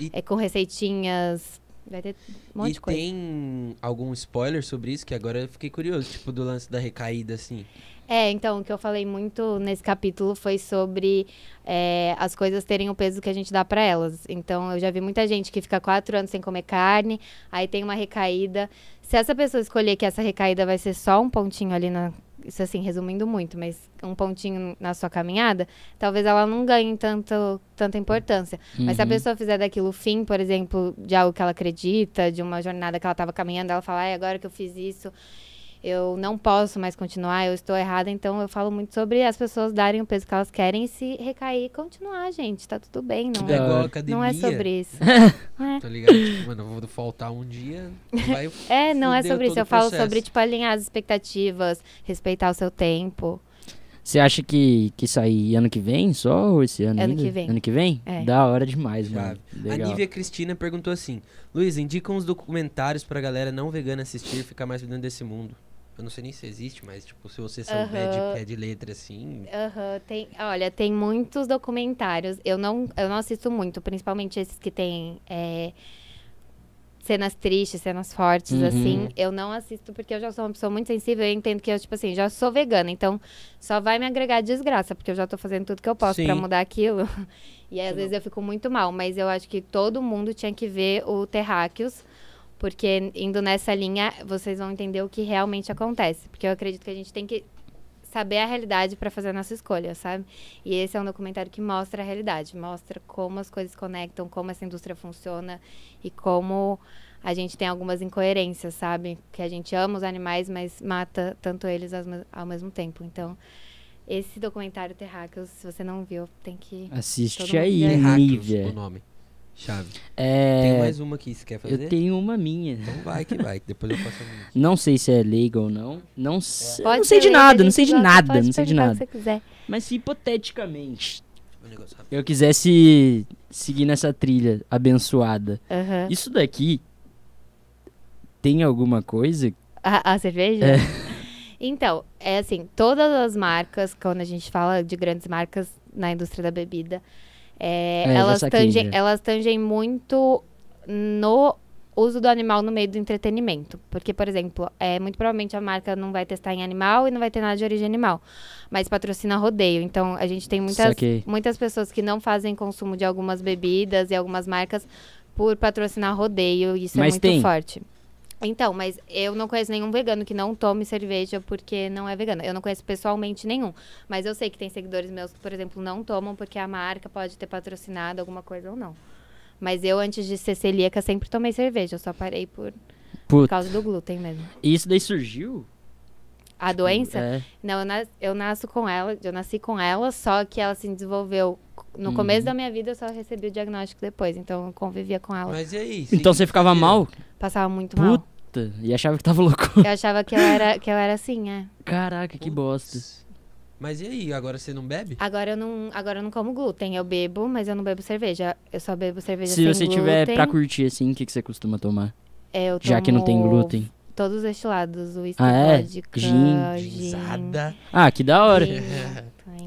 E- é, com receitinhas. Vai ter um monte e de coisa. tem algum spoiler sobre isso? Que agora eu fiquei curioso, tipo, do lance da recaída, assim. É, então, o que eu falei muito nesse capítulo foi sobre é, as coisas terem o peso que a gente dá pra elas. Então, eu já vi muita gente que fica quatro anos sem comer carne, aí tem uma recaída. Se essa pessoa escolher que essa recaída vai ser só um pontinho ali na. Isso assim, resumindo muito, mas um pontinho na sua caminhada, talvez ela não ganhe tanto, tanta importância. Mas se a Uhum. pessoa fizer daquilo o fim, por exemplo, de algo que ela acredita, de uma jornada que ela estava caminhando, ela fala, ai, agora que eu fiz isso, eu não posso mais continuar, eu estou errada, então eu falo muito sobre as pessoas darem o peso que elas querem e se recair, continuar, gente, tá tudo bem, não, É igual academia. não é sobre isso. (laughs) é. Tá ligado? Tipo, mano, eu vou faltar um dia, vai (laughs) É, não é sobre isso. Eu falo sobre, tipo, alinhar as expectativas, respeitar o seu tempo. Você acha que, que sair ano que vem só ou esse ano Ano ainda? que vem. Ano que vem? É. Da hora demais, mano. A Legal. Nívia Cristina perguntou assim: Luiz, indica uns documentários pra galera não vegana assistir e ficar mais dentro desse mundo. Eu não sei nem se existe, mas, tipo, se você souber de Aham. pé de letra assim. Aham, tem, olha, tem muitos documentários. Eu não, eu não assisto muito, principalmente esses que tem é, cenas tristes, cenas fortes, Uhum. assim. Eu não assisto porque eu já sou uma pessoa muito sensível. Eu entendo que eu, tipo assim, já sou vegana. Então, só vai me agregar desgraça, porque eu já tô fazendo tudo que eu posso pra Sim. mudar aquilo. (laughs) E aí, às vezes eu fico muito mal. Mas eu acho que todo mundo tinha que ver o Terráqueos. Porque indo nessa linha, vocês vão entender o que realmente acontece. Porque eu acredito que a gente tem que saber a realidade para fazer a nossa escolha, sabe? E esse é um documentário que mostra a realidade, mostra como as coisas conectam, como essa indústria funciona e como a gente tem algumas incoerências, sabe? Que a gente ama os animais, mas mata tanto eles ao, mes- ao mesmo tempo. Então, esse documentário Terráqueos, se você não viu, tem que Assiste aí, Nívia. o nome. Chave. É, Tem mais uma aqui, você quer fazer? eu tenho uma minha. Então vai que vai, depois eu faço a minha. (laughs) Não sei se é legal ou não. Não, sei- Pode não sei de nada, não sei de nada, pode não sei de nada. que você quiser. Mas se hipoteticamente eu quisesse seguir nessa trilha abençoada, isso daqui tem alguma coisa? A, a cerveja? É. (laughs) Então, é assim, todas as marcas, quando a gente fala de grandes marcas na indústria da bebida, é, É, elas, tangem, já. elas tangem muito no uso do animal no meio do entretenimento. Porque, por exemplo, é, muito provavelmente a marca não vai testar em animal e não vai ter nada de origem animal. Mas patrocina rodeio. Então, a gente tem muitas, muitas pessoas que não fazem consumo de algumas bebidas e algumas marcas por patrocinar rodeio. Isso Mas é muito tem. forte. Então, mas eu não conheço nenhum vegano que não tome cerveja porque não é vegano. Eu não conheço pessoalmente nenhum. Mas eu sei que tem seguidores meus que, por exemplo, não tomam porque a marca pode ter patrocinado alguma coisa ou não. Mas eu, antes de ser celíaca, sempre tomei cerveja. Eu só parei por, por Puta, causa do glúten mesmo. e isso daí surgiu? A doença? É. Não, eu, nas, eu nasço com ela, eu nasci com ela, só que ela se desenvolveu. No Uhum. começo da minha vida, eu só recebi o diagnóstico depois. Então, eu convivia com ela. Mas e aí? Então você ficava mal? Passava muito mal. Puta, e achava que tava (laughs) louco. Eu achava que eu era, que eu era assim, é. Caraca, que bosta. Mas e aí, agora você não bebe? Agora eu não, agora eu não como glúten. Eu bebo, mas eu não bebo cerveja. Eu só bebo cerveja Se sem você glúten. tiver pra curtir assim, o que, que você costuma tomar? É, eu Já que não tem tomo glúten. Todos os destilados, uísque, Ah, é? vodka, Gin. gin. Ah, que da hora. tem.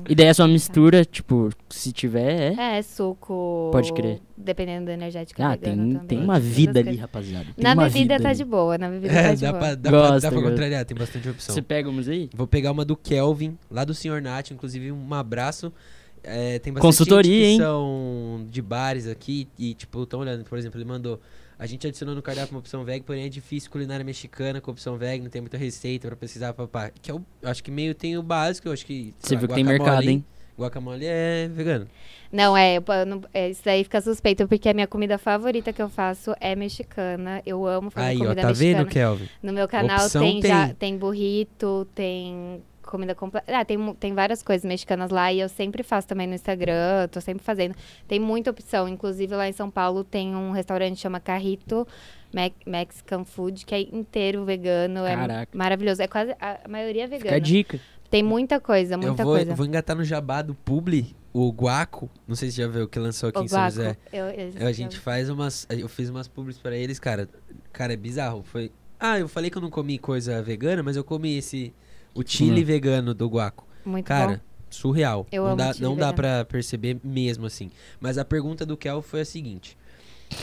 E daí a sua mistura, tipo, se tiver, é. É, suco. Pode crer. Dependendo do energético Ah, tem, também. tem uma vida ali, rapaziada. Tem Na uma bebida vida tá ali. de boa, na bebida É, tá de dá boa. pra, dá, Gosta, pra, dá pra contrariar, tem bastante opção. Você pega uns aí? Vou pegar uma do Kelvin, lá do Senhor Nath, inclusive um abraço. É, tem bastante Consultoria, gente que hein? são de bares aqui e, tipo, estão olhando. Por exemplo, ele mandou. A gente adicionou no cardápio uma opção veg, porém é difícil culinária mexicana com opção veg, não tem muita receita pra pesquisar, papá. Que eu acho que meio tem o básico, eu acho que. Você lá, viu que tem mercado, hein? Guacamole é vegano. Não, é, não- é, isso daí fica suspeito, porque a minha comida favorita que eu faço é mexicana. Eu amo fazer Aí, ó, comida tá mexicana. vendo, Kelvin? No meu canal Opção tem, já, tem. tem burrito, tem comida completa. Ah, tem, tem várias coisas mexicanas lá e eu sempre faço também no Instagram, tô sempre fazendo. Tem muita opção. Inclusive lá em São Paulo tem um restaurante que chama Carrito Me- Mexican Food, que é inteiro vegano. Caraca. É maravilhoso. É quase a maioria é Fica a vegana. dica. Tem muita coisa, Eu muita vou, coisa. vou engatar no jabá do Publi, o Guaco. Não sei se já viu, que lançou aqui O em São guaco. José. Eu, eu- É, A gente faz umas. Eu fiz umas publis pra eles, cara. Cara, é bizarro. Foi. Ah, eu falei que eu não comi coisa vegana, mas eu comi esse. O chile Hum. vegano do Guaco. Muito Cara, bom. surreal. Eu não amo dá, não dá pra perceber mesmo assim. Mas a pergunta do Kel foi a seguinte: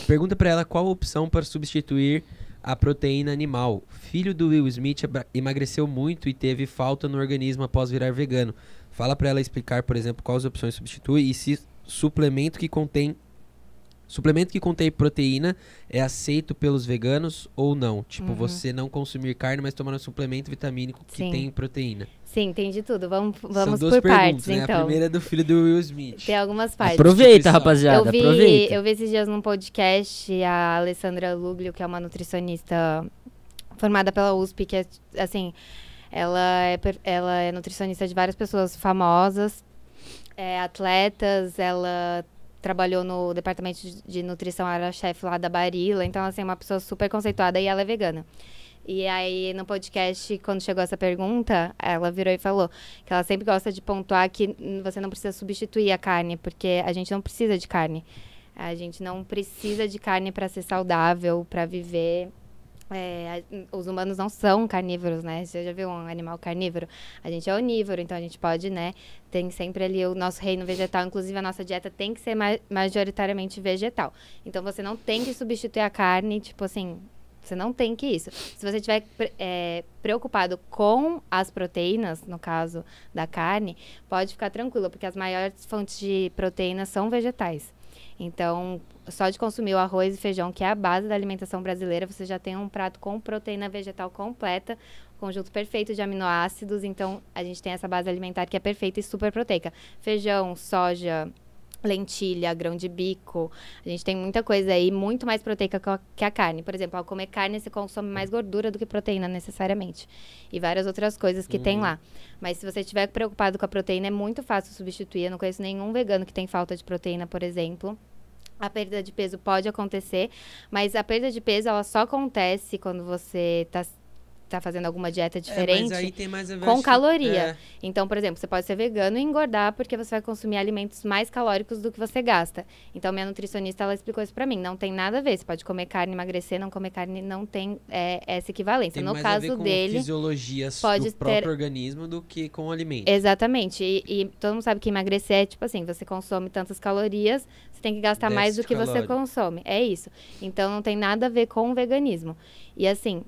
Pergunta pra ela qual a opção para substituir a proteína animal. Filho do Will Smith emagreceu muito e teve falta no organismo após virar vegano. Fala pra ela explicar, por exemplo, quais opções substitui e se suplemento que contém suplemento que contém proteína é aceito pelos veganos ou não. Tipo, Uhum. você não consumir carne, mas tomar um suplemento vitamínico que Sim. tem proteína. Sim, de tudo. Vamos, São vamos duas por perguntas, partes, né? A então. primeira é do filho do Will Smith. Tem algumas partes. Aproveita, Instituição. rapaziada, eu vi, aproveita. eu vi esses dias num podcast a Alessandra Luglio, que é uma nutricionista formada pela USP, que é, assim, ela é, ela é nutricionista de várias pessoas famosas, é, atletas, ela trabalhou no departamento de- nutrição, era chefe lá da Barilla, então, assim, uma pessoa super conceituada e ela é vegana. E aí, no podcast, quando chegou essa pergunta, ela virou e falou que ela sempre gosta de pontuar que você não precisa substituir a carne, porque a gente não precisa de carne. A gente não precisa de carne para ser saudável, para viver. É, os humanos não são carnívoros, né? Você já viu um animal carnívoro? A gente é onívoro, então a gente pode, né? Tem sempre ali o nosso reino vegetal. Inclusive, a nossa dieta tem que ser ma- majoritariamente vegetal. Então, você não tem que substituir a carne, tipo assim, você não tem que isso. Se você estiver é, preocupado com as proteínas, no caso da carne, pode ficar tranquilo, porque as maiores fontes de proteínas são vegetais. Então, só de consumir o arroz e feijão, que é a base da alimentação brasileira, você já tem um prato com proteína vegetal completa, conjunto perfeito de aminoácidos. Então, a gente tem essa base alimentar que é perfeita e super proteica. Feijão, soja, lentilha, grão de bico. A gente tem muita coisa aí, muito mais proteica que a- carne. Por exemplo, ao comer carne, você consome mais gordura do que proteína, necessariamente. E várias outras coisas que tem lá. Mas se você estiver preocupado com a proteína, é muito fácil substituir. Eu não conheço nenhum vegano que tem falta de proteína, por exemplo. A perda de peso pode acontecer, mas a perda de peso ela só acontece quando você está tá fazendo alguma dieta É, diferente. a ver, com que- caloria. é. Então, por exemplo, você pode ser vegano e engordar porque você vai consumir alimentos mais calóricos do que você gasta. Então, minha nutricionista, ela explicou isso pra mim. Não tem nada a ver. Você pode comer carne e emagrecer, não comer carne não tem é, essa equivalência. Tem no mais a caso ver com dele... fisiologias pode do próprio ter- organismo do que com o alimento. Exatamente. E, e todo mundo sabe que emagrecer é tipo assim, você consome tantas calorias, você tem que gastar mais do que você calórico. consome. É isso. Então não tem nada a ver com o veganismo. E assim,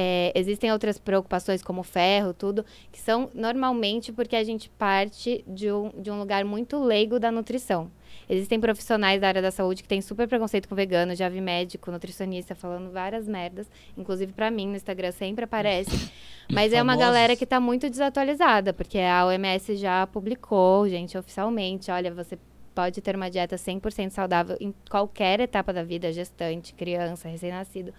é, existem outras preocupações como ferro, tudo, que são normalmente porque a gente parte de um, de um lugar muito leigo da nutrição. Existem profissionais da área da saúde que têm super preconceito com vegano, já vi médico, nutricionista falando várias merdas, inclusive pra mim no Instagram sempre aparece. (laughs) Mas é uma galera que tá muito desatualizada, porque a OMS já publicou, gente, oficialmente, olha, você pode ter uma dieta 100% saudável em qualquer etapa da vida, gestante, criança, recém-nascido,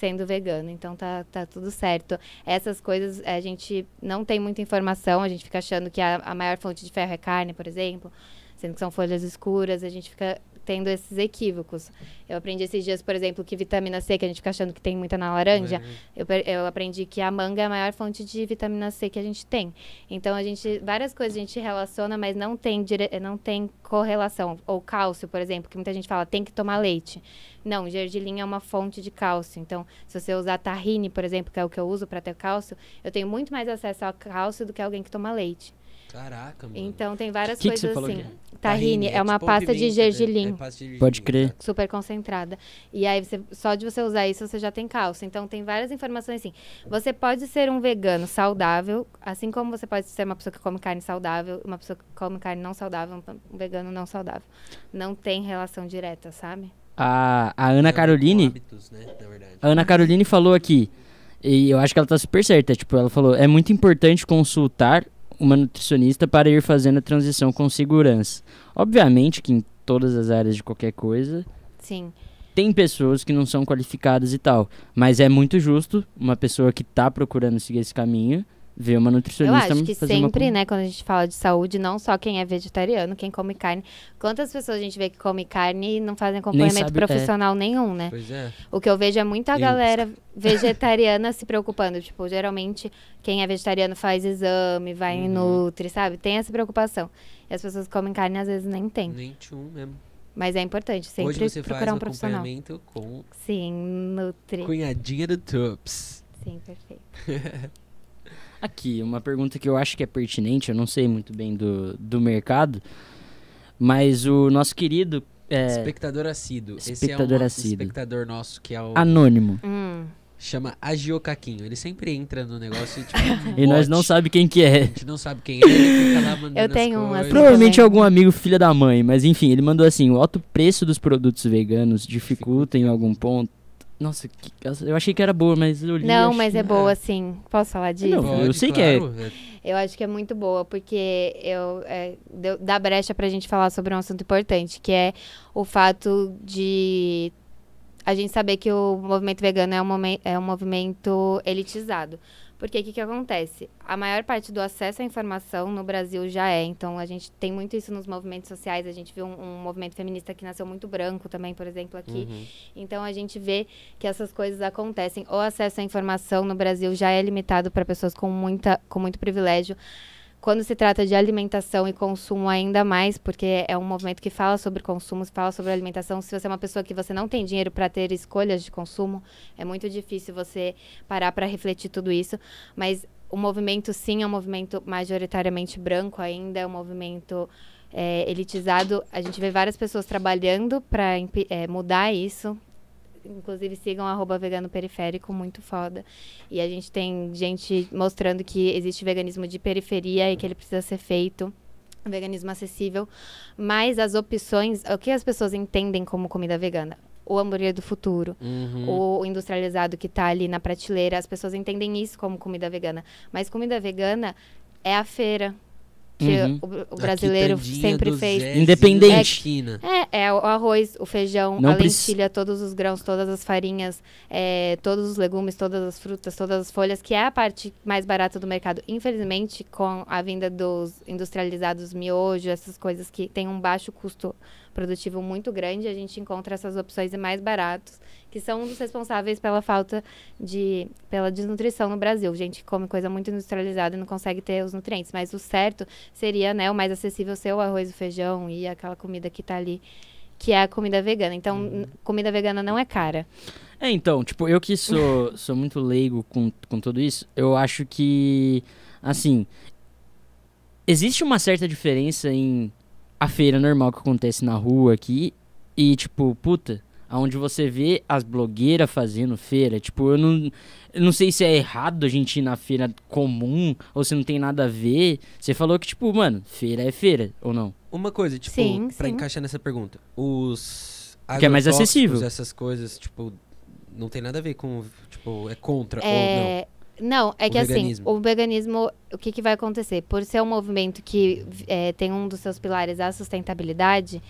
sendo vegano. Então tá, tá tudo certo. Essas coisas a gente não tem muita informação, a gente fica achando que a, a maior fonte de ferro é carne, por exemplo, sendo que são folhas escuras, a gente fica tendo esses equívocos. Eu aprendi esses dias, por exemplo, que vitamina C, que a gente fica achando que tem muita na laranja, É. eu, eu aprendi que a manga é a maior fonte de vitamina C que a gente tem. Então a gente várias coisas a gente relaciona, mas não tem dire, não tem correlação. Ou cálcio, por exemplo, que muita gente fala tem que tomar leite. Não, gergelim é uma fonte de cálcio. Então, se você usar tahine, por exemplo, que é o que eu uso para ter cálcio, eu tenho muito mais acesso ao cálcio do que alguém que toma leite. Caraca, mano. Então tem várias Que que você coisas falou assim. que é? Tahine é uma tipo pasta de pimenta, né? gergelim É pasta de gergelim, Pode crer. tá? super concentrada. E aí, você, só de você usar isso, você já tem cálcio. Então, tem várias informações assim. Você pode ser um vegano saudável, assim como você pode ser uma pessoa que come carne saudável, uma pessoa que come carne não saudável, um vegano não saudável. Não tem relação direta, sabe? A, a Ana com Caroline, hábitos, né, na verdade. a Ana Caroline falou aqui, e eu acho que ela tá super certa, tipo, ela falou, é muito importante consultar uma nutricionista para ir fazendo a transição com segurança. Obviamente que em todas as áreas de qualquer coisa, Sim. tem pessoas que não são qualificadas e tal, mas é muito justo uma pessoa que tá procurando seguir esse caminho ver uma Eu nutricionista acho que fazer uma sempre, con- né, quando a gente fala de saúde, não só quem é vegetariano, quem come carne. Quantas pessoas a gente vê que come carne e não fazem acompanhamento sabe- é. profissional nenhum, né? Pois é. O que eu vejo é muita Eu. galera vegetariana se preocupando. Tipo, geralmente, quem é vegetariano faz exame, vai em Uhum. Nutri, sabe? Tem essa preocupação. E as pessoas que comem carne, às vezes, nem tem. Nem tchum mesmo. Mas é importante sempre Hoje você faz procurar um um profissional. acompanhamento com Sim, Nutri. cunhadinha do Tups. Sim, perfeito. (laughs) Aqui, uma pergunta que eu acho que é pertinente, eu não sei muito bem do, do mercado, mas o nosso querido é, Espectador assíduo. Esse Espectador é um assíduo. espectador nosso que é o... anônimo. Hum. Chama Agiocaquinho. Ele sempre entra no negócio e tipo... um (laughs) E nós não sabe quem que A é. gente não sabe quem é, ele fica lá mandando Eu tenho um assim. Provavelmente também. algum amigo filha da mãe, mas enfim, ele mandou assim: o alto preço dos produtos veganos dificulta em algum ponto. Nossa, que- eu achei que era boa, mas eu li. Não, mas que- é boa, sim. Posso falar disso? Não, Pode, eu sei que é. claro, Eu acho que é muito boa, porque eu, é, deu- dá brecha pra gente falar sobre um assunto importante, que é o fato de a gente saber que o movimento vegano é um, momen- é um movimento elitizado. Porque o que, que acontece? A maior parte do acesso à informação no Brasil já é. Então, a gente tem muito isso nos movimentos sociais. A gente viu um, um movimento feminista que nasceu muito branco também, por exemplo, aqui. Uhum. Então, a gente vê que essas coisas acontecem. O acesso à informação no Brasil já é limitado para pessoas com, muita, com muito privilégio. Quando se trata de alimentação e consumo, ainda mais, porque é um movimento que fala sobre consumo, fala sobre alimentação. Se você é uma pessoa que você não tem dinheiro para ter escolhas de consumo, é muito difícil você parar para refletir tudo isso. Mas o movimento, sim, é um movimento majoritariamente branco ainda, é um movimento é, elitizado. A gente vê várias pessoas trabalhando para mudar isso. Inclusive, sigam arroba vegano periférico, muito foda. E a gente tem gente mostrando que existe veganismo de periferia e que ele precisa ser feito. Veganismo acessível. Mas as opções, o que as pessoas entendem como comida vegana? O hambúrguer do futuro, Uhum. o industrializado que tá ali na prateleira, as pessoas entendem isso como comida vegana. Mas comida vegana é a feira que Uhum. o, o brasileiro sempre fez. Zezinho Independente. É, é o arroz, o feijão, Não a preci- lentilha, todos os grãos, todas as farinhas, é, todos os legumes, todas as frutas, todas as folhas, que é a parte mais barata do mercado. Infelizmente, com a vinda dos industrializados miojo, essas coisas que têm um baixo custo produtivo muito grande, a gente encontra essas opções mais baratos, que são um dos responsáveis pela falta de, pela desnutrição no Brasil. Gente come coisa muito industrializada e não consegue ter os nutrientes. Mas o certo seria, né, o mais acessível ser o arroz, o feijão e aquela comida que tá ali, que é a comida vegana. Então, n- comida vegana não é cara. É, então, tipo, eu que sou, (laughs) sou muito leigo com, com tudo isso, eu acho que, assim, existe uma certa diferença em a feira normal que acontece na rua aqui e, tipo, puta, aonde você vê as blogueiras fazendo feira, tipo, eu não, eu não sei se é errado a gente ir na feira comum ou se não tem nada a ver. Você falou que, tipo, mano, feira é feira, ou não? Uma coisa, tipo, Sim, pra sim. encaixar nessa pergunta. Os Que é mais acessível. essas coisas, tipo, não tem nada a ver com, tipo, é contra ou É, não, é O que veganismo. assim, o veganismo, o que, que vai acontecer? Por ser um movimento que é, tem um dos seus pilares a sustentabilidade,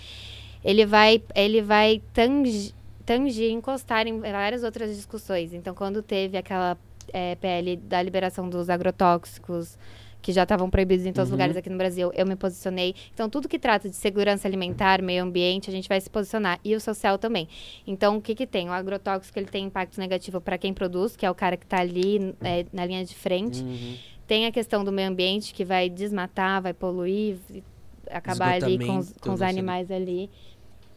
ele vai, ele vai tangi- tangir, encostar em várias outras discussões. Então, quando teve aquela é, PL da liberação dos agrotóxicos, que já estavam proibidos em todos os Uhum. lugares aqui no Brasil, eu me posicionei. Então, tudo que trata de segurança alimentar, meio ambiente, a gente vai se posicionar. E o social também. Então, o que que tem? O agrotóxico, ele tem impacto negativo para quem produz, que é o cara que está ali é, na linha de frente. Uhum. Tem a questão do meio ambiente, que vai desmatar, vai poluir, acabar ali com os, com os animais ali.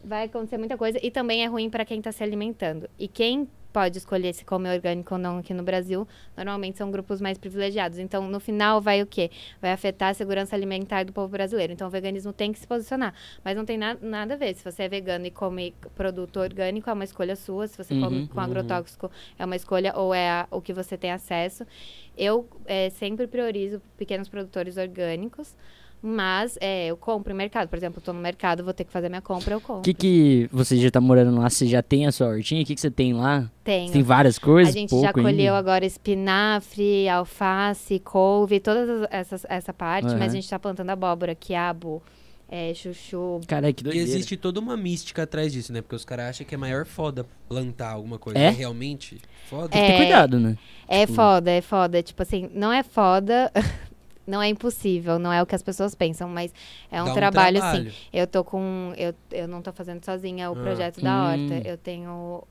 Vai acontecer muita coisa. E também é ruim para quem está se alimentando. E quem pode escolher se come orgânico ou não aqui no Brasil, normalmente são grupos mais privilegiados. Então, no final, vai o quê? Vai afetar a segurança alimentar do povo brasileiro. Então, o veganismo tem que se posicionar. Mas não tem na- nada a ver. Se você é vegano e come produto orgânico, é uma escolha sua. Se você Uhum, come com agrotóxico, é uma escolha ou é a- o que você tem acesso. Eu eh, sempre priorizo pequenos produtores orgânicos. Mas é, eu compro em mercado. Por exemplo, eu tô no mercado, vou ter que fazer minha compra, eu compro. O que que você já tá morando lá, você já tem a sua hortinha? O que que você tem lá? Tenho. Você tem várias coisas, A gente pouco já colheu ainda? agora espinafre, alface, couve, toda essa, essa parte, Aham. mas a gente tá plantando abóbora, quiabo, é, chuchu. Caralho, que E doideira. existe toda uma mística atrás disso, né? Porque os caras acham que é maior foda plantar alguma coisa. É? É realmente foda? Tem que ter É, cuidado, né? É Tipo- foda, é foda. Tipo assim, não é foda, (laughs) não é impossível, não é o que as pessoas pensam, mas é um, Dá trabalho, assim. Eu tô com. Eu, eu não tô fazendo sozinha o Ah. projeto da Hum. horta. Eu tenho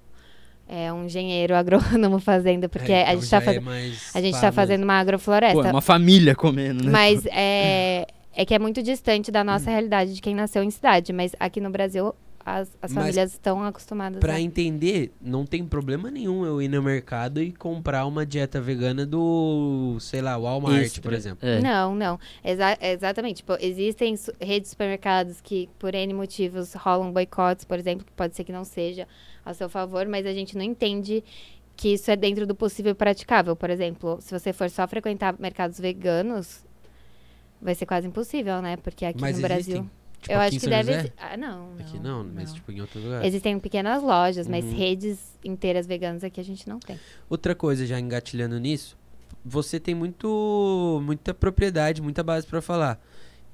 é, um engenheiro agrônomo (laughs) fazendo, porque É, a então gente já tá fazendo. é A gente tá fazendo uma agrofloresta. Pô, é uma família comendo, né? Mas (laughs) é, é que é muito distante da nossa realidade de quem nasceu em cidade. Mas aqui no Brasil, as, as Mas famílias estão acostumadas Pra a... entender, não tem problema nenhum eu ir no mercado e comprar uma dieta vegana do, sei lá, Walmart, Extra. por exemplo. É. Não, não. Exa- exatamente. Tipo, existem redes de supermercados que, por N motivos, rolam boicotes, por exemplo, que pode ser que não seja a seu favor, mas a gente não entende que isso é dentro do possível praticável. Por exemplo, se você for só frequentar mercados veganos, vai ser quase impossível, né? Porque aqui Mas no existem? Brasil. Tipo, eu acho que deve. José? Ah, não, não. Aqui não, mas não. tipo em outro lugar. Existem pequenas lojas, mas Uhum. redes inteiras veganas aqui a gente não tem. Outra coisa, já engatilhando nisso, você tem muito, muita propriedade, muita base pra falar.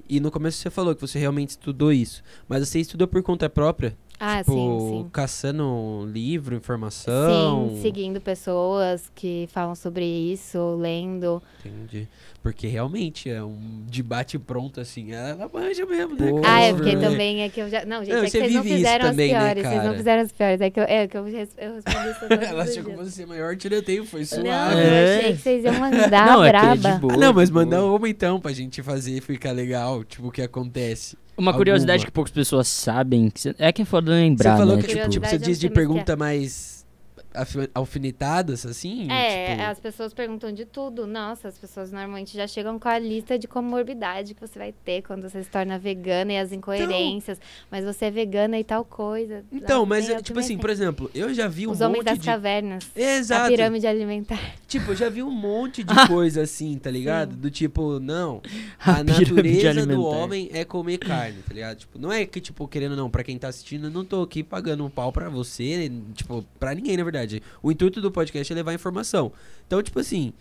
E no começo você falou que você realmente estudou isso. Mas você estudou por conta própria? Ah, tipo, sim, sim. caçando livro, informação. Sim, seguindo pessoas que falam sobre isso, lendo. Entendi. Porque realmente é um debate pronto, assim. Ela manja mesmo, né? Cara? Ah, é porque também é que eu já. Não, gente, Não, é que você vocês não fizeram as também, né, piores. vocês cara? não fizeram as piores. É que eu, é que eu, res- eu respondi isso (laughs) Ela achou que fosse o maior tiroteio, foi suave. Não, É. eu achei que vocês iam (laughs) mandar não, é é braba. de boa. Ah, não, mas de boa. manda uma então pra gente fazer e ficar legal, tipo, o que acontece. Uma curiosidade alguma. que poucas pessoas sabem. que cê- É que é foda lembrar, você falou né? que, tipo, tipo, você é diz de é. pergunta mais alfinetadas, assim? É, tipo... as pessoas perguntam de tudo. Nossa, as pessoas normalmente já chegam com a lista de comorbidade que você vai ter quando você se torna vegana e as incoerências. Mas você é vegana e tal coisa. Então, mas, é, tipo assim, por exemplo, eu já vi um Os homens monte das de... cavernas. Exato. A pirâmide alimentar. Tipo, eu já vi um monte de (laughs) coisa assim, tá ligado? Do tipo, não, (laughs) A a, natureza do homem é comer carne, tá ligado? Tipo, não é que, tipo, querendo não, pra quem tá assistindo, eu não tô aqui pagando um pau pra você, tipo, pra ninguém, na verdade. O intuito do podcast é levar informação. Então, tipo assim,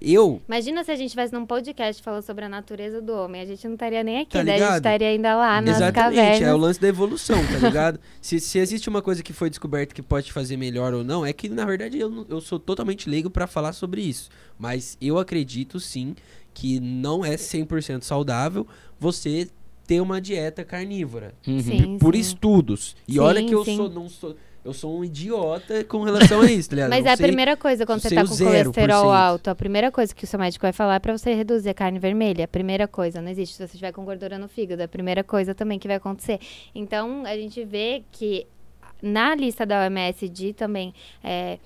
eu Imagina se a gente estivesse num podcast falando sobre a natureza do homem. A gente não estaria nem aqui, Tá daí a gente estaria ainda lá nas Exatamente, cavernas. é o lance da evolução, tá ligado? (laughs) se, se existe uma coisa que foi descoberta que pode fazer melhor ou não, é que na verdade eu, eu sou totalmente leigo pra falar sobre isso. Mas eu acredito sim que não é 100% saudável você ter uma dieta carnívora. Uhum. Sim, por sim. estudos. E Sim, olha que eu sou não sou eu sou um idiota com relação a isso, tá ligado? (laughs) Mas é a primeira coisa quando você tá com 0%. colesterol alto. A primeira coisa que o seu médico vai falar é pra você reduzir a carne vermelha. A primeira coisa, não existe. Se você estiver com gordura no fígado, é a primeira coisa também que vai acontecer. Então, a gente vê que na lista da OMS de também é,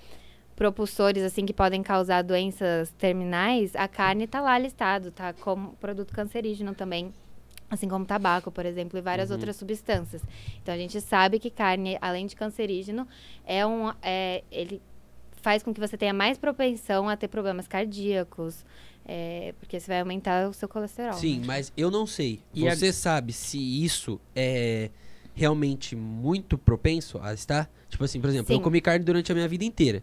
propulsores assim que podem causar doenças terminais, a carne tá lá listado, tá como produto cancerígeno também. Assim como tabaco, por exemplo, e várias Uhum. outras substâncias. Então a gente sabe que carne, além de cancerígeno, é um. É, ele faz com que você tenha mais propensão a ter problemas cardíacos. é, porque você vai aumentar o seu colesterol. Sim, né? mas eu não sei. E a- Você sabe se isso é realmente muito propenso a estar? Tipo assim, por exemplo, eu Sim. comi carne durante a minha vida inteira.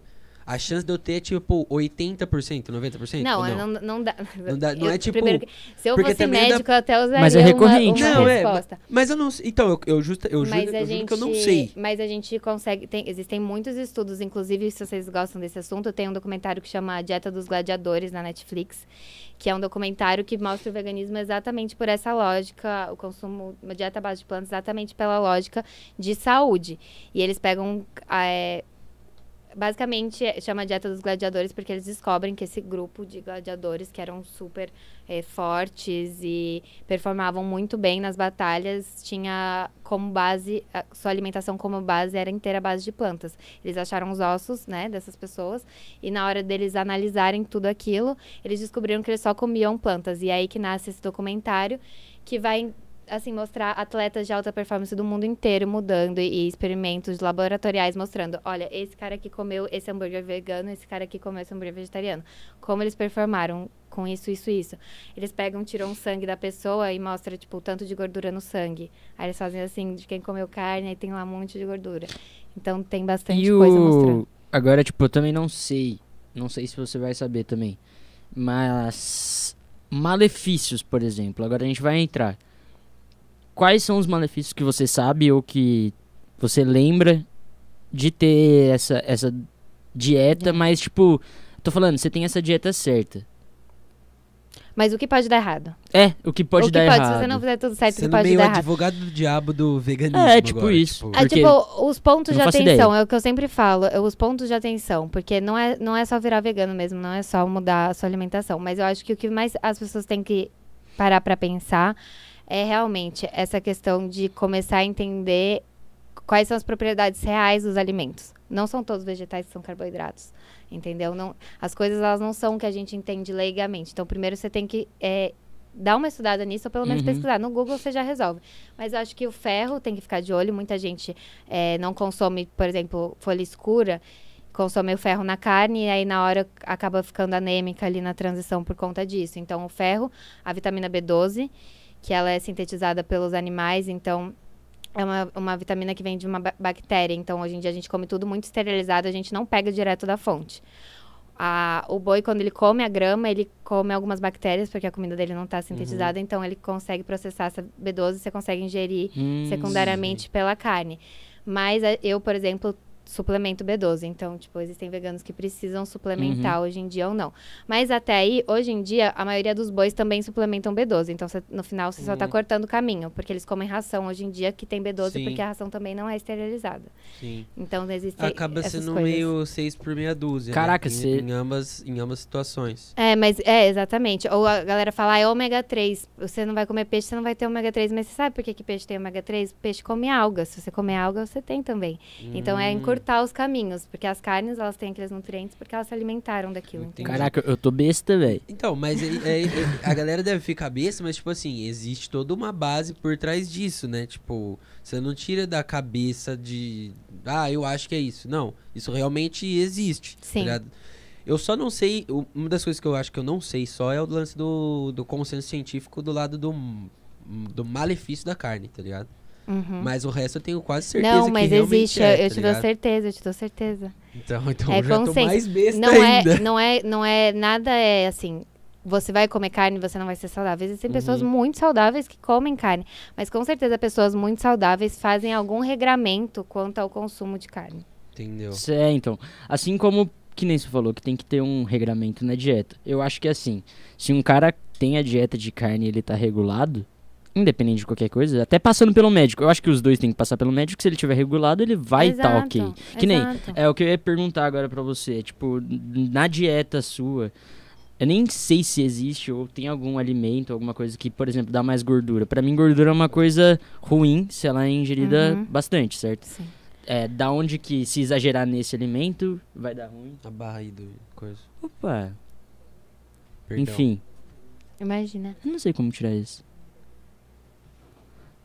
A chance de eu ter, tipo, 80%, 90%? Não, é- não, não dá. Não dá- não Eu- é tipo- primeiro que- se eu fosse também dá- médico, eu até usaria Mas é uma- recorrente, uma, Não, é, resposta. Mas eu não sei. Então, eu, eu, justa, eu, juro, mas a eu gente, juro que eu não sei. Mas a gente consegue. Tem, existem muitos estudos, inclusive, se vocês gostam desse assunto, tem um documentário que chama A Dieta dos Gladiadores na Netflix, que é um documentário que mostra o veganismo exatamente por essa lógica, o consumo, uma dieta à base de plantas, exatamente pela lógica de saúde. E eles pegam. é, Basicamente, é- chama Dieta dos Gladiadores porque eles descobrem que esse grupo de gladiadores que eram super é, fortes e performavam muito bem nas batalhas tinha como base, sua alimentação como base era inteira base de plantas. Eles acharam os ossos, né, dessas pessoas e na hora deles analisarem tudo aquilo, eles descobriram que eles só comiam plantas. E é aí que nasce esse documentário que vai assim mostrar atletas de alta performance do mundo inteiro mudando e, e experimentos laboratoriais mostrando, olha, esse cara aqui comeu esse hambúrguer vegano, esse cara aqui comeu esse hambúrguer vegetariano. Como eles performaram com isso, isso, isso. Eles pegam, tiram o sangue da pessoa e mostra tipo o tanto de gordura no sangue. Aí eles fazem assim, de quem comeu carne, aí tem lá um monte de gordura. Então tem bastante E coisa mostrando. o... Agora, tipo, eu também não sei. Não sei se você vai saber também. Mas. Malefícios, por exemplo. Agora a gente vai entrar. Quais são os malefícios que você sabe ou que você lembra de ter essa, essa dieta, É. mas, tipo, tô falando, você tem essa dieta certa. Mas o que pode dar errado? É, o que pode o que dar pode, errado. se você não fizer tudo certo, o que Sendo pode meio dar errado? advogado do diabo do veganismo. É, tipo agora, isso. tipo- É tipo, os pontos de atenção, ideia. é o que eu sempre falo, é os pontos de atenção, porque não é, não é só virar vegano mesmo, não é só mudar a sua alimentação, mas eu acho que o que mais as pessoas têm que parar pra pensar é realmente essa questão de começar a entender quais são as propriedades reais dos alimentos. Não são todos vegetais que são carboidratos, entendeu? Não, as coisas elas não são o que a gente entende leigamente. Então, primeiro você tem que é, dar uma estudada nisso, ou pelo menos Uhum. pesquisar. No Google você já resolve. Mas eu acho que o ferro tem que ficar de olho. Muita gente é, não consome, por exemplo, folha escura, consome o ferro na carne e aí na hora acaba ficando anêmica ali na transição por conta disso. Então, o ferro, a vitamina B12, que ela é sintetizada pelos animais, então é uma, uma vitamina que vem de uma ba- bactéria. Então, hoje em dia a gente come tudo muito esterilizado, a gente não pega direto da fonte. A- o boi, quando ele come a grama, ele come algumas bactérias, porque a comida dele não está sintetizada, então ele consegue processar essa B12 e você consegue ingerir Hum, secundariamente pela carne. Mas eh, eu, por exemplo, suplemento B12. Então, tipo, existem veganos que precisam suplementar hoje em dia ou não. Mas até aí, hoje em dia, a maioria dos bois também suplementam B12. Então, cê- no final, você só tá Uhum. cortando o caminho. Porque eles comem ração hoje em dia que tem B12, Sim. porque a ração também não é esterilizada. Sim. Então, existem Acaba essas sendo coisas. meio 6 por meia dúzia. Caraca, né? em, em ambas Em ambas situações. É, mas é, exatamente. Ou a galera fala, ah, é ômega 3. Você não vai comer peixe, você não vai ter ômega 3. Mas você sabe por que, que peixe tem ômega 3? Peixe come alga. Se você comer alga, você tem também. Então é Hum, encurtar os caminhos. Porque as carnes, elas têm aqueles nutrientes porque elas se alimentaram daquilo. Entendi. Caraca, eu tô besta, velho. Então, mas é- é- é- a galera deve ficar cabeça, mas tipo assim, existe toda uma base por trás disso, né? Tipo, você não tira da cabeça de, ah, eu acho que é isso. Não, isso realmente existe. tá Sim. ligado? eu só não sei, uma das coisas que eu acho que eu não sei só é o lance do, do consenso científico do lado do, do malefício da carne, tá ligado? Uhum. Mas o resto eu tenho quase certeza Não, que mas existe. é, eu eu tá te dou ligado? certeza, eu te dou certeza. Então, então É eu já tô mais besta Não é, ainda. não é, não é nada é assim. Você vai comer carne, você não vai ser saudável. Existem pessoas Uhum. muito saudáveis que comem carne, mas com certeza pessoas muito saudáveis fazem algum regramento quanto ao consumo de carne. Entendeu? É, então. Assim como, que nem você falou, que tem que ter um regramento na dieta. Eu acho que assim, se um cara tem a dieta de carne e ele tá regulado, independente de qualquer coisa, até passando pelo médico. Eu acho que os dois têm que passar pelo médico, se ele tiver regulado, ele vai estar tá ok. Exato, Que nem, exato. é o que eu ia perguntar agora pra você, tipo, na dieta sua, eu nem sei se existe ou tem algum alimento, alguma coisa que, por exemplo, dá mais gordura. Pra mim, gordura é uma coisa ruim se ela é ingerida Uhum. bastante, certo? Sim. É, da onde que se exagerar nesse alimento vai dar ruim. A barra aí do coisa. Opa, Perdão. enfim, Imagina. eu não sei como tirar isso.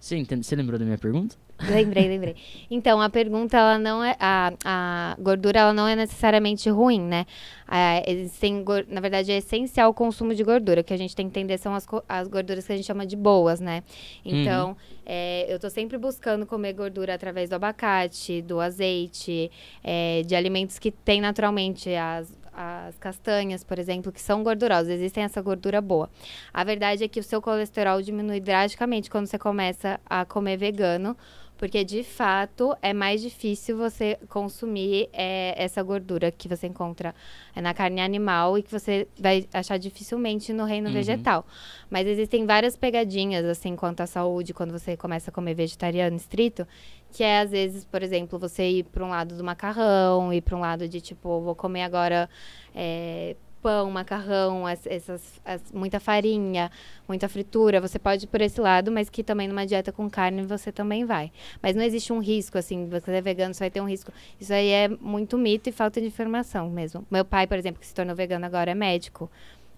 Você, entende, você lembrou da minha pergunta? Lembrei, lembrei. Então, a pergunta, ela não é. A, a gordura, ela não é necessariamente ruim, né? Ah, existem, na verdade, é essencial o consumo de gordura. O que a gente tem que entender são as, as gorduras que a gente chama de boas, né? Então, é, eu tô sempre buscando comer gordura através do abacate, do azeite, é, de alimentos que tem naturalmente as. As castanhas, por exemplo, que são gordurosas, existem essa gordura boa. A verdade é que o seu colesterol diminui drasticamente quando você começa a comer vegano, porque de fato é mais difícil você consumir é, essa gordura que você encontra é, na carne animal e que você vai achar dificilmente no reino Uhum. vegetal. Mas existem várias pegadinhas, assim, quanto à saúde, quando você começa a comer vegetariano estrito, que é, às vezes, por exemplo, você ir para um lado do macarrão, ir para um lado de, tipo, vou comer agora é, pão, macarrão, as- essas, as- muita farinha, muita fritura. Você pode ir por esse lado, mas que também numa dieta com carne você também vai. Mas não existe um risco, assim, você é vegano, você vai ter um risco. Isso aí é muito mito e falta de informação mesmo. Meu pai, por exemplo, que se tornou vegano agora, é médico.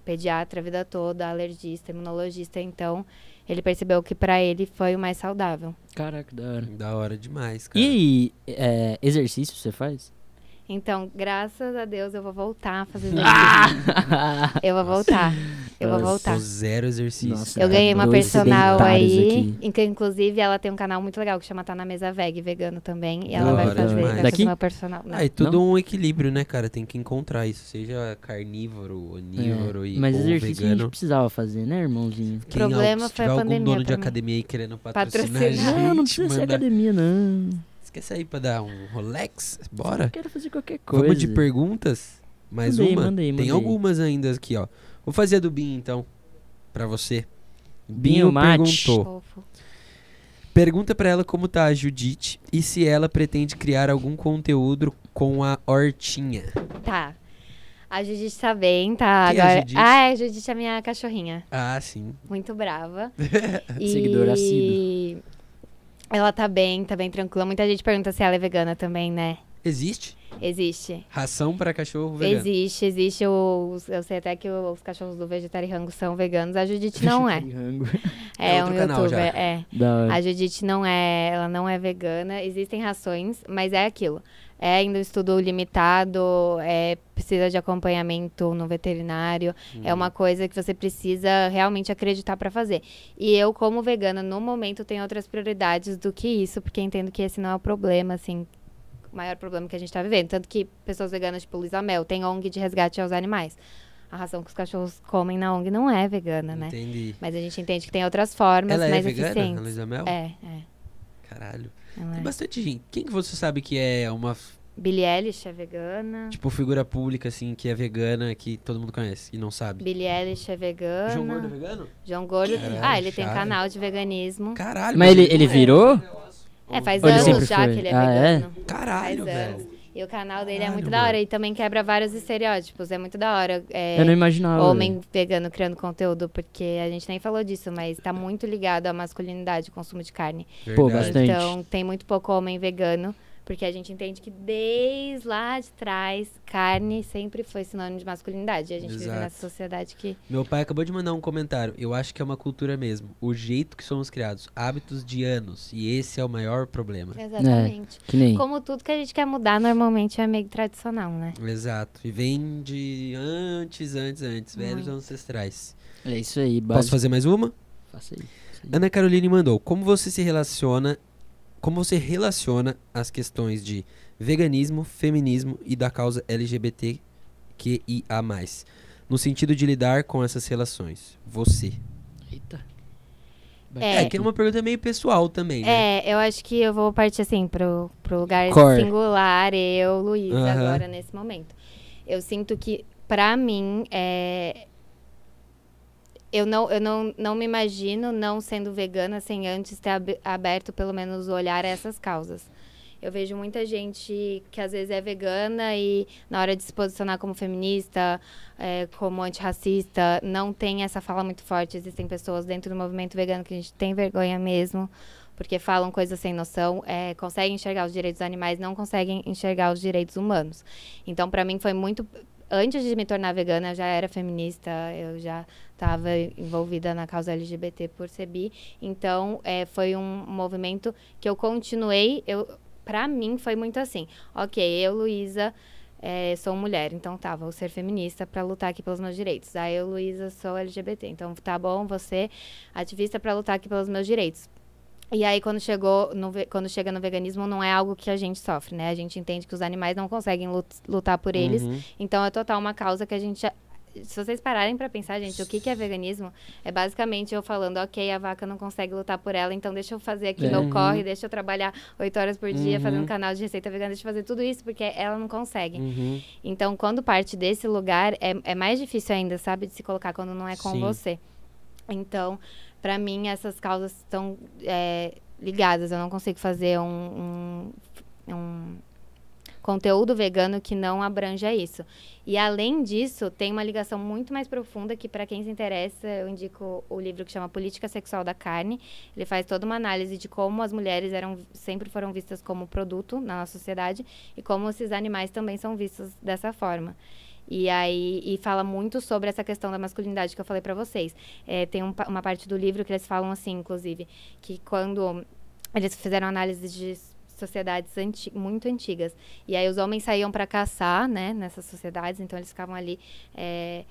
Pediatra a vida toda, alergista, imunologista. Então, ele percebeu que para ele foi o mais saudável. Caraca, da hora. Da hora demais, cara. E aí, é, exercício você faz? Então, graças a Deus, eu vou voltar a fazer Ah! (laughs) exercício. Eu vou voltar. Eu vou voltar. Tô zero exercício. Nossa, Eu ganhei uma personal aí, aqui. que inclusive ela tem um canal muito legal que chama Tá na Mesa Veg, vegano também. E ela vai fazer, demais. vai Daqui? fazer uma personal. Não. Ah, e tudo um equilíbrio, né, cara? Tem que encontrar isso. Seja carnívoro, onívoro É, e Mas ou exercício a vegano. gente precisava fazer, né, irmãozinho? Quem, problema se foi a tiver algum pandemia dono de academia aí querendo patrocinar, Patrocinar. a gente, Não, não precisa ser manda- academia, não. Esquece aí pra dar um Rolex? Bora? Eu quero fazer qualquer coisa. Vamos de perguntas? Mais Manda aí, uma? manda aí, Tem algumas ainda aqui, ó. Vou fazer a do Bin, então. Pra você. Binho Mate. perguntou. Pergunta pra ela como tá a Judite e se ela pretende criar algum conteúdo com a Hortinha. Tá. A Judite tá bem, tá? Quem é a Agora... Judite? Ah, é, a Judite é minha cachorrinha. Ah, sim. Muito brava. (laughs) e... Seguidora assíduo. Ela tá bem, tá bem tranquila. Muita gente pergunta se ela é vegana também, né? Existe? Existe. Ração pra cachorro vegano. Existe, existe. Os, eu sei até que os cachorros do Vegetariango são veganos. A Judite não é. É É, outro um canal youtuber, já. é. Da. A Judite não é, ela não é vegana. Existem rações, mas é aquilo. É ainda um estudo limitado, é, precisa de acompanhamento no veterinário. É Uhum. uma coisa que você precisa realmente acreditar para fazer. E eu, como vegana, no momento, tenho outras prioridades do que isso, porque entendo que esse não é o problema, assim, o maior problema que a gente tá vivendo. Tanto que pessoas veganas, tipo Luísa Mel, tem ONG de resgate aos animais. A ração que os cachorros comem na ONG não é vegana, né? Entendi. Mas a gente entende que tem outras formas Ela é mais vegana, a eficientes. Luísa Mel? É, é. Caralho. Ela Tem é. bastante gente. Quem que você sabe que é uma, Billie Eilish é vegana. tipo, figura pública, assim, que é vegana, que todo mundo conhece e não sabe? Billie Eilish é vegana. João Gordo é vegano? João Gordo. Caralho, ah, ele tem chave. canal de veganismo. Caralho. Mas ele, ele é. virou? É, faz Ou anos já foi? que ele é Ah, é? vegano. Caralho, Faz anos. velho. E o canal dele é Caralho, muito da mano. hora. E também quebra vários estereótipos. É muito da hora. É, Eu não imaginava. homem velho. vegano criando conteúdo, porque a gente nem falou disso, mas tá muito ligado à masculinidade, o consumo de carne. Pô, bastante. Então, tem muito pouco homem vegano, porque a gente entende que desde lá de trás, carne sempre foi sinônimo de masculinidade. E a gente vive Exato. nessa sociedade que. Meu pai acabou de mandar um comentário. Eu acho que é uma cultura mesmo. O jeito que somos criados. Hábitos de anos. E esse é o maior problema. Exatamente. Que nem. Como tudo que a gente quer mudar, normalmente é meio tradicional, né? Exato. E vem de antes, antes, antes. Velhos Muito. ancestrais. É isso aí, Posso básico. fazer mais uma? Faça aí. Ana Caroline mandou. Como você se relaciona... Como você relaciona as questões de veganismo, feminismo e da causa LGBTQIA+. No sentido de lidar com essas relações. Você. Eita. É, que é uma pergunta meio pessoal também, né? É, eu acho que eu vou partir assim pro, pro lugar Core. singular, eu, Aham. agora nesse momento. Eu sinto que, pra mim, é. Eu, não, eu não, não me imagino não sendo vegana sem antes ter ab- aberto pelo menos o olhar a essas causas. Eu vejo muita gente que às vezes é vegana e na hora de se posicionar como feminista, é, como antirracista, não tem essa fala muito forte. Existem pessoas dentro do movimento vegano que a gente tem vergonha mesmo, porque falam coisas sem noção, é, conseguem enxergar os direitos dos animais, não conseguem enxergar os direitos humanos. Então, para mim, foi muito. Antes de me tornar vegana, eu já era feminista, eu já estava envolvida na causa LGBT por ser bi. Então, é, foi um movimento que eu continuei. Eu, para mim, foi muito assim. Ok, eu, Luísa, é, sou mulher, então tá, vou ser feminista para lutar aqui pelos meus direitos. Aí eu, Luísa, sou LGBT, então tá bom, você ativista para lutar aqui pelos meus direitos. E aí, quando, chegou no quando chega no veganismo, não é algo que a gente sofre, né? A gente entende que os animais não conseguem lut- lutar por eles. Uhum. Então, é total uma causa que a gente... Se vocês pararem pra pensar, gente, o que, que é veganismo? É basicamente eu falando, ok, a vaca não consegue lutar por ela, então deixa eu fazer aqui É. meu Uhum. corre, deixa eu trabalhar oito horas por dia Uhum. fazendo canal de receita vegana, deixa eu fazer tudo isso, porque ela não consegue. Uhum. Então, quando parte desse lugar, é, é mais difícil ainda, sabe, de se colocar quando não é com Sim. você. Então, pra mim, essas causas estão é, ligadas. Eu não consigo fazer um, um, um conteúdo vegano que não abranja isso. E além disso, tem uma ligação muito mais profunda que para quem se interessa, eu indico o livro que chama Política Sexual da Carne. Ele faz toda uma análise de como as mulheres eram sempre foram vistas como produto na nossa sociedade e como esses animais também são vistos dessa forma. E aí e fala muito sobre essa questão da masculinidade que eu falei para vocês. É, tem um uma parte do livro que eles falam assim, inclusive, que quando eles fizeram análise de sociedades anti muito antigas. E aí os homens saíam para caçar, né, nessas sociedades, então eles ficavam ali. é,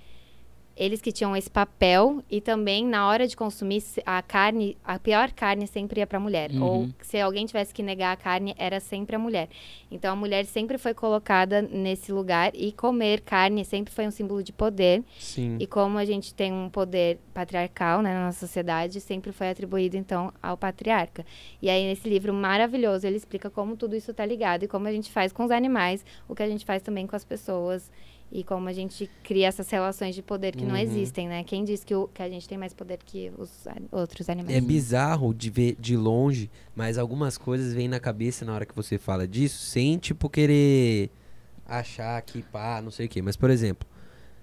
eles que tinham esse papel e também na hora de consumir a carne, a pior carne sempre ia para a mulher. Uhum. Ou se alguém tivesse que negar a carne, era sempre a mulher. Então a mulher sempre foi colocada nesse lugar e comer carne sempre foi um símbolo de poder. Sim. E como a gente tem um poder patriarcal né, na nossa sociedade, sempre foi atribuído, então, ao patriarca. E aí, nesse livro maravilhoso, ele explica como tudo isso está ligado e como a gente faz com os animais, o que a gente faz também com as pessoas. E como a gente cria essas relações de poder que não Uhum. existem, né? Quem diz que, o- que a gente tem mais poder que os a- outros animais? É bizarro de ver de longe, mas algumas coisas vêm na cabeça na hora que você fala disso, sem tipo querer achar que pá, não sei o quê. Mas, por exemplo,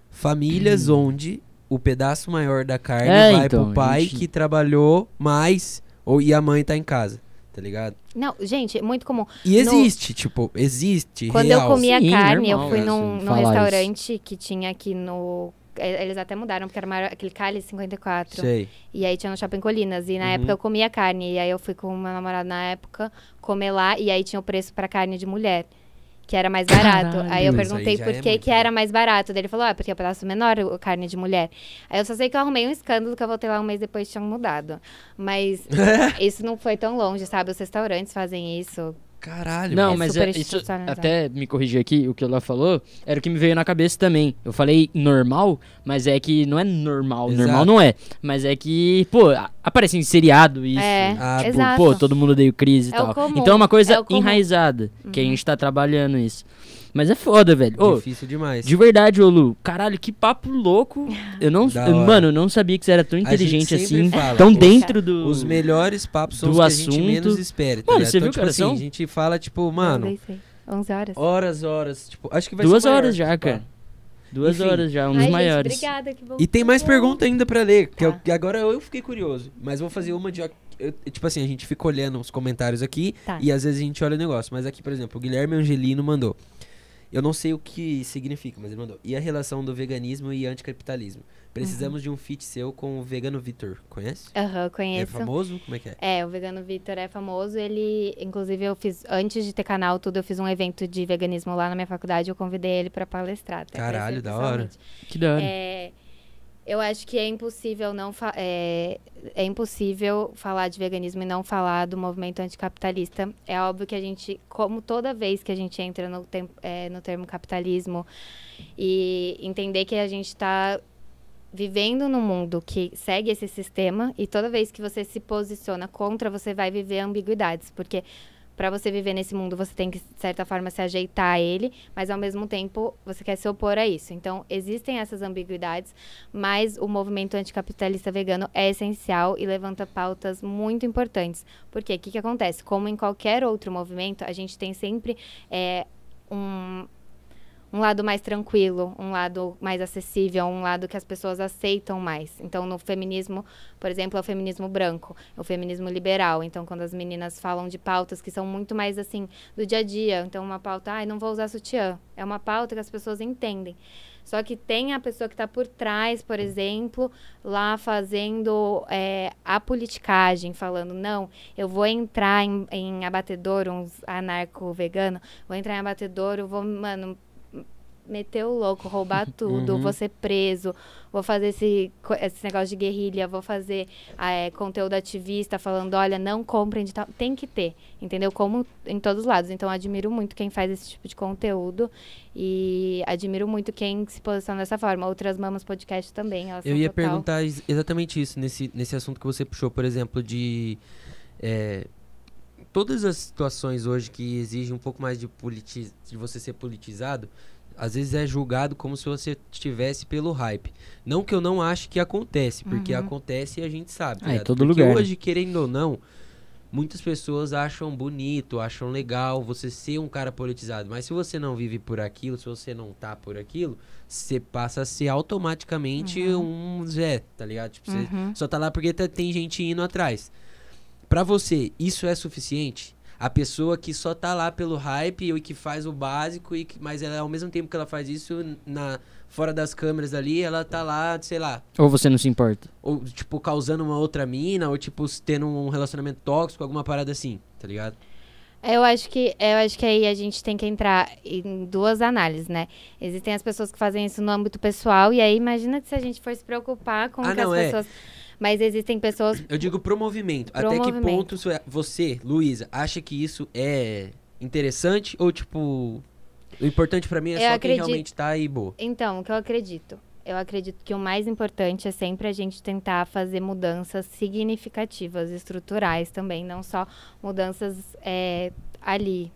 famílias onde o pedaço maior da carne É, vai então, pro pai gente- que trabalhou mais ou, e a mãe tá em casa, tá ligado? Não, gente, é muito comum. E No- existe, tipo, existe, Quando real. eu comia Sim, carne, normal, eu fui né, num, assim, num falar isso. restaurante que tinha aqui no. eh, Eles até mudaram, porque era uma- aquele Cálice 54. Sei. E aí tinha no Shopping Colinas. E na Uhum. época eu comia carne. E aí eu fui com o meu namorado na época comer lá. E aí tinha o preço pra carne de mulher. Que era mais barato. Caralho. Aí eu aí perguntei já por é que, muito, que era mais barato. Daí ele falou, ah, porque é um pedaço menor o carne de mulher. Aí eu só sei que eu arrumei um escândalo que eu voltei lá um mês depois tinham mudado. Mas (laughs) isso não foi tão longe, sabe? Os restaurantes fazem isso. Caralho. Não, É mas é, isso, até me corrigir aqui, o que ela falou, era o que me veio na cabeça também. Eu falei normal, mas é que não é normal, Exato. normal não é. Mas é que, pô, aparece em seriado isso. É, Ah, Tipo, exato. pô, todo mundo odeia o Cris e É tal. Então é uma coisa é enraizada, que a Uhum. gente tá trabalhando isso. Mas é foda, velho. Ô, Difícil demais. de verdade, ô Lu, caralho, que papo louco. Eu não, Da eu- hora. mano, eu não sabia que você era tão gente inteligente sempre assim, fala, tão os- dentro do Os melhores papos são do os que a gente assunto. menos espera. tá Mano, ligado? você então, viu, tipo cara, assim, são- a gente fala, tipo, mano, Nem sei. 11 horas. horas, horas. Tipo, acho que vai duas ser maior, horas já, tipo, cara. Duas Enfim. horas já, um Ai, dos gente, maiores. obrigada, que bom. E tem mais pergunta ainda pra ler, que, eu- Tá. que agora eu fiquei curioso. Mas vou fazer uma de. eu- tipo assim, a gente fica olhando os comentários aqui Tá. e às vezes a gente olha o negócio. Mas aqui, por exemplo, o Guilherme Angelino mandou. Eu não sei o que significa, mas ele mandou. E a relação do veganismo e anticapitalismo? Precisamos de um feat seu com o vegano Vitor. Conhece? Aham, É conheço. famoso? Como é que é? É, o Vegano Vitor é famoso. Ele, inclusive, eu fiz, antes de ter canal, tudo, eu fiz um evento de veganismo lá na minha faculdade. Eu convidei ele pra palestrar. Caralho, da hora. Que da hora. É, eu acho que é impossível não é, é impossível falar de veganismo e não falar do movimento anticapitalista. É óbvio que a gente, como toda vez que a gente entra no, tem- é, no termo capitalismo e entender que a gente está vivendo num mundo que segue esse sistema e toda vez que você se posiciona contra, você vai viver ambiguidades, porque para você viver nesse mundo, você tem que, de certa forma, se ajeitar a ele, mas ao mesmo tempo você quer se opor a isso. Então, existem essas ambiguidades, mas o movimento anticapitalista vegano é essencial e levanta pautas muito importantes. Porque o que, que acontece? Como em qualquer outro movimento, a gente tem sempre é, um, um lado mais tranquilo, um lado mais acessível, um lado que as pessoas aceitam mais. Então, no feminismo, por exemplo, é o feminismo branco, é o feminismo liberal. Então, quando as meninas falam de pautas que são muito mais assim do dia a dia, então uma pauta, ai, não vou usar sutiã, é uma pauta que as pessoas entendem. Só que tem a pessoa que está por trás, por exemplo, lá fazendo é, a politicagem, falando, não, eu vou entrar em, em abatedor, uns anarco-vegano, vou entrar em abatedor, eu vou, mano, meter o louco, roubar (laughs) tudo, Uhum. vou ser preso, vou fazer esse, esse negócio de guerrilha, vou fazer ah, é, conteúdo ativista falando, olha, não comprem de tal. Tem que ter, entendeu? Como em todos os lados. Então, admiro muito quem faz esse tipo de conteúdo e admiro muito quem se posiciona dessa forma. Outras Mamas Podcast também, Eu ia total- perguntar ex- exatamente isso nesse, nesse assunto que você puxou, por exemplo, de. é, todas as situações hoje que exigem um pouco mais de, politi de você ser politizado, às vezes é julgado como se você estivesse pelo hype. Não que eu não ache que acontece, porque Uhum. acontece e a gente sabe. tá Ah, em todo porque lugar, hoje, querendo ou não, muitas pessoas acham bonito, acham legal você ser um cara politizado. Mas se você não vive por aquilo, se você não tá por aquilo, você passa a ser automaticamente um Zé, tá ligado? Tipo, você Uhum. só tá lá porque tá- tem gente indo atrás. Pra você, isso é suficiente? A pessoa que só tá lá pelo hype e que faz o básico, e que, mas ela, ao mesmo tempo que ela faz isso, na, fora das câmeras ali, ela tá lá, sei lá, Ou você não se importa? ou tipo, causando uma outra mina, ou tipo, tendo um relacionamento tóxico, alguma parada assim, tá ligado? Eu acho que eu acho que aí a gente tem que entrar em duas análises, né? Existem as pessoas que fazem isso no âmbito pessoal e aí imagina que se a gente for se preocupar com Ah, que não, as é. Mas existem pessoas Eu digo pro movimento. Pro Até que movimento. ponto isso é- você, Luísa, acha que isso é interessante ou tipo. O importante pra mim é Eu só acredito- quem realmente tá aí, boa. Então, o que eu acredito? Eu acredito que o mais importante é sempre a gente tentar fazer mudanças significativas, estruturais também, não só mudanças é, ali,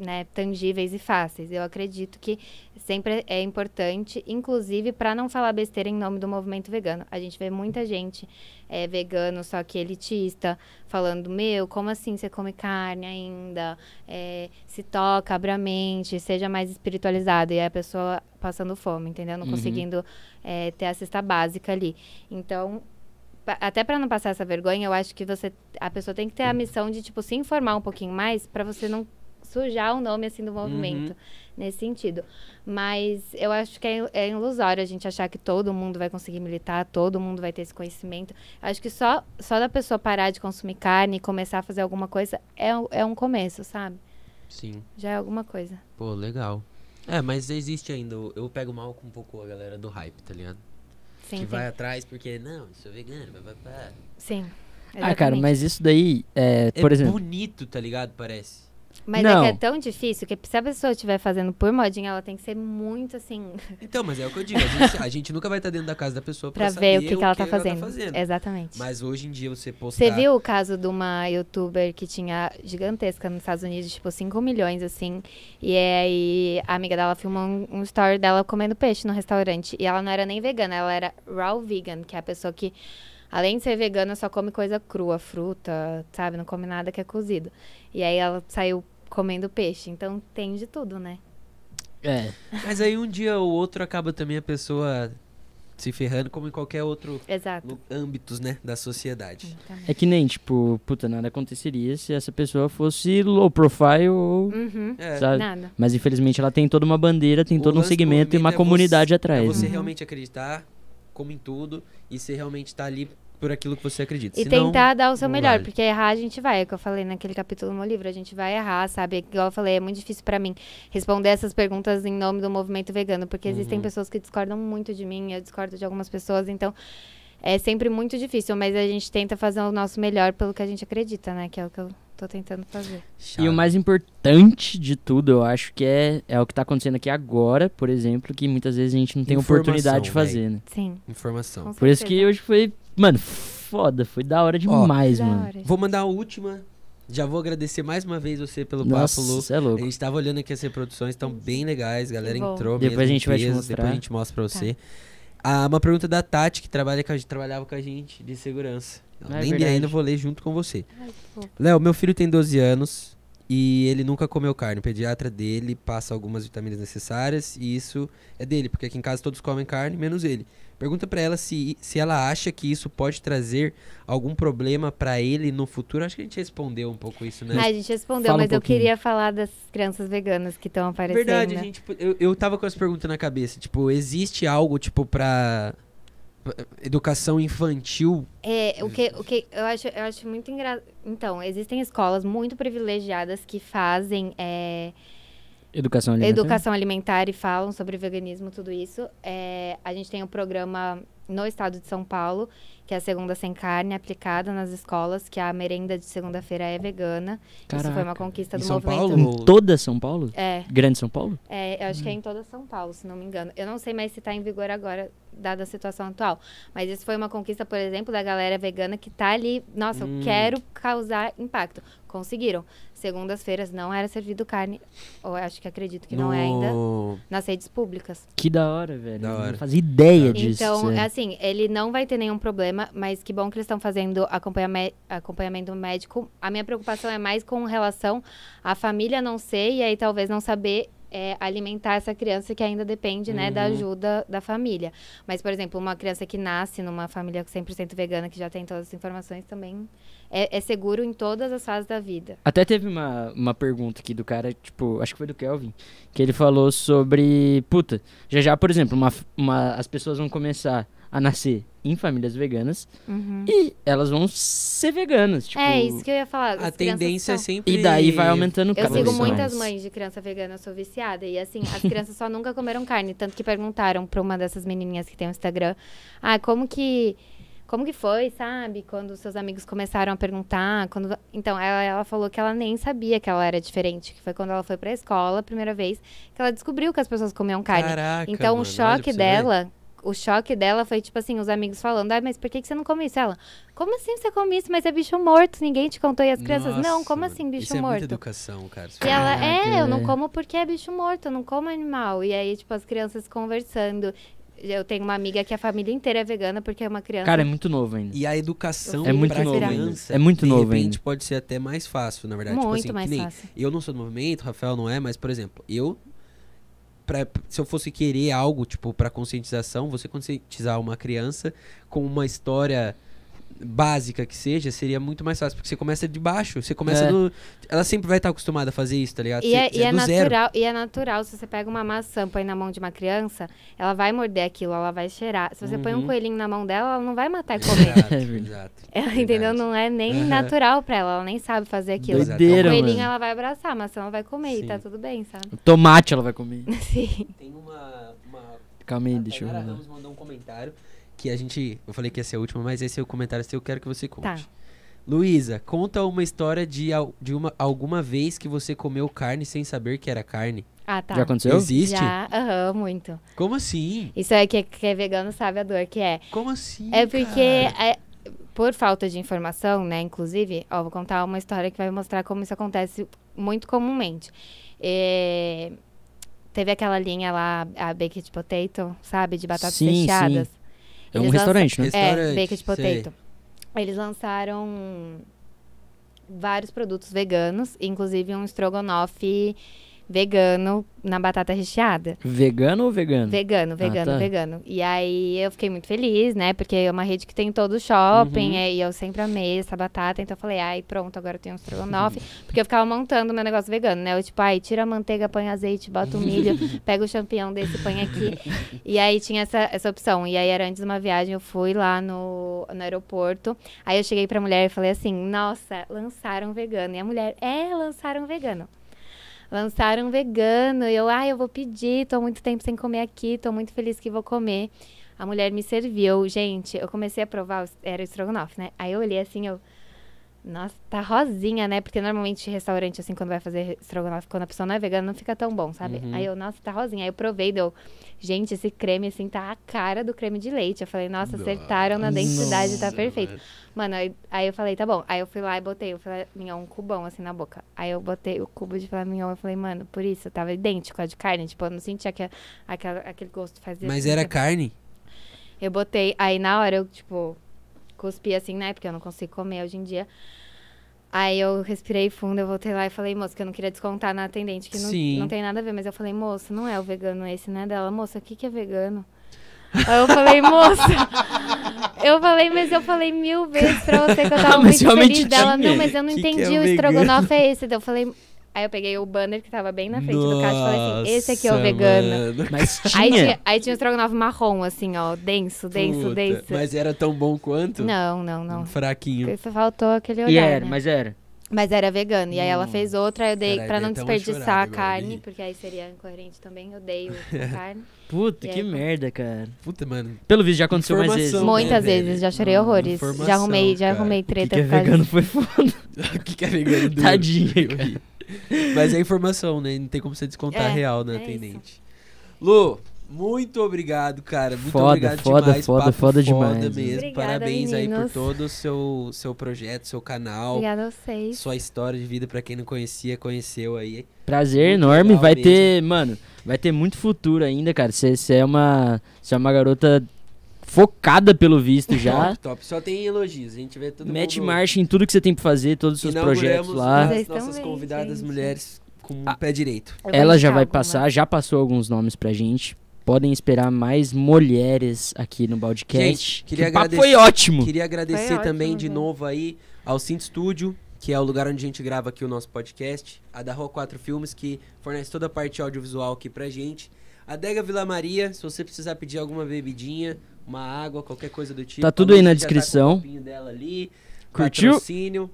né, tangíveis e fáceis. Eu acredito que sempre é importante, inclusive para não falar besteira em nome do movimento vegano. A gente vê muita gente é, vegano, só que elitista, falando: Meu, como assim você come carne ainda? É, se toca, abra a mente, seja mais espiritualizado. E aí a pessoa passando fome, entendeu? Não Uhum. conseguindo é, ter a cesta básica ali. Então. Até para não passar essa vergonha, eu acho que você a pessoa tem que ter a missão de tipo se informar um pouquinho mais para você não sujar o nome assim do movimento nesse sentido. Mas eu acho que é, é ilusório a gente achar que todo mundo vai conseguir militar, todo mundo vai ter esse conhecimento. Acho que só, só da pessoa parar de consumir carne e começar a fazer alguma coisa é, um- é um começo, sabe? Sim. Já é alguma coisa. Pô, legal. É, mas existe ainda. Eu pego mal com um pouco a galera do hype, tá ligado? Sim, que sim. vai atrás porque, não, sou vegano, pá, pá. Sim. Ah, cara, exatamente. mas isso daí, é, É por exemplo. bonito, tá ligado? Parece. Mas Não. é que é tão difícil que se a pessoa estiver fazendo por modinha, ela tem que ser muito assim, (laughs) Então, mas é o que eu digo. A gente, a gente nunca vai estar dentro da casa da pessoa pra, pra saber ver o que, que ela tá fazendo. Exatamente. Mas hoje em dia você postar... Você viu o caso de uma youtuber que tinha gigantesca nos Estados Unidos, tipo 5 milhões, assim. E aí a amiga dela filmou um, um story dela comendo peixe no restaurante. E ela não era nem vegana, ela era raw vegan, que é a pessoa que, além de ser vegana, só come coisa crua, fruta, sabe? Não come nada que é cozido. E aí ela saiu comendo peixe. Então tem de tudo, né? É. Mas aí um dia ou outro acaba também a pessoa se ferrando, como em qualquer outro Exato. âmbitos, né, da sociedade. É que nem, tipo, puta, nada aconteceria se essa pessoa fosse low profile ou. Uhum. É, Sabe? Nada. Mas infelizmente ela tem toda uma bandeira, tem O todo um segmento e uma é comunidade você- atrás. É você né? realmente acreditar, como em tudo, e você realmente tá ali por aquilo que você acredita. E Senão, tentar dar o seu melhor, vale. porque errar a gente vai, é o que eu falei naquele capítulo no livro, a gente vai errar, sabe? Igual eu falei, é muito difícil pra mim responder essas perguntas em nome do movimento vegano, porque existem Uhum. pessoas que discordam muito de mim, eu discordo de algumas pessoas, então é sempre muito difícil, mas a gente tenta fazer o nosso melhor pelo que a gente acredita, né? Que é o que eu tô tentando fazer. E o mais importante de tudo, eu acho que é, é o que tá acontecendo aqui agora, por exemplo, que muitas vezes a gente não tem Informação, oportunidade de véi. fazer, né? Sim. Informação. Por isso que hoje foi, mano, foda, foi da hora demais, Da mano. hora. Vou mandar a última. Já vou agradecer mais uma vez você pelo Nossa, papo, Lu. cê é A louco. gente tava olhando aqui as reproduções, estão bem legais. A galera bom. entrou Depois mesmo a gente vai te peso, mostrar. Depois a gente mostra pra você. Ah, uma pergunta da Tati, que, trabalha com a gente, trabalhava com a gente, de segurança. Eu é nem li ainda, vou ler junto com você. Léo, meu filho tem 12 anos e ele nunca comeu carne. O pediatra dele passa algumas vitaminas necessárias e isso é dele, porque aqui em casa todos comem carne, menos ele. Pergunta pra ela se, se ela acha que isso pode trazer algum problema pra ele no futuro. Acho que a gente respondeu um pouco isso, né? Ah, a gente respondeu, Fala um mas eu pouquinho. queria falar das crianças veganas que estão aparecendo. Verdade, né? gente. Eu, eu tava com essa pergunta na cabeça. Tipo, existe algo, tipo, pra educação infantil? É, o que, o que eu acho, eu acho muito engraçado. Então, existem escolas muito privilegiadas que fazem é, Educação alimentar. educação alimentar e falam sobre veganismo, tudo isso. É, a gente tem um programa no estado de São Paulo, que é a Segunda Sem Carne, aplicada nas escolas, que a merenda de segunda-feira é vegana. Isso foi uma Caraca. conquista Em do São movimento. Paulo? Em toda São Paulo? É, Grande São Paulo? é, eu acho que é em toda São Paulo, se não me engano. Eu não sei mais se está em vigor agora, dada a situação atual. Mas isso foi uma conquista, por exemplo, da galera vegana que tá ali. Nossa, Hum. eu quero causar impacto. Conseguiram. Segundas-feiras não era servido carne. Ou acho que acredito que não é ainda. No- Nas redes públicas. Que da hora, velho. Da hora. Não fazia ideia disso. Então, sério. assim, ele não vai ter nenhum problema, mas que bom que eles estão fazendo acompanhame- acompanhamento médico. A minha preocupação é mais com relação à família não ser e aí talvez não saber é, alimentar essa criança que ainda depende, né, da Uhum. ajuda da família. Mas, por exemplo, uma criança que nasce numa família 100% vegana, que já tem todas as informações, também é, é seguro em todas as fases da vida. Até teve uma, uma pergunta aqui do cara, tipo, acho que foi do Kelvin, que ele falou sobre, puta, já já, por exemplo, uma, uma, as pessoas vão começar a nascer em famílias veganas Uhum. e elas vão ser veganas, tipo... é isso que eu ia falar. A tendência é são- sempre. E daí vai aumentando Eu cada sigo vez muitas mães de criança vegana, eu sou viciada. E assim, as crianças só nunca comeram carne. Tanto que perguntaram pra uma dessas menininhas que tem um Instagram: Ah, como que. Como que foi, sabe? Quando seus amigos começaram a perguntar. Quando... Então, ela, ela falou que ela nem sabia que ela era diferente. Que foi quando ela foi pra escola, a primeira vez, que ela descobriu que as pessoas comiam carne. Caraca, então, mano, o choque dela. O choque dela foi, tipo assim, os amigos falando, ai, mas por que, que você não come isso? Ela, como assim você come isso? Mas é bicho morto, ninguém te contou. E as crianças, não, Nossa, como mano, assim, bicho Isso é morto? muita educação, cara. E ela, Caraca, é, eu não velho. como porque é bicho morto, eu não como animal. E aí, tipo, as crianças conversando. Eu tenho uma amiga que a família inteira é vegana porque é uma criança. Cara, é muito novo ainda. E a educação É muito pra novo ainda. criança, É muito de novo repente, ainda. pode ser até mais fácil, na verdade. tipo muito assim, que mais nem fácil. Eu não sou do movimento, Rafael não é, mas, por exemplo, eu. Pra, se eu fosse querer algo, tipo, pra conscientização, você conscientizar uma criança com uma história básica que seja, seria muito mais fácil. Porque você começa de baixo, você começa É. do. Ela sempre vai estar acostumada a fazer isso, tá ligado? E Você- é, você e é zero. natural, e é natural, se você pega uma maçã, põe na mão de uma criança, ela vai morder aquilo, ela vai cheirar. Se você põe um Uhum. coelhinho na mão dela, ela não vai matar e (laughs) comer. Exato, É exato. Ela, Verdade. entendeu? Não é nem Aham. natural pra ela, ela nem sabe fazer aquilo. Doideira, o coelhinho mano. ela vai abraçar, a maçã ela vai comer Sim. e tá tudo bem, sabe? Tomate ela vai comer. (laughs) Sim. Tem uma. uma Calma aí, a deixa eu ver. Ramos mandou um comentário que a gente. Eu falei que ia ser a última, mas esse é o comentário seu, eu quero que você conte. Tá. Luísa, conta uma história de, de uma, alguma vez que você comeu carne sem saber que era carne. Ah, tá. Já aconteceu? Existe? Já, aham, muito. Como assim? Isso é que, que é vegano sabe a dor que é. Como assim? É porque, cara? é, por falta de informação, né? Inclusive, ó, vou contar uma história que vai mostrar como isso acontece muito comumente. É, teve aquela linha lá, a Baked Potato, sabe? De batatas Sim, sim. É um restaurante, né? Restaurante, É, Baked sei. Potato. Eles lançaram vários produtos veganos, inclusive um estrogonofe vegano na batata recheada. Vegano ou vegano? Vegano, vegano, tá. vegano. E aí eu fiquei muito feliz, né? Porque é uma rede que tem em todo o shopping, Uhum. é, e eu sempre amei essa batata. Então eu falei, ai, pronto, agora eu tenho um estrogonofe. (laughs) porque eu ficava montando meu negócio vegano, né? Eu, tipo, ai, tira a manteiga, põe azeite, bota o milho, (laughs) pega o champignon desse, põe aqui. E aí tinha essa, essa opção. E aí era antes de uma viagem, eu fui lá no, no aeroporto. Aí eu cheguei pra mulher e falei assim, nossa, lançaram vegano. E a mulher, é, lançaram vegano. Lançaram vegano. E eu, ai, eu vou pedir, tô muito tempo sem comer aqui, tô muito feliz que vou comer. A mulher me serviu. Gente, eu comecei a provar, era estrogonofe, né? Aí eu olhei assim, eu. Nossa, tá rosinha, né? Porque normalmente restaurante, assim, quando vai fazer estrogonofe, quando a pessoa não é vegana, não fica tão bom, sabe? Uhum. Aí eu, nossa, tá rosinha. Aí eu provei, deu. Gente, esse creme, assim, tá a cara do creme de leite. Eu falei, nossa, acertaram na densidade, tá perfeito. Mano, aí, aí eu falei, tá bom. Aí eu fui lá e botei o filé mignon, um cubão, assim, na boca. Aí eu botei o cubo de filé mignon, eu falei, mano, por isso, tava idêntico a de carne. Tipo, eu não sentia que, aquela, aquele gosto fazia... Mas era sentido. carne? Eu botei, aí na hora eu, tipo, cuspi assim, né? Porque eu não consigo comer hoje em dia. Aí eu respirei fundo, eu voltei lá e falei, moça, que eu não queria descontar na atendente, que não, Sim. não tem nada a ver. Mas eu falei, moça, não é o vegano esse, né? Dela, moça, o que, que é vegano? Aí eu falei, (laughs) moça. Eu falei, mas eu falei mil vezes pra você que eu tava (laughs) Ah, muito feliz dela. Não, mas eu não Que que é entendi, o o estrogonofe é esse. Eu falei. Aí eu peguei o banner que tava bem na frente do caixa e falei assim, esse aqui é o Nossa, vegano. mano. Mas (laughs) Aí tinha. tinha, aí tinha o estrogonofe marrom, assim, ó, denso, denso, Puta, denso. Mas era tão bom quanto? Não, não, não. Fraquinho. Porque Só faltou aquele olhar, E era, né? mas era. Mas era vegano. E aí ela fez outra, eu dei, Caralho, pra não desperdiçar a carne, porque aí seria incoerente também, eu dei o a (laughs) carne. Puta, que aí, merda, cara. Puta, mano. Pelo visto já aconteceu mais vezes. Né, Muitas velho? vezes, já chorei Hum, horrores. Já arrumei, já cara. arrumei O que, treta que é vegano foi foda. (laughs) o que, que é vegano duro? Eu cara. (laughs) Mas é informação, né? Não tem como você descontar É, real na é atendente. Lu, muito obrigado, cara. Muito Foda, obrigado foda, demais. foda, papo foda demais. mesmo. Obrigada, Parabéns aí por meninos. todo o seu, seu projeto, seu canal. Obrigada a vocês. Sua história de vida, pra quem não conhecia, conheceu aí. Prazer Muito enorme. Vai mesmo. ter, mano, vai ter muito futuro ainda, cara. Você é uma. Você é uma garota focada pelo visto já. Top, top. Só tem elogios. A gente vê todo Mete mundo. marcha em tudo que você tem pra fazer, todos os seus projetos lá. as nossas bem, convidadas gente. mulheres com o Ah. pé direito. Ela já vai passar, já passou alguns nomes pra gente. Podem esperar mais mulheres aqui no Podcast. Gente, o papo foi ótimo. Queria agradecer Foi ótimo, também de gente. novo aí ao Cinto Studio, que é o lugar onde a gente grava aqui o nosso podcast. A da Rua 4 Filmes, que fornece toda a parte audiovisual aqui pra gente. A Dega Vila Maria, se você precisar pedir alguma bebidinha, uma água, qualquer coisa do tipo. Tá tudo aí na tá descrição. dela ali, Curtiu? Patrocínio.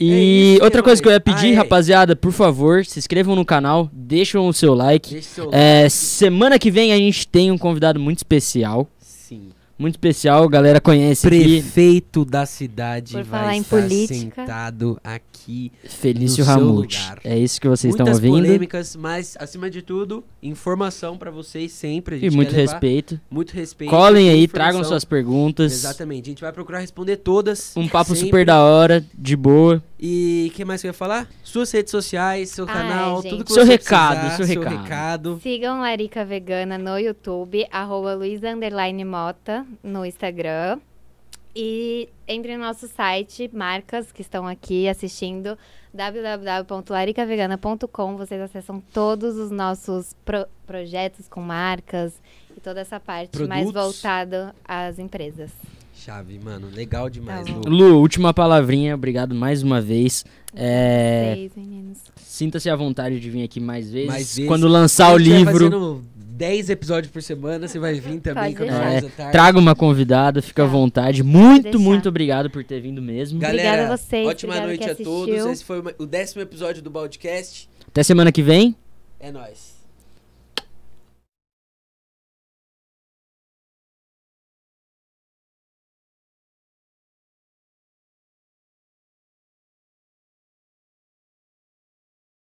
É E isso, outra coisa que eu ia pedir, Ah, é. rapaziada, por favor, se inscrevam no canal, deixam o seu like. Seu É, like. semana que vem a gente tem um convidado muito especial. Muito especial, a galera conhece aqui. Prefeito da cidade Por vai falar em estar política. sentado aqui. Felício Ramute. É isso que vocês estão Muitas ouvindo. polêmicas, mas acima de tudo, informação pra vocês sempre. A E muito respeito. Muito respeito. Colhem aí, informação. tragam suas perguntas. Exatamente. A gente vai procurar responder todas. Um papo sempre. super da hora, de boa. E o que mais que eu ia falar? Suas redes sociais, seu Ai, canal, gente. tudo que Seu você recado, precisar, seu seu recado. recado. Sigam Larica Vegana no YouTube, arroba Underline Mota no Instagram. E entre no nosso site, marcas que estão aqui assistindo, www.laricavegana.com. Vocês acessam todos os nossos pro- projetos com marcas e toda essa parte mais Produtos. voltada às empresas. Chave, mano. Legal demais, Tá. Lu. Lu, última palavrinha, obrigado mais uma vez. É. Sinta-se à vontade de vir aqui mais vezes. Mais vezes. Quando lançar o livro, fazendo 10 episódios por semana, você vai vir também com tarde. traga uma convidada, fica à Tá. vontade. Muito, muito obrigado por ter vindo mesmo. Galera, Obrigada a vocês, ótima noite a todos. Esse foi o décimo episódio do Podcast. Até semana que vem. É nóis.